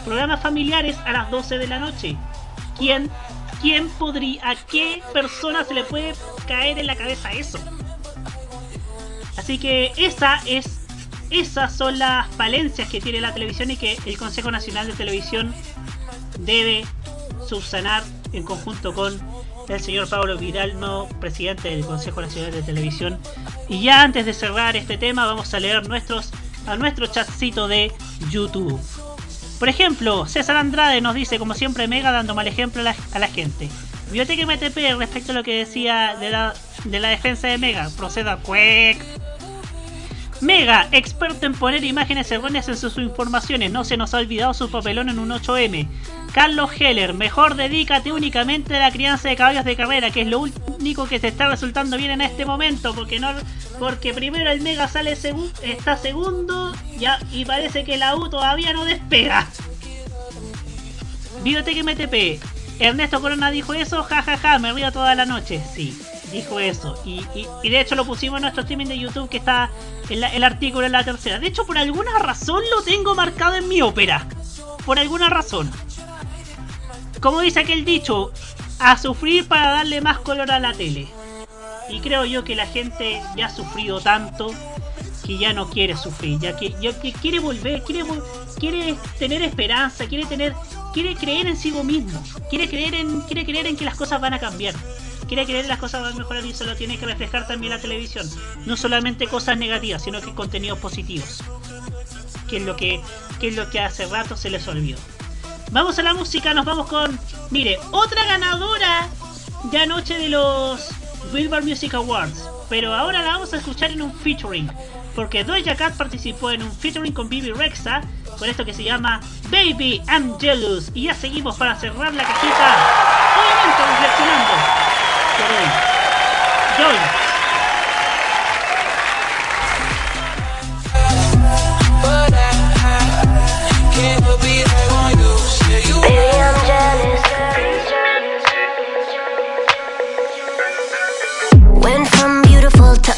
Programas familiares a las 12 de la noche. ¿Quién, quién podría, a qué persona se le puede caer en la cabeza eso? Así que esa es esas son las falencias que tiene la televisión y que el Consejo Nacional de Televisión debe subsanar en conjunto con el señor Pablo Viralno, presidente del Consejo Nacional de Televisión. Y ya antes de cerrar este tema, vamos a leer nuestros, a nuestro chatcito de YouTube. Por ejemplo, César Andrade nos dice, como siempre, Mega dando mal ejemplo a la, a la gente. Biblioteca MTP, respecto a lo que decía de la, de la defensa de Mega, proceda cuec. Mega, experto en poner imágenes erróneas en sus informaciones, no se nos ha olvidado su papelón en un 8M. Carlos Heller, mejor dedícate únicamente a la crianza de caballos de carrera, que es lo único que te está resultando bien en este momento, porque no porque primero el Mega sale está segundo y parece que la U todavía no despega. Videotech MTP, Ernesto Corona dijo eso, jajaja, ja, ja, me río toda la noche. Sí, dijo eso. Y, y, de hecho lo pusimos en nuestro streaming de YouTube que está en el artículo en la tercera. De hecho, por alguna razón lo tengo marcado en mi ópera. Por alguna razón. Como dice aquel dicho, a sufrir para darle más color a la tele. Y creo yo que la gente ya ha sufrido tanto que ya no quiere sufrir, ya que, ya que quiere volver, quiere, quiere tener esperanza, quiere tener, quiere creer en sí mismo, quiere creer en, quiere creer en que las cosas van a cambiar, quiere creer las cosas van a mejorar y eso lo tiene que reflejar también la televisión, no solamente cosas negativas, sino que contenidos positivos, que es lo que, que es lo que hace rato se les olvidó. Vamos a la música, nos vamos con, mire, otra ganadora de anoche de los Billboard Music Awards, pero ahora la vamos a escuchar en un featuring porque Doja Cat participó en un featuring con Bibi Rexa con esto que se llama Baby I'm Jealous y ya seguimos para cerrar la cajita. Obviamente reflexionando por hoy Joy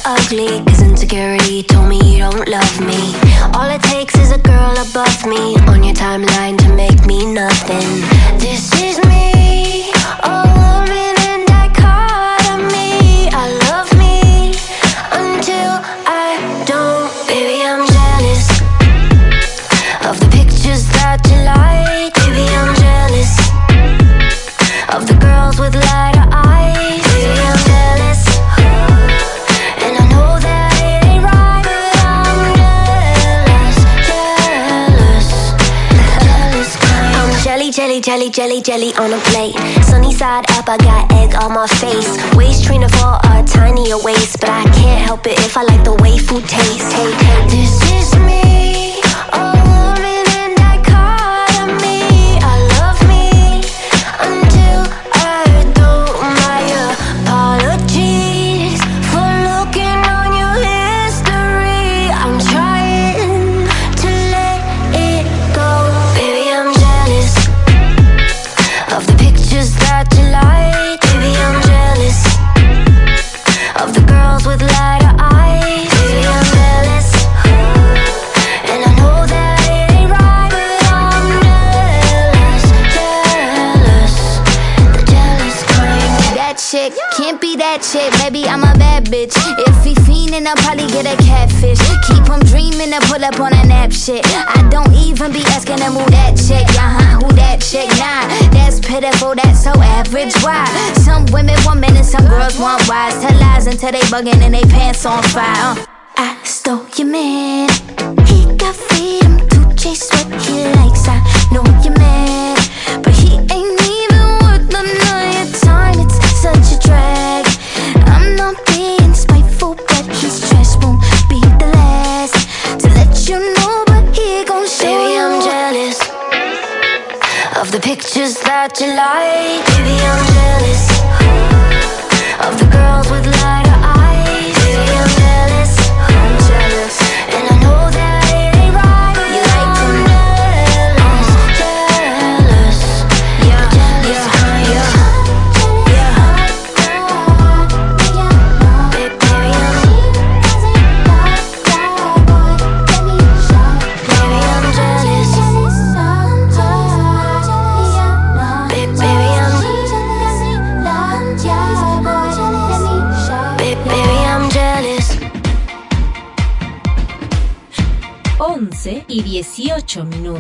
ugly Cause insecurity told me you don't love me. All it takes is a girl above me On your timeline to make me nothing. This is me, a jelly, jelly, jelly, on a plate. Sunny side up, I got egg on my face. Waist trainer for a tinier waist, but I can't help it if I like the way food tastes. Hey, hey, this is me, that baby. I'm a bad bitch. If he fiendin', I'll probably get a catfish. Keep him dreamin' to pull up on a nap shit. I don't even be asking him who that chick, uh huh, who that chick, nah. That's pitiful, that's so average. Why? Some women want men and some girls want wives. Tell lies until they buggin' and they pants on fire. Uh. I stole your man. He got freedom to chase what he likes. I know you're mad, pictures that you like. Baby, I'm jealous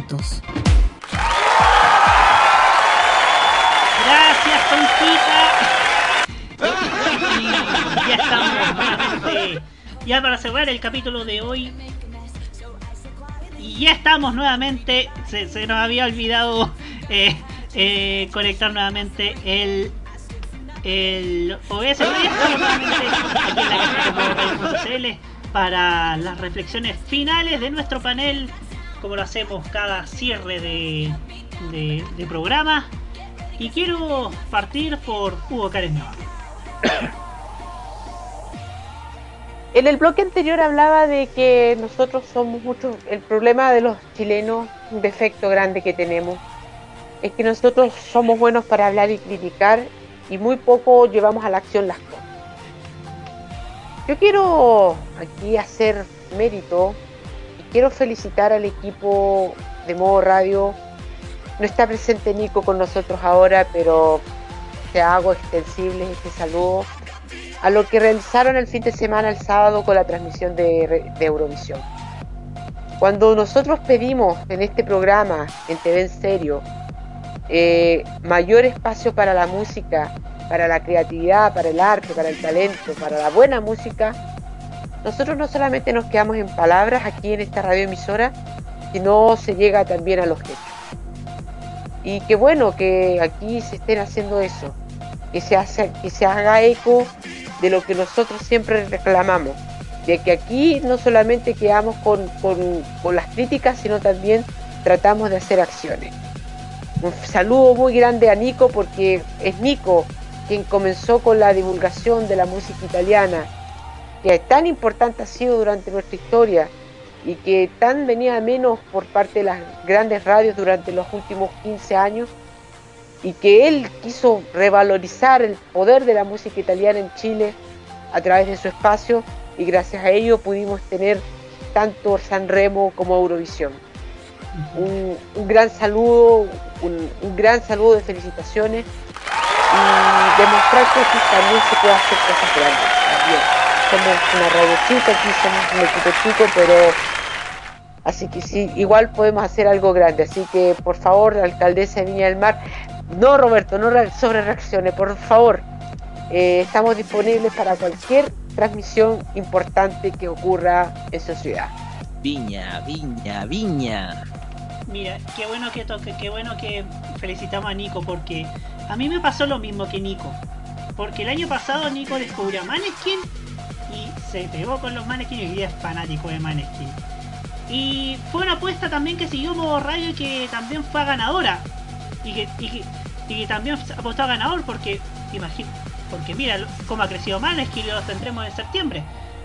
minutos. Gracias, Conquita. Y ya estamos nuevamente. Ya para cerrar el capítulo de hoy. Y ya estamos nuevamente. Se, se nos había olvidado eh, eh, conectar nuevamente el. El OBS, de para las reflexiones finales de nuestro panel, como lo hacemos cada cierre de, programa. Y quiero partir por Hugo Navarro. En el bloque anterior hablaba de que nosotros somos muchos, el problema de los chilenos, un defecto grande que tenemos, es que nosotros somos buenos para hablar y criticar y muy poco llevamos a la acción las cosas. Yo quiero aquí hacer mérito quiero felicitar al equipo de Modo Radio. No está presente Nico con nosotros ahora, pero te hago extensible este saludo a lo que realizaron el fin de semana, el sábado, con la transmisión de, Eurovisión. Cuando nosotros pedimos en este programa, en TV en Serio, eh, mayor espacio para la música, para la creatividad, para el arte, para el talento, para la buena música, nosotros no solamente nos quedamos en palabras aquí en esta radioemisora, sino se llega también a los hechos. Y qué bueno que aquí se estén haciendo eso, que se, hace, que se haga eco de lo que nosotros siempre reclamamos, de que aquí no solamente quedamos con, con las críticas, sino también tratamos de hacer acciones. Un saludo muy grande a Nico porque es Nico quien comenzó con la divulgación de la música italiana, que tan importante ha sido durante nuestra historia y que tan venía a menos por parte de las grandes radios durante los últimos 15 años y que él quiso revalorizar el poder de la música italiana en Chile a través de su espacio y gracias a ello pudimos tener tanto San Remo como Eurovisión. Un, gran saludo, un, gran saludo de felicitaciones y demostrar que también se puede hacer cosas grandes. Somos una radio chica, aquí somos un equipo chico, pero así que sí, igual podemos hacer algo grande. Así que por favor, alcaldesa de Viña del Mar, no, Roberto, no sobre reacciones, por favor. Eh, estamos disponibles para cualquier transmisión importante que ocurra en su ciudad. Viña, Viña, Viña. Mira, qué bueno que toque, qué bueno que felicitamos a Nico porque a mí me pasó lo mismo que Nico. Porque el año pasado Nico descubrió a Maneskin y se pegó con los Maneskin y es fanático de Maneskin. Y fue una apuesta también que siguió Modo Radio y que también fue ganadora. Y que, y y también apostó a ganador porque, imagino, porque mira cómo ha crecido Maneskin y los tendremos en septiembre.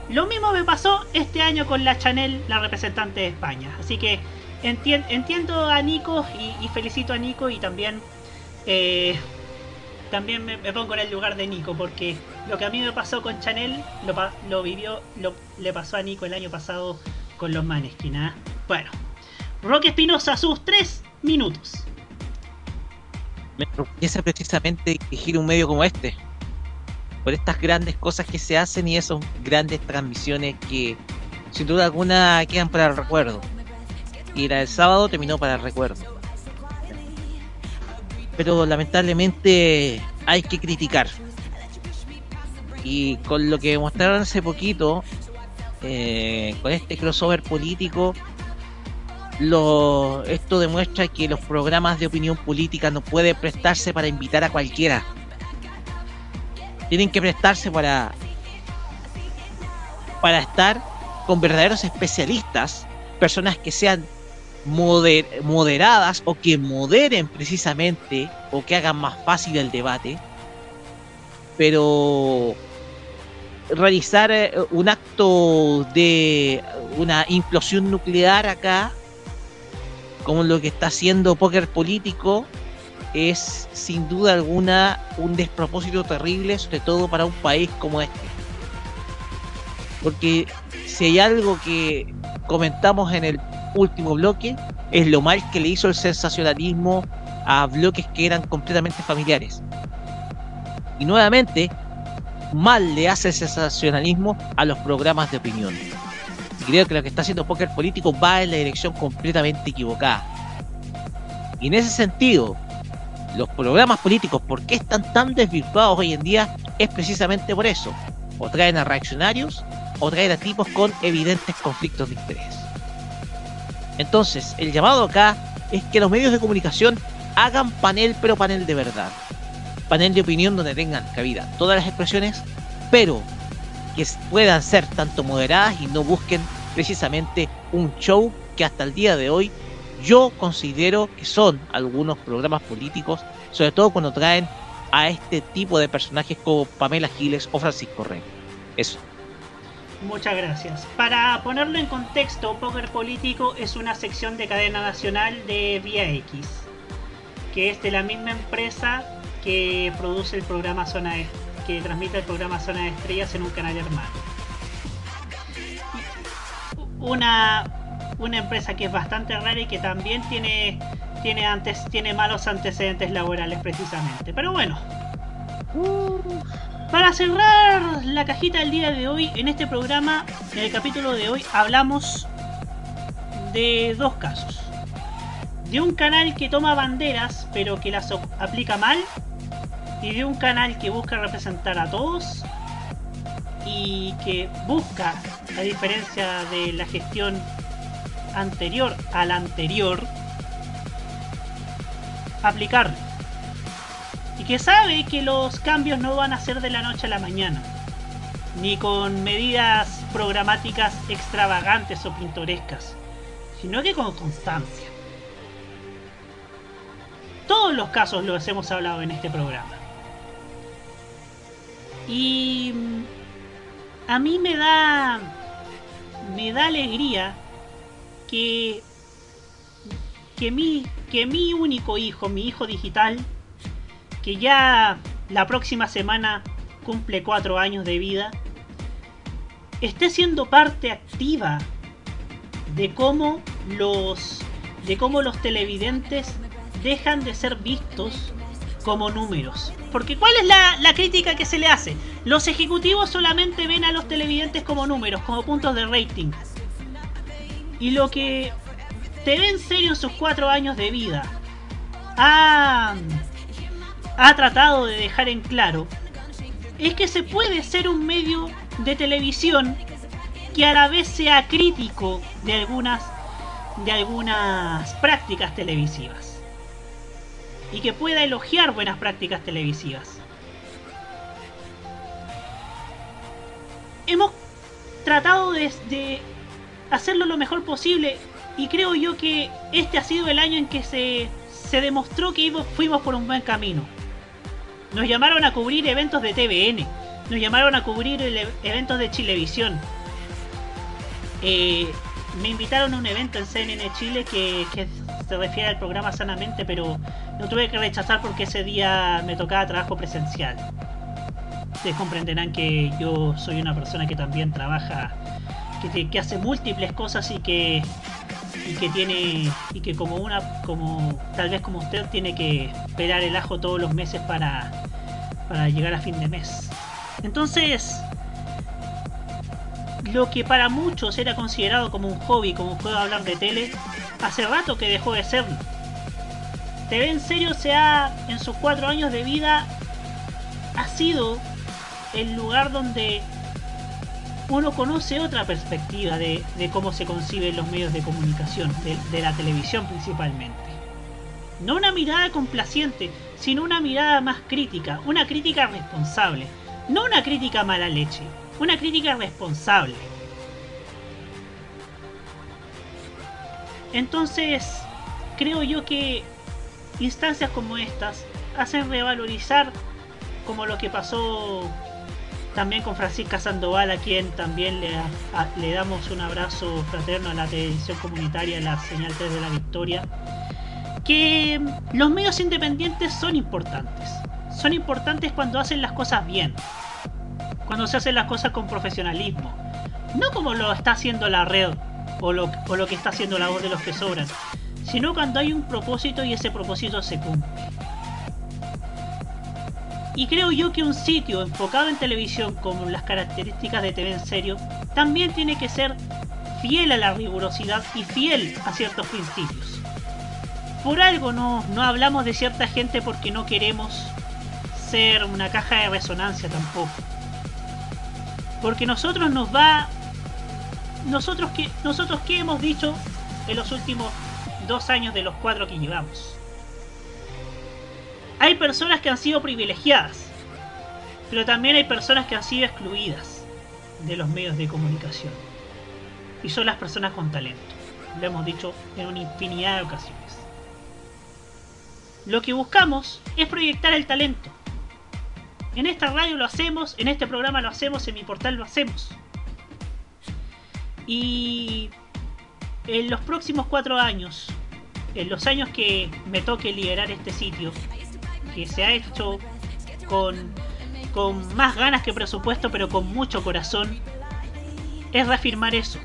Lo mismo me pasó este año con la Chanel, la representante de España. Así que entiendo a Nico y, felicito a Nico y también eh, también me, pongo en el lugar de Nico porque lo que a mí me pasó con Chanel lo, vivió, lo, le pasó a Nico el año pasado con los Maneskin. ¿ah? Bueno, Roque Espinosa, sus tres minutos me enorgullece precisamente dirigir un medio como este. Por estas grandes cosas que se hacen y esas grandes transmisiones que sin duda alguna quedan para el recuerdo. Y la del sábado terminó para el recuerdo. Pero lamentablemente hay que criticar. Y con lo que mostraron hace poquito, eh, con este crossover político, lo, esto demuestra que los programas de opinión política no pueden prestarse para invitar a cualquiera. Tienen que prestarse para, para estar con verdaderos especialistas, personas que sean moderadas o que moderen precisamente o que hagan más fácil el debate. Pero realizar eh, un acto de una implosión nuclear acá como lo que está haciendo Póker Político es sin duda alguna un despropósito terrible, sobre todo para un país como este. Porque si hay algo que comentamos en el último bloque, es lo mal que le hizo el sensacionalismo a bloques que eran completamente familiares. Y nuevamente, mal le hace el sensacionalismo a los programas de opinión creo que lo que está haciendo Póker Político va en la dirección completamente equivocada. Y en ese sentido, los programas políticos, ¿por qué están tan desvirtuados hoy en día? Es precisamente por eso. O traen a reaccionarios o traen a tipos con evidentes conflictos de interés. Entonces, el llamado acá es que los medios de comunicación hagan panel, pero panel de verdad. Panel de opinión donde tengan cabida todas las expresiones, pero que puedan ser tanto moderadas y no busquen precisamente un show que hasta el día de hoy yo considero que son algunos programas políticos, sobre todo cuando traen a este tipo de personajes como Pamela Giles o Francisco Rey. Eso. Muchas gracias. Para ponerlo en contexto, Poker Político es una sección de cadena nacional de Vía X, que es de la misma empresa que produce el programa Zona de, que transmite el programa Zona de Estrellas en un canal hermano. Una, una empresa que es bastante rara y que también tiene, tiene, antes, tiene malos antecedentes laborales precisamente. Pero bueno. Para cerrar la cajita del día de hoy, en este programa, en el capítulo de hoy, hablamos de dos casos. De un canal que toma banderas, pero que las aplica mal. Y de un canal que busca representar a todos. Y que busca, a diferencia de la gestión anterior a la anterior, aplicar. Y que sabe que los cambios no van a ser de la noche a la mañana. Ni con medidas programáticas extravagantes o pintorescas sino que con constancia. Todos los casos los hemos hablado en este programa. Y mm, a mí me da me da alegría que que mi que mi único hijo, mi hijo digital, que ya la próxima semana cumple cuatro años de vida, esté siendo parte activa de cómo los de cómo los televidentes dejan de ser vistos como números. Porque ¿cuál es la, la, crítica que se le hace? Los ejecutivos solamente ven a los televidentes como números, como puntos de rating. Y lo que TV en serio en sus cuatro años de vida ha, ha tratado de dejar en claro es que se puede ser un medio de televisión que a la vez sea crítico de algunas, de algunas prácticas televisivas. Y que pueda elogiar buenas prácticas televisivas. Hemos tratado de, de hacerlo lo mejor posible y creo yo que este ha sido el año en que se, se demostró que fuimos por un buen camino. Nos llamaron a cubrir eventos de TVN, nos llamaron a cubrir eventos de Chilevisión, eh, me invitaron a un evento en CNN Chile que, se refiere al programa Sanamente, pero lo tuve que rechazar porque ese día me tocaba trabajo presencial. Ustedes comprenderán que yo soy una persona que también trabaja, que, hace múltiples cosas y que y que tiene y que como una como tal vez como usted tiene que esperar el ajo todos los meses para para llegar a fin de mes. Entonces, lo que para muchos era considerado como un hobby, como de hablar de tele, hace rato que dejó de serlo. TV en serio se ha, en sus cuatro años de vida, ha sido el lugar donde uno conoce otra perspectiva de, cómo se conciben los medios de comunicación, de, de la televisión principalmente. No una mirada complaciente, sino una mirada más crítica, una crítica responsable, no una crítica mala leche, una crítica responsable. Entonces, creo yo que instancias como estas hacen revalorizar como lo que pasó también con Francisca Sandoval, a quien también le, le damos un abrazo fraterno a la televisión comunitaria, la señal 3 de la victoria, que los medios independientes son importantes. Son importantes cuando hacen las cosas bien, cuando se hacen las cosas con profesionalismo. No como lo está haciendo la red o lo, o lo que está haciendo la voz de los que sobran, sino cuando hay un propósito y ese propósito se cumple. Y creo yo que un sitio enfocado en televisión con las características de TV en serio también tiene que ser fiel a la rigurosidad y fiel a ciertos principios. Por algo no, no hablamos de cierta gente porque no queremos ser una caja de resonancia tampoco. Porque nosotros nos va... Nosotros que nosotros qué hemos dicho en los últimos dos años de los cuatro que llevamos. Hay personas que han sido privilegiadas, pero también hay personas que han sido excluidas de los medios de comunicación. Y son las personas con talento. Lo hemos dicho en una infinidad de ocasiones. Lo que buscamos es proyectar el talento, en esta radio lo hacemos, en este programa lo hacemos, en mi portal lo hacemos. Y en los próximos cuatro años, en los años que me toque liderar este sitio, que se ha hecho con, con más ganas que presupuesto, pero con mucho corazón, es reafirmar eso,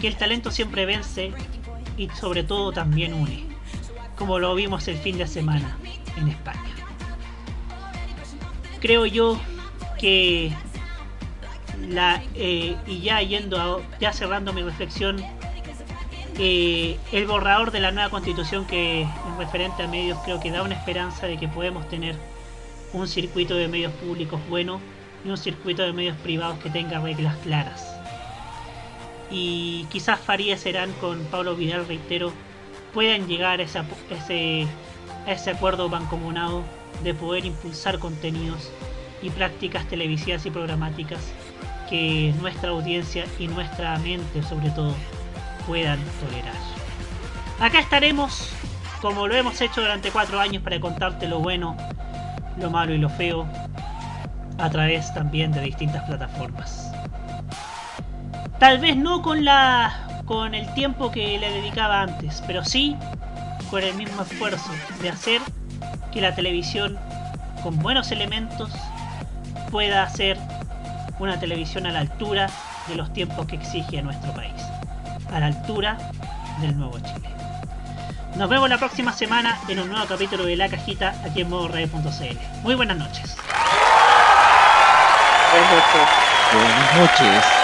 que el talento siempre vence y sobre todo también une, como lo vimos el fin de semana en España. Creo yo que la, eh, y ya yendo a, ya cerrando mi reflexión eh, el borrador de la nueva constitución que es referente a medios creo que da una esperanza de que podemos tener un circuito de medios públicos bueno y un circuito de medios privados que tenga reglas claras. Y quizás Faría Serán con Pablo Vidal, reitero, puedan llegar a ese, acuerdo mancomunado de poder impulsar contenidos y prácticas televisivas y programáticas que nuestra audiencia y nuestra mente sobre todo puedan tolerar. Acá estaremos, como lo hemos hecho durante cuatro años, para contarte lo bueno, lo malo y lo feo, a través también de distintas plataformas. Tal vez no con la con el tiempo que le dedicaba antes, pero sí con el mismo esfuerzo de hacer que la televisión con buenos elementos pueda ser una televisión a la altura de los tiempos que exige nuestro país, a la altura del nuevo Chile. Nos vemos la próxima semana en un nuevo capítulo de La Cajita aquí en modoradio.cl. Muy buenas noches. Buenas noches. Buenas noches.